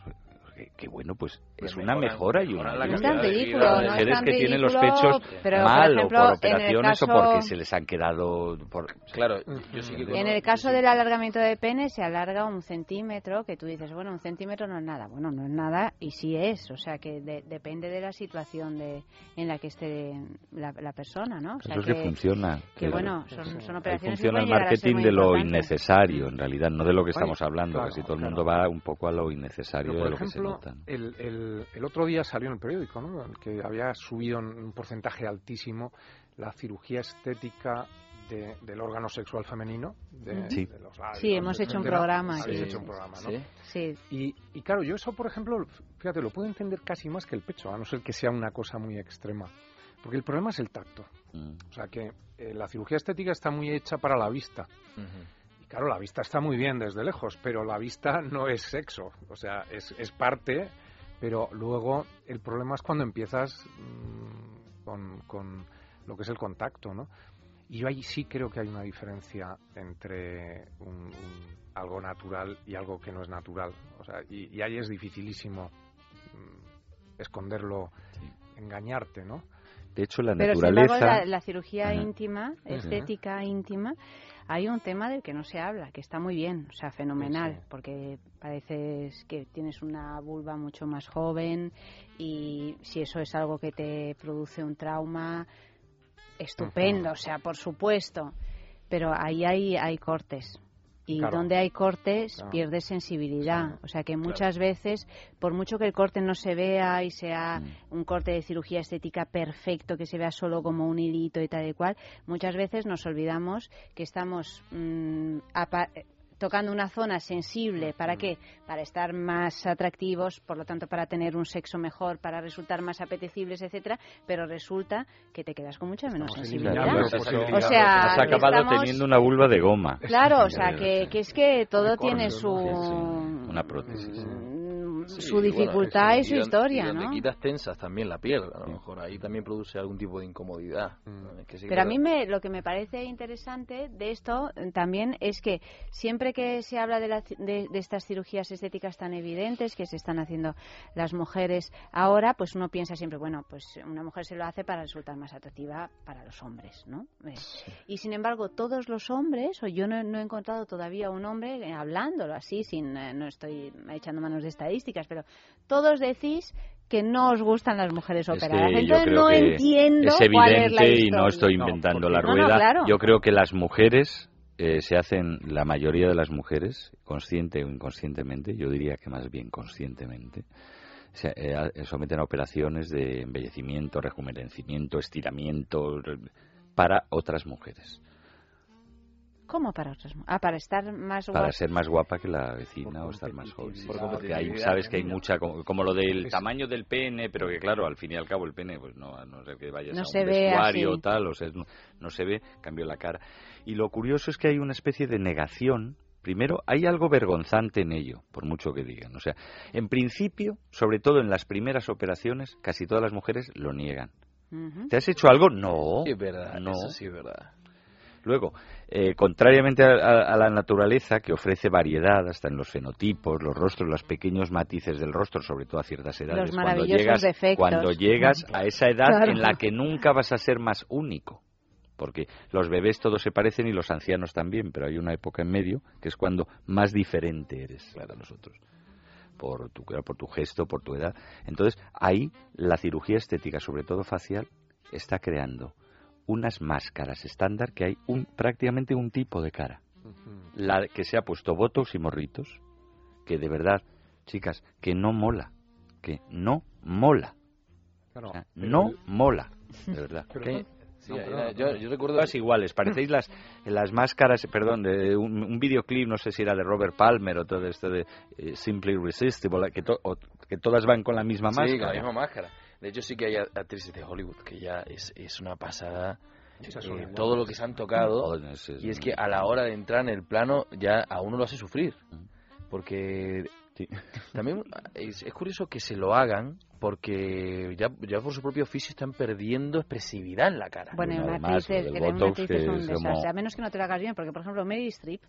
Que, que bueno, pues es una mejora y una No es tan ridículo, Las no es mujeres tan que tienen los pechos pero, por mal ejemplo, o por en el operaciones o caso- porque se les han quedado por Claro, yo sí que En el caso del alargamiento de pene se alarga un centímetro, que tú dices, bueno, un centímetro no es nada. Bueno, no es nada y sí es, o sea que de- depende de la situación de, en la que esté la, la persona, ¿no? O sea Eso es que, funciona. que bueno, son, son operaciones que funciona el marketing de lo innecesario, en realidad, no de lo que Oye, estamos hablando. claro, Casi todo el mundo va un poco a lo innecesario Pero, de por lo que se ejemplo, el, el, el otro día salió en el periódico ¿no? Que había subido en un porcentaje altísimo la cirugía estética de- del órgano sexual femenino. De. Sí. de los labios, Sí, hemos hecho un programa aquí. hecho un programa, ¿no? Sí. Sí. Y, y claro, yo eso, por ejemplo, fíjate, lo puedo entender casi más que el pecho, a no ser que sea una cosa muy extrema. Porque el problema es el tacto. Mm. O sea que eh, la cirugía estética está muy hecha para la vista. Claro, la vista está muy bien desde lejos, pero la vista no es sexo. O sea, es, es parte, pero luego el problema es cuando empiezas mm, con, con lo que es el contacto, ¿no? Y yo ahí sí creo que hay una diferencia entre un- un- algo natural y algo que no es natural. O sea, y, y ahí es dificilísimo mm, esconderlo, engañarte, ¿no? De hecho, la Pero sin naturaleza. embargo, la, la cirugía Ajá. íntima, estética íntima, hay un tema del que no se habla, que está muy bien, o sea, fenomenal, porque parece que tienes una vulva mucho más joven y si eso es algo que te produce un trauma, estupendo, o sea, por supuesto, pero ahí hay, hay cortes. Y Claro. donde hay cortes Claro. pierdes sensibilidad. O sea que muchas veces, por mucho que el corte no se vea y sea un corte de cirugía estética perfecto, que se vea solo como un hilito y tal y cual, muchas veces nos olvidamos que estamos mm, tocando una zona sensible. ¿Para qué? Para estar más atractivos, por lo tanto, para tener un sexo mejor, para resultar más apetecibles, etcétera, pero resulta que te quedas con mucha menos sensibilidad. Claro, O sea, has acabado estamos- teniendo una vulva de goma. Claro, o sea, que, que es que todo tiene su, Una prótesis. Su dificultad y su historia, y ¿no? quitas tensas también la piel, a lo mejor ahí también produce algún tipo de incomodidad. Es que sí que Pero a mí me, lo que me parece interesante de esto eh, también es que siempre que se habla de, la ci- de, de estas cirugías estéticas tan evidentes que se están haciendo las mujeres ahora, pues uno piensa siempre, bueno, pues una mujer se lo hace para resultar más atractiva para los hombres, ¿no? Eh, Y sin embargo, todos los hombres, o yo no, no he encontrado todavía un hombre eh, hablándolo así, sin no estoy echando manos de estadísticas, pero todos decís que no os gustan las mujeres Es operadas. que yo Entonces no entiendo es cuál es la evidente y no estoy inventando la No, no, rueda. claro. Yo creo que las mujeres eh, se hacen, la mayoría de las mujeres, consciente o inconscientemente, yo diría que más bien conscientemente, se eh, someten a operaciones de embellecimiento, rejuvenecimiento, estiramiento para otras mujeres. ¿Cómo para otras Ah, para estar más guapa. Para ser más guapa que la vecina o estar más joven. porque hay, sabes que hay mucha, como, lo del tamaño del pene, pero que claro, al fin y al cabo el pene, pues no, a no ser que vayas a un vestuario o tal, o sea, no, no se ve, cambió la cara. Y lo curioso es que hay una especie de negación Primero, hay algo vergonzante en ello, por mucho que digan. O sea, en principio, sobre todo en las primeras operaciones, casi todas las mujeres lo niegan. ¿Te has hecho algo? No. Sí, es verdad. No. Eso sí es verdad. Luego, eh, contrariamente a, la naturaleza, que ofrece variedad hasta en los fenotipos, los rostros, los pequeños matices del rostro, sobre todo a ciertas edades, cuando llegas, cuando llegas a esa edad en la que nunca vas a ser más único porque los bebés todos se parecen y los ancianos también, pero hay una época en medio que es cuando más diferente eres a nosotros por tu, por tu gesto, por tu edad. Entonces, ahí la cirugía estética, sobre todo facial, está creando unas máscaras estándar que hay un, prácticamente un tipo de cara. La que se ha puesto botox y morritos, que de verdad, chicas, que no mola, que no mola. no mola, de verdad. Sí, yo, yo, recuerdo... Todas iguales, parecéis las, las máscaras, perdón, de un, videoclip, no sé si era de Robert Palmer o todo esto de eh, Simply Irresistible, que, que todas van con la misma máscara. Sí, con la misma máscara. De hecho, sí que hay actrices de Hollywood que ya es, es una pasada. Eh, todo lo que se han tocado. Y es que a la hora de entrar en el plano ya a uno lo hace sufrir. Porque también es, curioso que se lo hagan porque ya, ya por su propio oficio están perdiendo expresividad en la cara. Bueno, una actriz, una actriz es un desastre, a menos que no te lo hagas bien, porque por ejemplo Mary Streep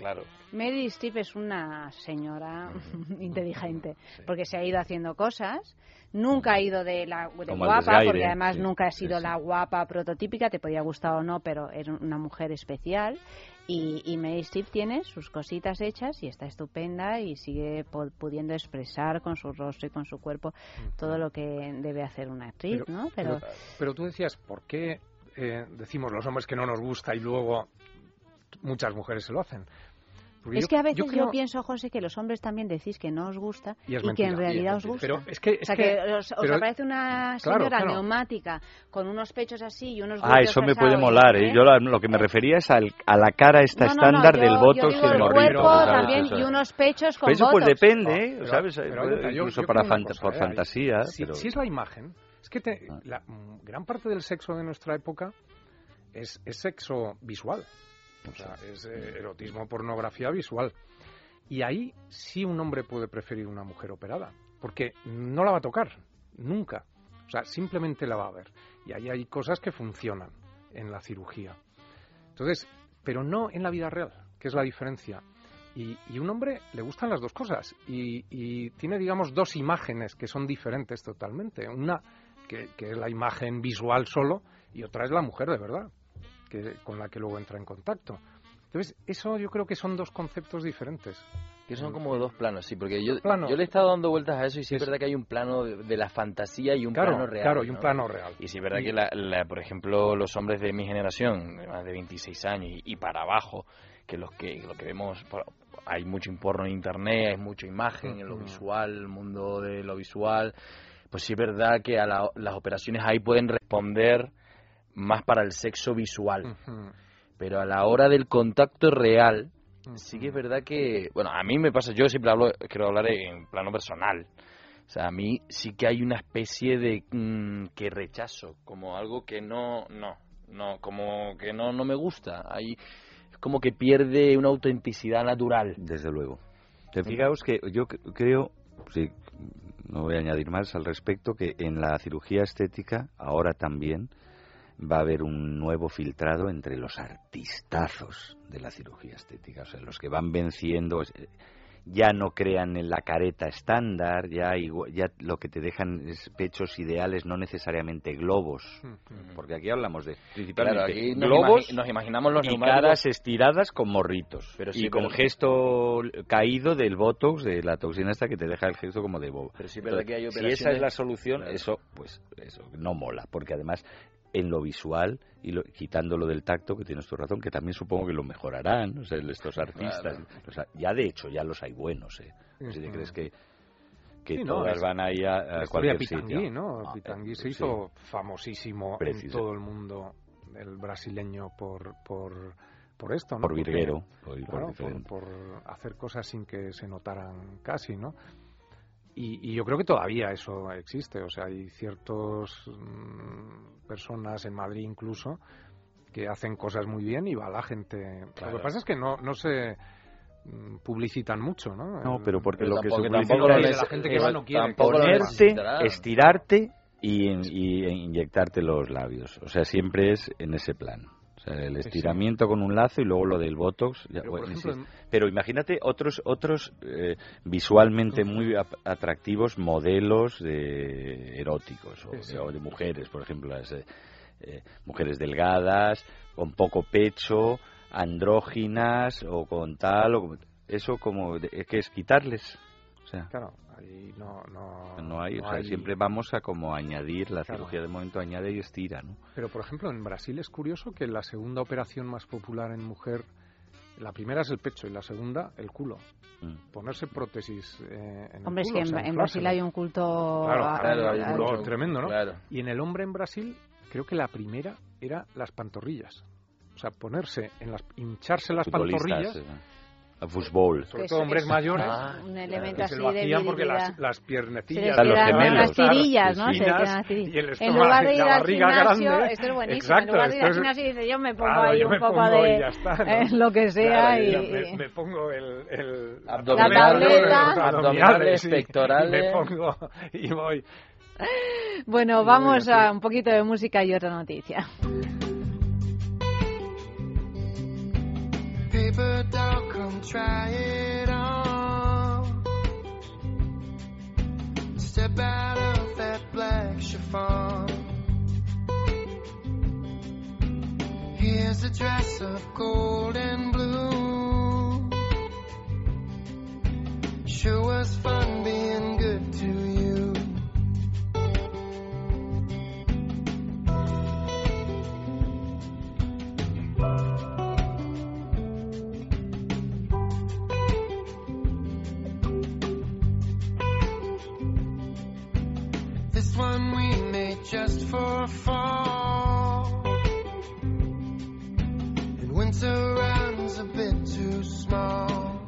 Claro. Mary Streep es una señora inteligente, porque se ha ido haciendo cosas, nunca ha ido de la guapa, porque además nunca ha sido la guapa prototípica, te podía gustar o no, pero es una mujer especial. Y, y Mary Streep tiene sus cositas hechas y está estupenda y sigue pudiendo expresar con su rostro y con su cuerpo todo lo que debe hacer una actriz, pero, ¿no? Pero, pero, tú decías, ¿por qué eh, decimos los hombres que no nos gusta y luego muchas mujeres se lo hacen? Es que a veces yo, pienso, José, que los hombres también decís que no os gusta y, que en realidad os gusta. Pero es que, o sea, que, os, aparece una señora neumática con unos pechos así y unos Ah, eso me puede molar. ¿eh? Yo lo, que me refería es al, a la cara esta estándar del botox y el morrito. también y unos pechos con Eso pues depende, ¿eh? ¿sabes? Incluso para por ¿eh? fantasía. Si, es la imagen, es que ah. la, gran parte del sexo de nuestra época es sexo visual. O sea, es eh, erotismo, pornografía visual. Y ahí sí un hombre puede preferir una mujer operada, porque no la va a tocar, nunca. O sea, simplemente la va a ver. Y ahí hay cosas que funcionan en la cirugía. Entonces, pero no en la vida real, que es la diferencia. Y, y un hombre le gustan las dos cosas y, y, tiene, digamos, dos imágenes que son diferentes totalmente. Una que, que es la imagen visual solo y otra es la mujer de verdad con la que luego entra en contacto. Entonces, eso yo creo que son dos conceptos diferentes. Que son como dos planos, sí, porque yo, yo le he estado dando vueltas a eso y sí es, verdad que hay un plano de, la fantasía y un plano real. Claro, y un plano real. Y sí es verdad que, la, por ejemplo, los hombres de mi generación, de más de 26 años y, para abajo, que los que lo que vemos, hay mucho porno en internet, hay mucha imagen en lo visual, el mundo de lo visual, pues sí es verdad que a las operaciones ahí pueden responder más para el sexo visual. Pero a la hora del contacto real, sí que es verdad que, bueno, a mí me pasa, yo siempre hablo, quiero hablar en plano personal. O sea, a mí sí que hay una especie de mm, que rechazo, como algo que no, no, no, como que no, no me gusta. Hay, es como que pierde una autenticidad natural. Desde luego. Te fijaos que yo creo, sí, no voy a añadir más al respecto, que en la cirugía estética, ahora también, va a haber un nuevo filtrado entre los artistazos de la cirugía estética, o sea, los que van venciendo ya no crean en la careta estándar, ya, ya lo que te dejan es pechos ideales, no necesariamente globos, porque aquí hablamos de principalmente globos, nos, imaginamos los y caras estiradas con morritos, pero y con gesto caído del botox, de la toxina esta que te deja el gesto como de bobo. Pero sí, hay si esa es la solución, eso pues eso no mola, porque además en lo visual y lo, quitándolo del tacto, que tienes tu razón, que también supongo que lo mejorarán estos artistas. ya de hecho ya los hay buenos. ¿eh? Si te crees que que Sí, no, todas es- van ahí a, a cualquier Pitangui, sitio. ¿no? Ah, Pitangui se sí. hizo famosísimo Preciso. en todo el mundo, el brasileño, por, por, por esto, ¿no? Por virguero, por ir por claro, por, diferente. por hacer cosas sin que se notaran casi, ¿no? Y, y yo creo que todavía eso existe, o sea, hay ciertas personas en Madrid incluso que hacen cosas muy bien y va la gente. Lo que pasa es que no, no se mm, publicitan mucho, ¿no? No, pero porque lo que se tampoco- publicita tampoco es, la gente que va no quiere. ponerte, estirarte y, y- e inyectarte los labios. O sea, siempre es en ese plan. O sea, el estiramiento con un lazo y luego lo del botox. Pero, por bueno, ejemplo, sí. Pero imagínate otros otros eh, visualmente muy atractivos modelos de eróticos o, Sí, de, o de mujeres, por ejemplo, las eh, eh, mujeres delgadas, con poco pecho, andróginas o con tal o eso como de- es que es quitarles. O sea, Claro, ahí no, no, no hay, o no sea, hay- siempre vamos a como añadir la Claro. cirugía de momento añade y estira, ¿no? Pero, por ejemplo, en Brasil es curioso que la segunda operación más popular en mujer, la primera es el pecho y la segunda el culo. Mm. Ponerse prótesis eh, en Hombre, el culo, o sea, en. Brasil hay un culto... Claro, a- claro, a- hay un a- culto tremendo, ¿no? Claro. Y en el hombre en Brasil, creo que la primera era las pantorrillas. O sea, ponerse en las, hincharse las pantorrillas. eh, a fútbol. Sobre todo es- hombres es mayores. un elemento que así se lo de hacían porque las, Se les piernecillas. Los gemelos. tirillas, ¿no? Se las tirillas. y el En lugar de ir la al barriga gimnasio, grande. esto es buenísimo, Exacto, en lugar de ir al es- gimnasio dice yo me pongo Claro, ahí un poco de está, ¿no? eh, lo que sea Claro, y... me, me pongo el, el Abdominal, La tableta. los abdominales, sí, pectorales. y me pongo y voy. Bueno, vamos a un poquito de música y otra noticia. Paper doll, come try it on. Step out of that black chiffon. Here's a dress of gold and blue. Sure was fun being good to you. Just for fall. And winter runs a bit too small.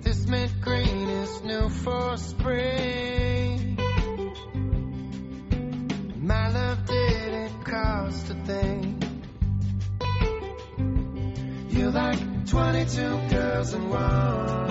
This mint green is new for spring. My love didn't cost a thing. You're like 22 girls in one.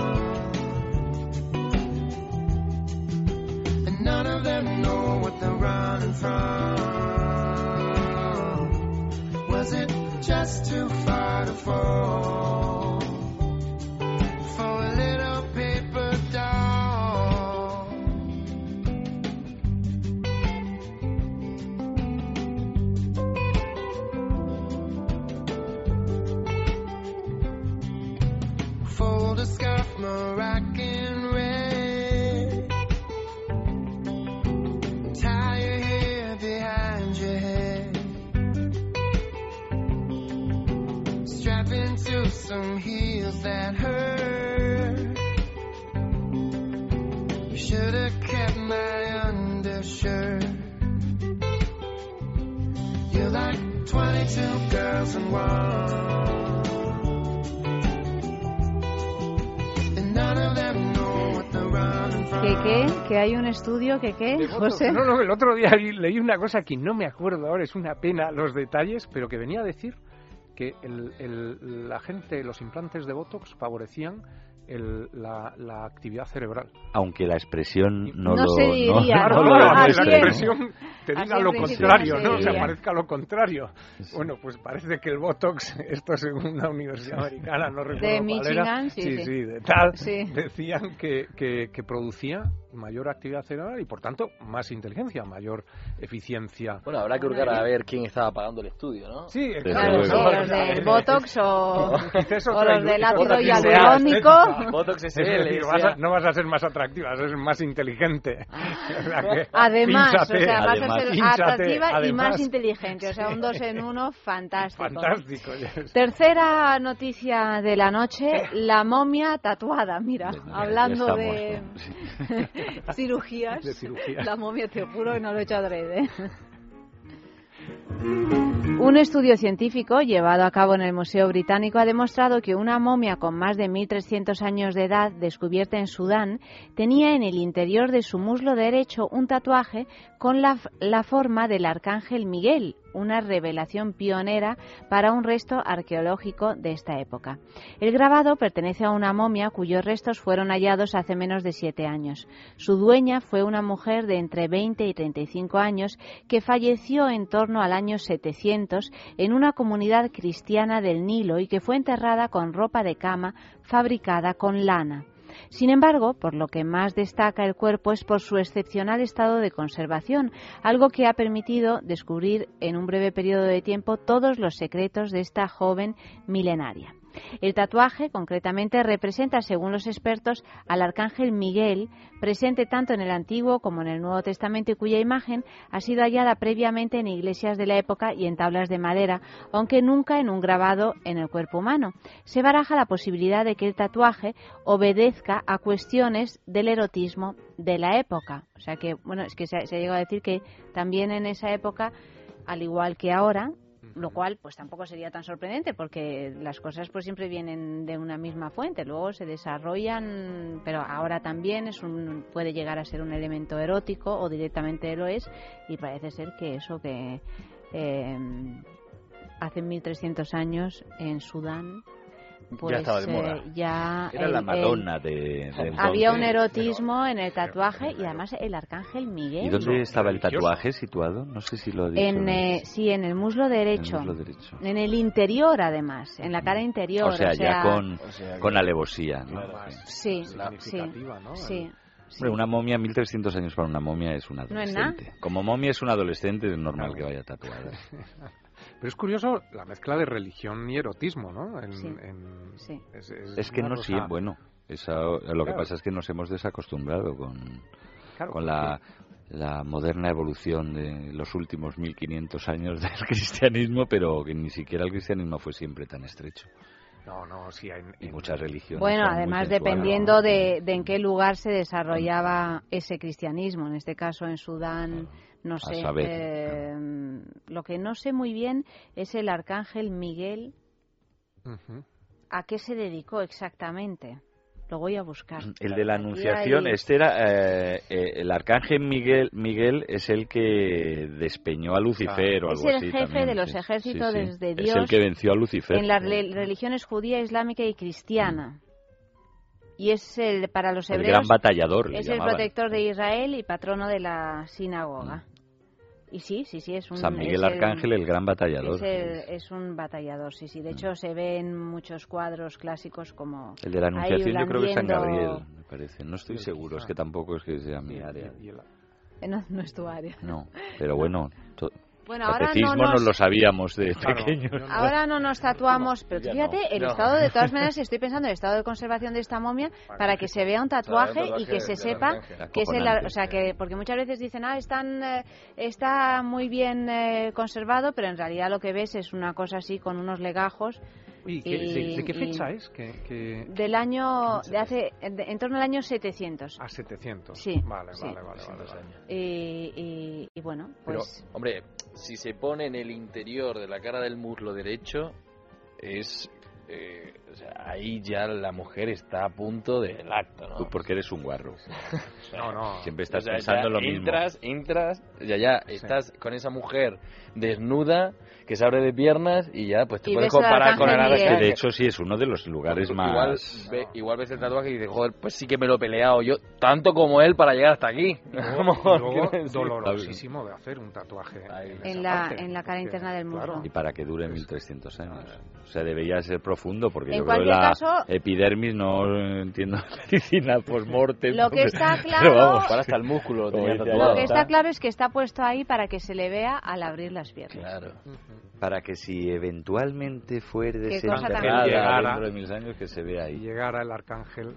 ¿Que hay un estudio? ¿Que qué, De. José? No, no, el otro día leí una cosa que no me acuerdo ahora, es una pena los detalles, pero que venía a decir que el- el- la gente, los implantes de Botox favorecían el- la, la actividad cerebral. Aunque la expresión no, No lo se diría, ¿no? claro, Así aunque es. la expresión te diga lo contrario, no se ¿no? O sea, parezca lo contrario. Bueno, pues parece que el Botox, esto según una universidad americana, no recuerdo cuál Michigan, era, sí, sí, sí. sí, de tal, Sí. decían que, que, que producía mayor actividad cerebral y por tanto más inteligencia, mayor eficiencia. Bueno, habrá que buscar a ver quién estaba pagando el estudio, ¿no? Sí, Claro, sí, los del Botox o, o los del ácido hialurónico. Botox es decir, vas a- no vas a ser más atractiva, vas a ser más inteligente. Además, pínchate, o sea, vas a ser atractiva y más inteligente. O sea, un dos en uno fantástico. Fantástico. yes. Tercera noticia de la noche, la momia tatuada. Mira, hablando de cirugías, De cirugías. la momia te juro que no lo he hecho adrede. Un estudio científico llevado a cabo en el Museo Británico ha demostrado que una momia con más de 1.300 años de edad, descubierta en Sudán, tenía en el interior de su muslo derecho un tatuaje con la, forma del arcángel Miguel, una revelación pionera para un resto arqueológico de esta época. El grabado pertenece a una momia cuyos restos fueron hallados hace menos de siete años. Su dueña fue una mujer de entre 20 y 35 años que falleció en torno al año 700 en una comunidad cristiana del Nilo y que fue enterrada con ropa de cama fabricada con lana. Sin embargo, por lo que más destaca el cuerpo es por su excepcional estado de conservación, algo que ha permitido descubrir en un breve periodo de tiempo todos los secretos de esta joven milenaria. El tatuaje, concretamente, representa, según los expertos, al arcángel Miguel, presente tanto en el Antiguo como en el Nuevo Testamento y cuya imagen ha sido hallada previamente en iglesias de la época y en tablas de madera, aunque nunca en un grabado en el cuerpo humano. Se baraja la posibilidad de que el tatuaje obedezca a cuestiones del erotismo de la época. O sea que, bueno, es que se, se llegado a decir que también en esa época, al igual que ahora, lo cual pues tampoco sería tan sorprendente porque las cosas pues siempre vienen de una misma fuente. Luego se desarrollan pero ahora también es un puede llegar a ser un elemento erótico o directamente lo es y parece ser que eso que eh, hace 1300 años en Sudán pues ya estaba de moda. eh, ya Era el- la el- Madonna de, de había un erotismo en el tatuaje y además el arcángel Miguel ¿Y dónde estaba el tatuaje situado? No sé si lo dicho. en, eh, sí, en el muslo derecho. muslo derecho. En el interior, además, en la cara interior. O sea, ya con, con alevosía, ¿no? Sí, sí, significativa, ¿no? sí. Hombre, una momia, 1300 años para una momia es una No es adolescente. Como momia es un adolescente, es normal que vaya tatuada. Pero es curioso la mezcla de religión y erotismo, ¿no? En- Sí. en- Sí. Es, es Es que no siempre, bueno, esa- lo que pasa es que nos hemos desacostumbrado con, Claro, con la, la moderna evolución de los últimos 1500 años del cristianismo, pero que ni siquiera el cristianismo fue siempre tan estrecho. No, no, sí, hay Y muchas religiones. Bueno, además dependiendo de, de en qué lugar se desarrollaba ese cristianismo. En este caso en Sudán, no sé. saber. eh, lo que no sé muy bien es el arcángel Miguel. ¿A qué se dedicó exactamente? Lo voy a buscar. El de la Anunciación, hay- este era eh, eh, el arcángel Miguel. Miguel es el que despeñó a Lucifer o Es algo el así. jefe también, de los sí. ejércitos Sí, sí. desde Es el Dios que venció a Lucifer. en las re- religiones judía, islámica y cristiana. Y es el para los El hebreos gran batallador, es el llamaban. protector de Israel y patrono de la sinagoga. Y sí, sí, sí, es un San Miguel Arcángel, el gran batallador. Es, el- es un batallador, sí, sí. De hecho, se ve en muchos cuadros clásicos como El de la Anunciación yo creo que es San Gabriel, me parece. No estoy seguro, es que tampoco es que sea mi área. No, no es tu área. No, pero bueno, to- Bueno, ahora catecismo no nos... lo sabíamos de Claro, pequeños. Ahora no nos tatuamos, pero fíjate, no, el no. estado de todas maneras, estoy pensando en el estado de conservación de esta momia para que se vea un tatuaje tatuaje y que se sepa que es el, o sea, que porque muchas veces dicen, ah, están, eh, está muy bien eh, conservado, pero en realidad lo que ves es una cosa así con unos legajos. Uy, ¿qué- y- de, de qué y- fecha es? Que, que... Del año, de hace, en en torno al año 700. A 700. Sí, Vale, sí. vale, vale, vale, vale. Y, y- y bueno, Pero, pues hombre, si se pone en el interior de la cara del muslo derecho, es. eh, o sea, ahí ya la mujer está a punto del acto, ¿no? Tú porque eres un guarro. No, no. Siempre estás O sea, pensando ya lo mismo. Entras, entras, ya, ya, estás con esa mujer desnuda, que se abre de piernas y ya, pues te puedes comparar con el que arcángel. de hecho sí es uno de los lugares Igual, más... ve- igual ves el tatuaje y dices, joder, pues sí que me lo he peleado yo, tanto como él para llegar hasta aquí. Luego, dolorosísimo de hacer un tatuaje en, en la, parte, en la cara interna del muslo. Y para que dure 1300 años. O sea, debería ser profundo porque En pero cualquier la caso- epidermis no entiendo medicina post-mortem. Lo que está pero claro- vamos, Para hasta el músculo. Lo que está claro es que está puesto ahí para que se le vea al abrir las piernas. Claro. Para que si eventualmente desenterrada llegara. dentro de mil años, que se vea ahí. llegara el arcángel.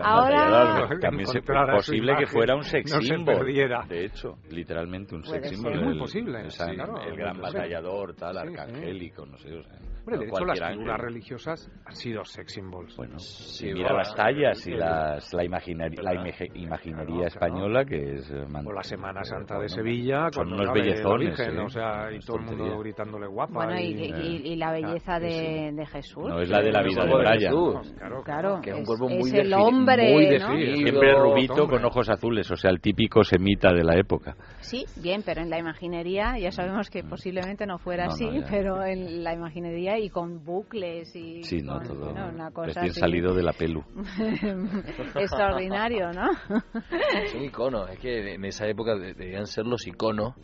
Ahora- también es posible que fuera un sex no. De hecho, literalmente un sex symbol. Es muy posible, el, sí, claro, el gran batallador, tal, Sí, sí. arcangélico, no sé. O sea, Hombre, de no hecho, las figuras ángel. religiosas han sido sex symbols. Bueno, sí, y mira las tallas y las, la, imaginari- la imaginería española que es... eh, man- O la Semana Santa de bueno, Sevilla, Son cuando unos bellezones, Virgen, ¿eh? o sea, y No es todo el mundo gritándole guapa. Bueno, y, y- y- y la belleza de, de Jesús. No es la de la vida de Brian. Claro, Claro, Que es un es- cuerpo muy es el hombre, muy ¿no? definido. Siempre rubito hombre. con ojos azules, o sea, el típico semita de la época. Sí, bien, pero en la imaginería ya sabemos que posiblemente no fuera Mm. No, así, no, pero en la imaginería y con bucles y Sí, no, con, todo bueno, una cosa recién así. salido de la pelu. extraordinario, ¿no? Son iconos, es que en esa época de- debían ser los iconos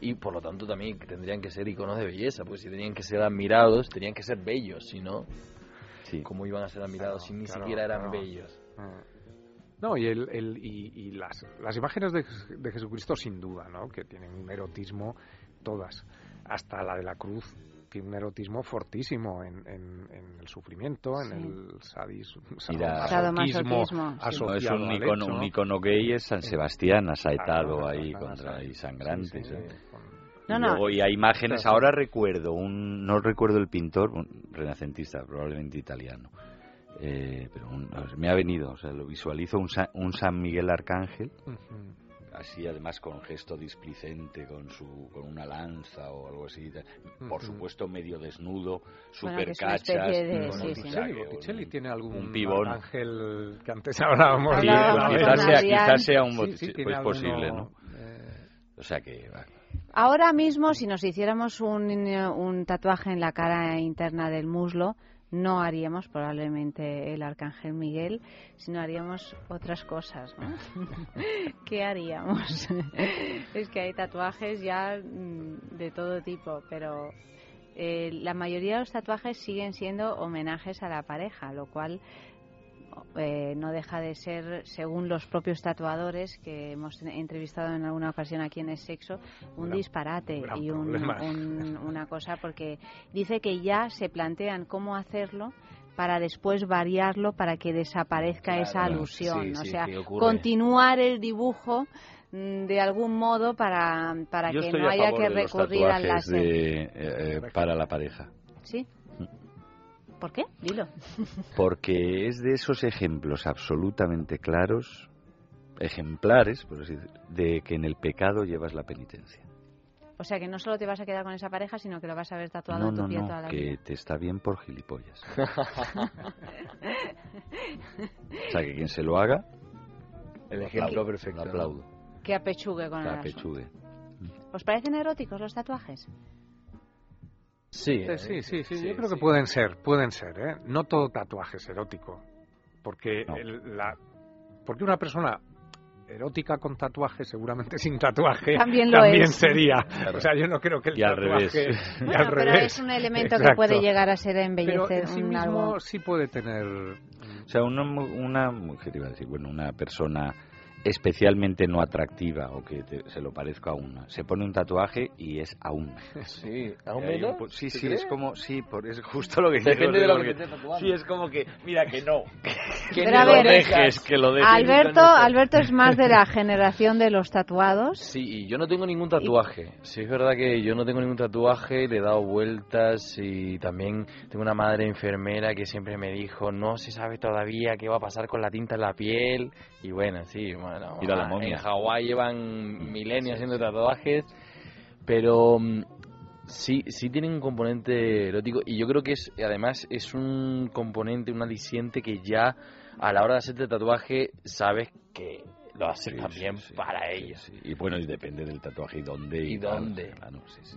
y por lo tanto también tendrían que ser iconos de belleza, pues si tenían que ser admirados, tenían que ser bellos, si no, ¿cómo iban a ser admirados si ni claro, siquiera eran claro. bellos? No, y, el, el- y, y las, las imágenes de, de Jesucristo sin duda, ¿no? Que tienen un erotismo todas, hasta la de la cruz tiene un erotismo fortísimo en, en- en el sufrimiento, en el sadismo, Mira, Sadomasoquismo, sí. No, es asociado un al icono, hecho, un ¿no? icono gay es San Sebastián asaetado Claro, ahí contra y sangrantes. Sí, sí, ¿eh? No, y no. luego y hay imágenes, ahora recuerdo, un no recuerdo el pintor, un renacentista, probablemente italiano, eh, pero un- me ha venido, o sea, lo visualizo un, Sa- un San Miguel Arcángel. Así además con gesto displicente, con su con una lanza o algo así, por supuesto medio desnudo, Bueno, super cachas, tiene algún un pibón. ángel que antes hablábamos Sí, quizás, sea, quizás sea un Sí, sí, pues alguno, posible, ¿no? eh, O sea que. Ahora mismo, si nos hiciéramos un, un tatuaje en la cara interna del muslo, no haríamos probablemente el arcángel Miguel, sino haríamos otras cosas, ¿no? ¿Qué haríamos? es que hay tatuajes ya mm, de todo tipo, pero eh, la mayoría de los tatuajes siguen siendo homenajes a la pareja, lo cual eh, no deja de ser, según los propios tatuadores que hemos entrevistado en alguna ocasión aquí en el sexo, un Gran- disparate gran y un- un- una cosa porque dice que ya se plantean cómo hacerlo para después variarlo para que desaparezca Claro, esa alusión, Sí, o sí, sea, continuar el dibujo mm, de algún modo para, para Yo que no haya que recurrir al láser. de, eh, eh, para la pareja. ¿Sí? ¿Por qué? Dilo. Porque es de esos ejemplos absolutamente claros, ejemplares, por así decirlo, de que en el pecado llevas la penitencia. O sea que no solo te vas a quedar con esa pareja, sino que lo vas a ver tatuado No, en tu no, piel no, toda la que vida. te está bien por gilipollas. O sea, que quien se lo haga, El lo ejemplo perfecto, lo aplaudo. que apechugue con Que el asunto. apechugue. ¿Os parecen eróticos los tatuajes? Sí, Sí, sí, sí, sí, sí, yo creo sí. que pueden ser, pueden ser, ¿eh? No todo tatuaje es erótico, porque No. el- la, porque una persona erótica con tatuaje, seguramente sin tatuaje, También lo es. sería. Claro. O sea, yo no creo que el Y al tatuaje revés. Bueno, al pero revés. es un elemento que puede llegar a ser Pero embellecer en sí un mismo algo. sí puede tener O sea, una, mu- una mujer, iba a decir, bueno, una persona especialmente no atractiva o que te- se lo parezca a una, se pone un tatuaje y es aún. Sí, ¿aún Y hay un menos? Sí, ¿Te sí, crees? es como, sí, por, es justo lo que Depende digo, de lo que te. Sí, es como que, mira, que no. Que Pero a lo dejes, que lo dejes. Alberto, Alberto es más de la generación de los tatuados. Sí, y yo no tengo ningún tatuaje. Sí, es verdad que yo no tengo ningún tatuaje, le he dado vueltas y también tengo una madre enfermera que siempre me dijo, no se sabe todavía qué va a pasar con la tinta en la piel. Y bueno, sí, bueno, la en. Hawái llevan milenios haciendo tatuajes, pero mm, sí, sí tienen un componente erótico y yo creo que es, además es un componente, un aliciente que ya a la hora de hacerte tatuaje sabes que lo haces Sí, también sí, sí, para ellos. Y bueno, y depende del tatuaje y dónde. ¿Y dónde?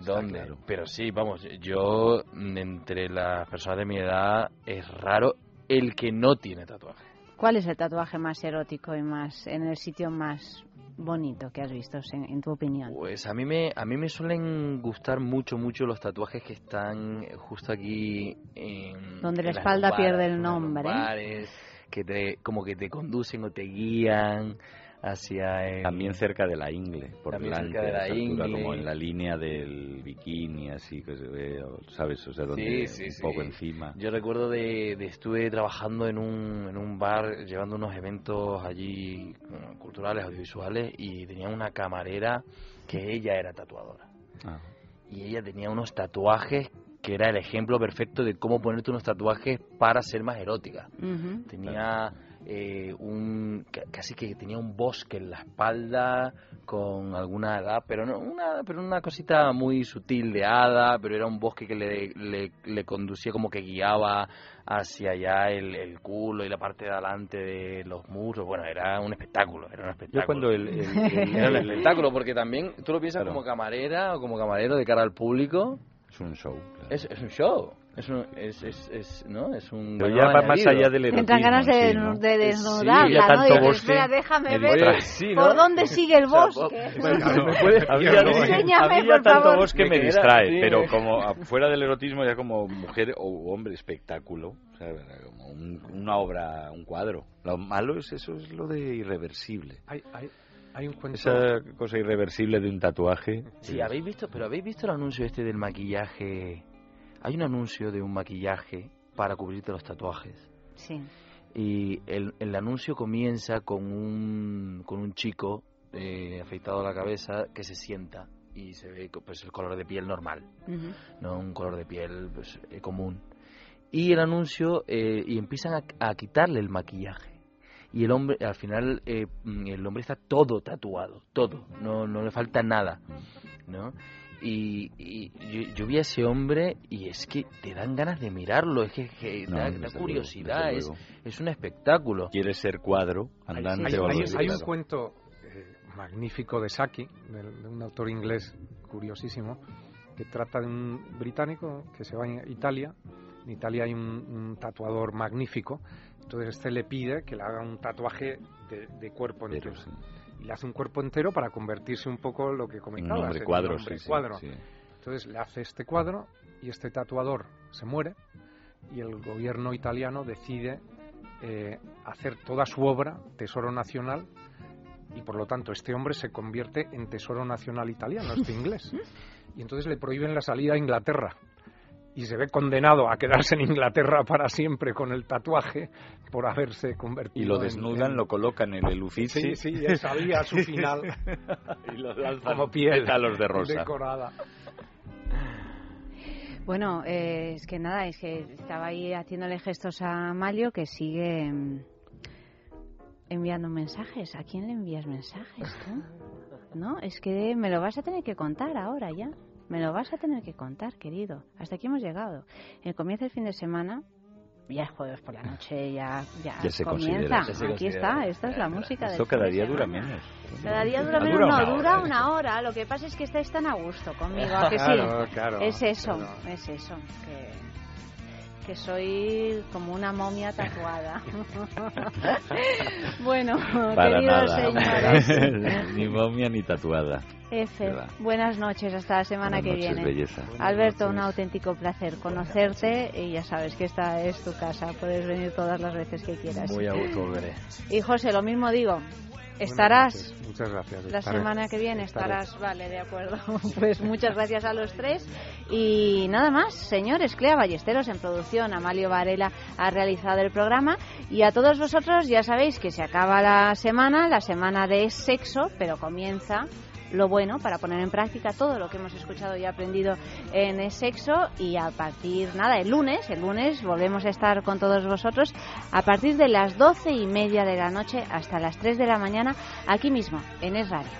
¿Dónde? claro. Pero sí, vamos, yo mm, entre las personas de mi edad es raro el que no tiene tatuaje. ¿Cuál es el tatuaje más erótico y más en el sitio más bonito que has visto, en, en tu opinión? Pues a mí me a mí me suelen gustar mucho mucho los tatuajes que están justo aquí en Donde la en las espalda pierde el nombre. que te como que te conducen o te guían hacia el... También cerca de la ingle, por También delante, cerca de a la esa altura, ingle. como en la línea del bikini, así que se ve, ¿sabes? O sea, Sí, donde sí, un sí. poco encima. Yo recuerdo de, de estuve trabajando en un, en un bar llevando unos eventos allí culturales, audiovisuales y tenía una camarera que ella era tatuadora. Ah. Y ella tenía unos tatuajes que era el ejemplo perfecto de cómo ponerte unos tatuajes para ser más erótica. Tenía eh, un ca- casi que tenía un bosque en la espalda con alguna hada, pero no una pero una cosita muy sutil de hada, pero era un bosque que le, le, le conducía como que guiaba hacia allá el, el culo y la parte de adelante de los muros. Bueno, era un espectáculo, era un espectáculo. Yo cuando el- el- el- era un espectáculo porque también tú lo piensas Claro. como camarera o como camarero de cara al público. Es un show. Es, es un show. Es un, es, es, es- ¿no? Es un Pero ya va más allá del Entran ganas de, sí, ¿no? de Sí, desnudarla, ya ¿no? tanto bosque espera, déjame me ver. Sí, por ¿no? dónde sigue el bosque. Enséñame, por tanto favor. bosque Me distrae, sí, pero me- como fuera del erotismo ya como mujer o hombre espectáculo, o sea, como un- una obra, un cuadro. Lo malo es eso, es lo de irreversible. Hay, hay, hay un cuento... Esa cosa irreversible de un tatuaje. Sí, habéis visto, pero habéis visto el anuncio este del maquillaje. Hay un anuncio de un maquillaje para cubrirte los tatuajes. Sí. Y el, el anuncio comienza con un, con un chico eh, afeitado a la cabeza que se sienta y se ve pues el color de piel normal, no un color de piel pues, eh, común. Y el anuncio eh, y empiezan a, a quitarle el maquillaje. Y el hombre, al final, eh, mm, el hombre está todo tatuado, todo, no, no le falta nada, ¿no? Y, y yo, yo vi a ese hombre y es que te dan ganas de mirarlo, es que, que No, da, curiosidad, es, luego. es un espectáculo. Quieres ser cuadro, andante hay- o algo hay- un cuento eh, magnífico de Saki, de, de un autor inglés curiosísimo, que trata de un británico que se va a Italia. En Italia hay un, un tatuador magnífico, entonces este le pide que le haga un tatuaje de, de cuerpo Pero, entero. sí. Y le hace un cuerpo entero para convertirse un poco en lo que comentabas. hombre cuadro, hombre sí, sí, cuadro. sí. Entonces le hace este cuadro y este tatuador se muere y el gobierno italiano decide eh, hacer toda su obra tesoro nacional y por lo tanto este hombre se convierte en tesoro nacional italiano, este inglés. Y entonces le prohíben la salida a Inglaterra y se ve condenado a quedarse en Inglaterra para siempre con el tatuaje por haberse convertido Y lo desnudan, en- lo colocan en el Uffizi. Sí, sí, ya sabía su final. y lo lanzan como piel pétalos de rosa. decorada. Bueno, eh, es que nada, es que estaba ahí haciéndole gestos a Mario que sigue mm, enviando mensajes. ¿A quién le envías mensajes tú? No, es que me lo vas a tener que contar ahora ya. Me lo vas a tener que contar, querido. Hasta aquí hemos llegado. El comienzo del fin de semana, ya es jueves por la noche, ya, ya, Ya se comienza. se aquí está, esta es la música del Esto cada de día dura menos. Cada día dura menos, dura no, una dura hora. una hora. Lo que pasa es que estáis tan a gusto conmigo, ¿a que sí? Claro, claro, es eso, claro. es eso. Que, que soy como una momia tatuada. bueno, Para queridos nada. señores. ni momia ni tatuada. F, buenas noches, hasta la semana Buenas que noches, viene. belleza. Alberto, un auténtico placer conocerte y ya sabes que esta es tu casa, puedes venir todas las veces que quieras. Muy a gusto volveré. Y José, lo mismo digo, estarás. Muchas gracias. la estaré. semana que viene Estaré. estarás, vale, de acuerdo. Pues muchas gracias a los tres. Y nada más, señores, Clea Ballesteros en producción, Amalio Varela ha realizado el programa. Y a todos vosotros ya sabéis que se acaba la semana, la semana de sexo, pero comienza lo bueno para poner en práctica todo lo que hemos escuchado y aprendido en el sexo. Y a partir, nada, el lunes, el lunes volvemos a estar con todos vosotros a partir de las doce y media de la noche hasta las 3 de la mañana aquí mismo en Es Radio.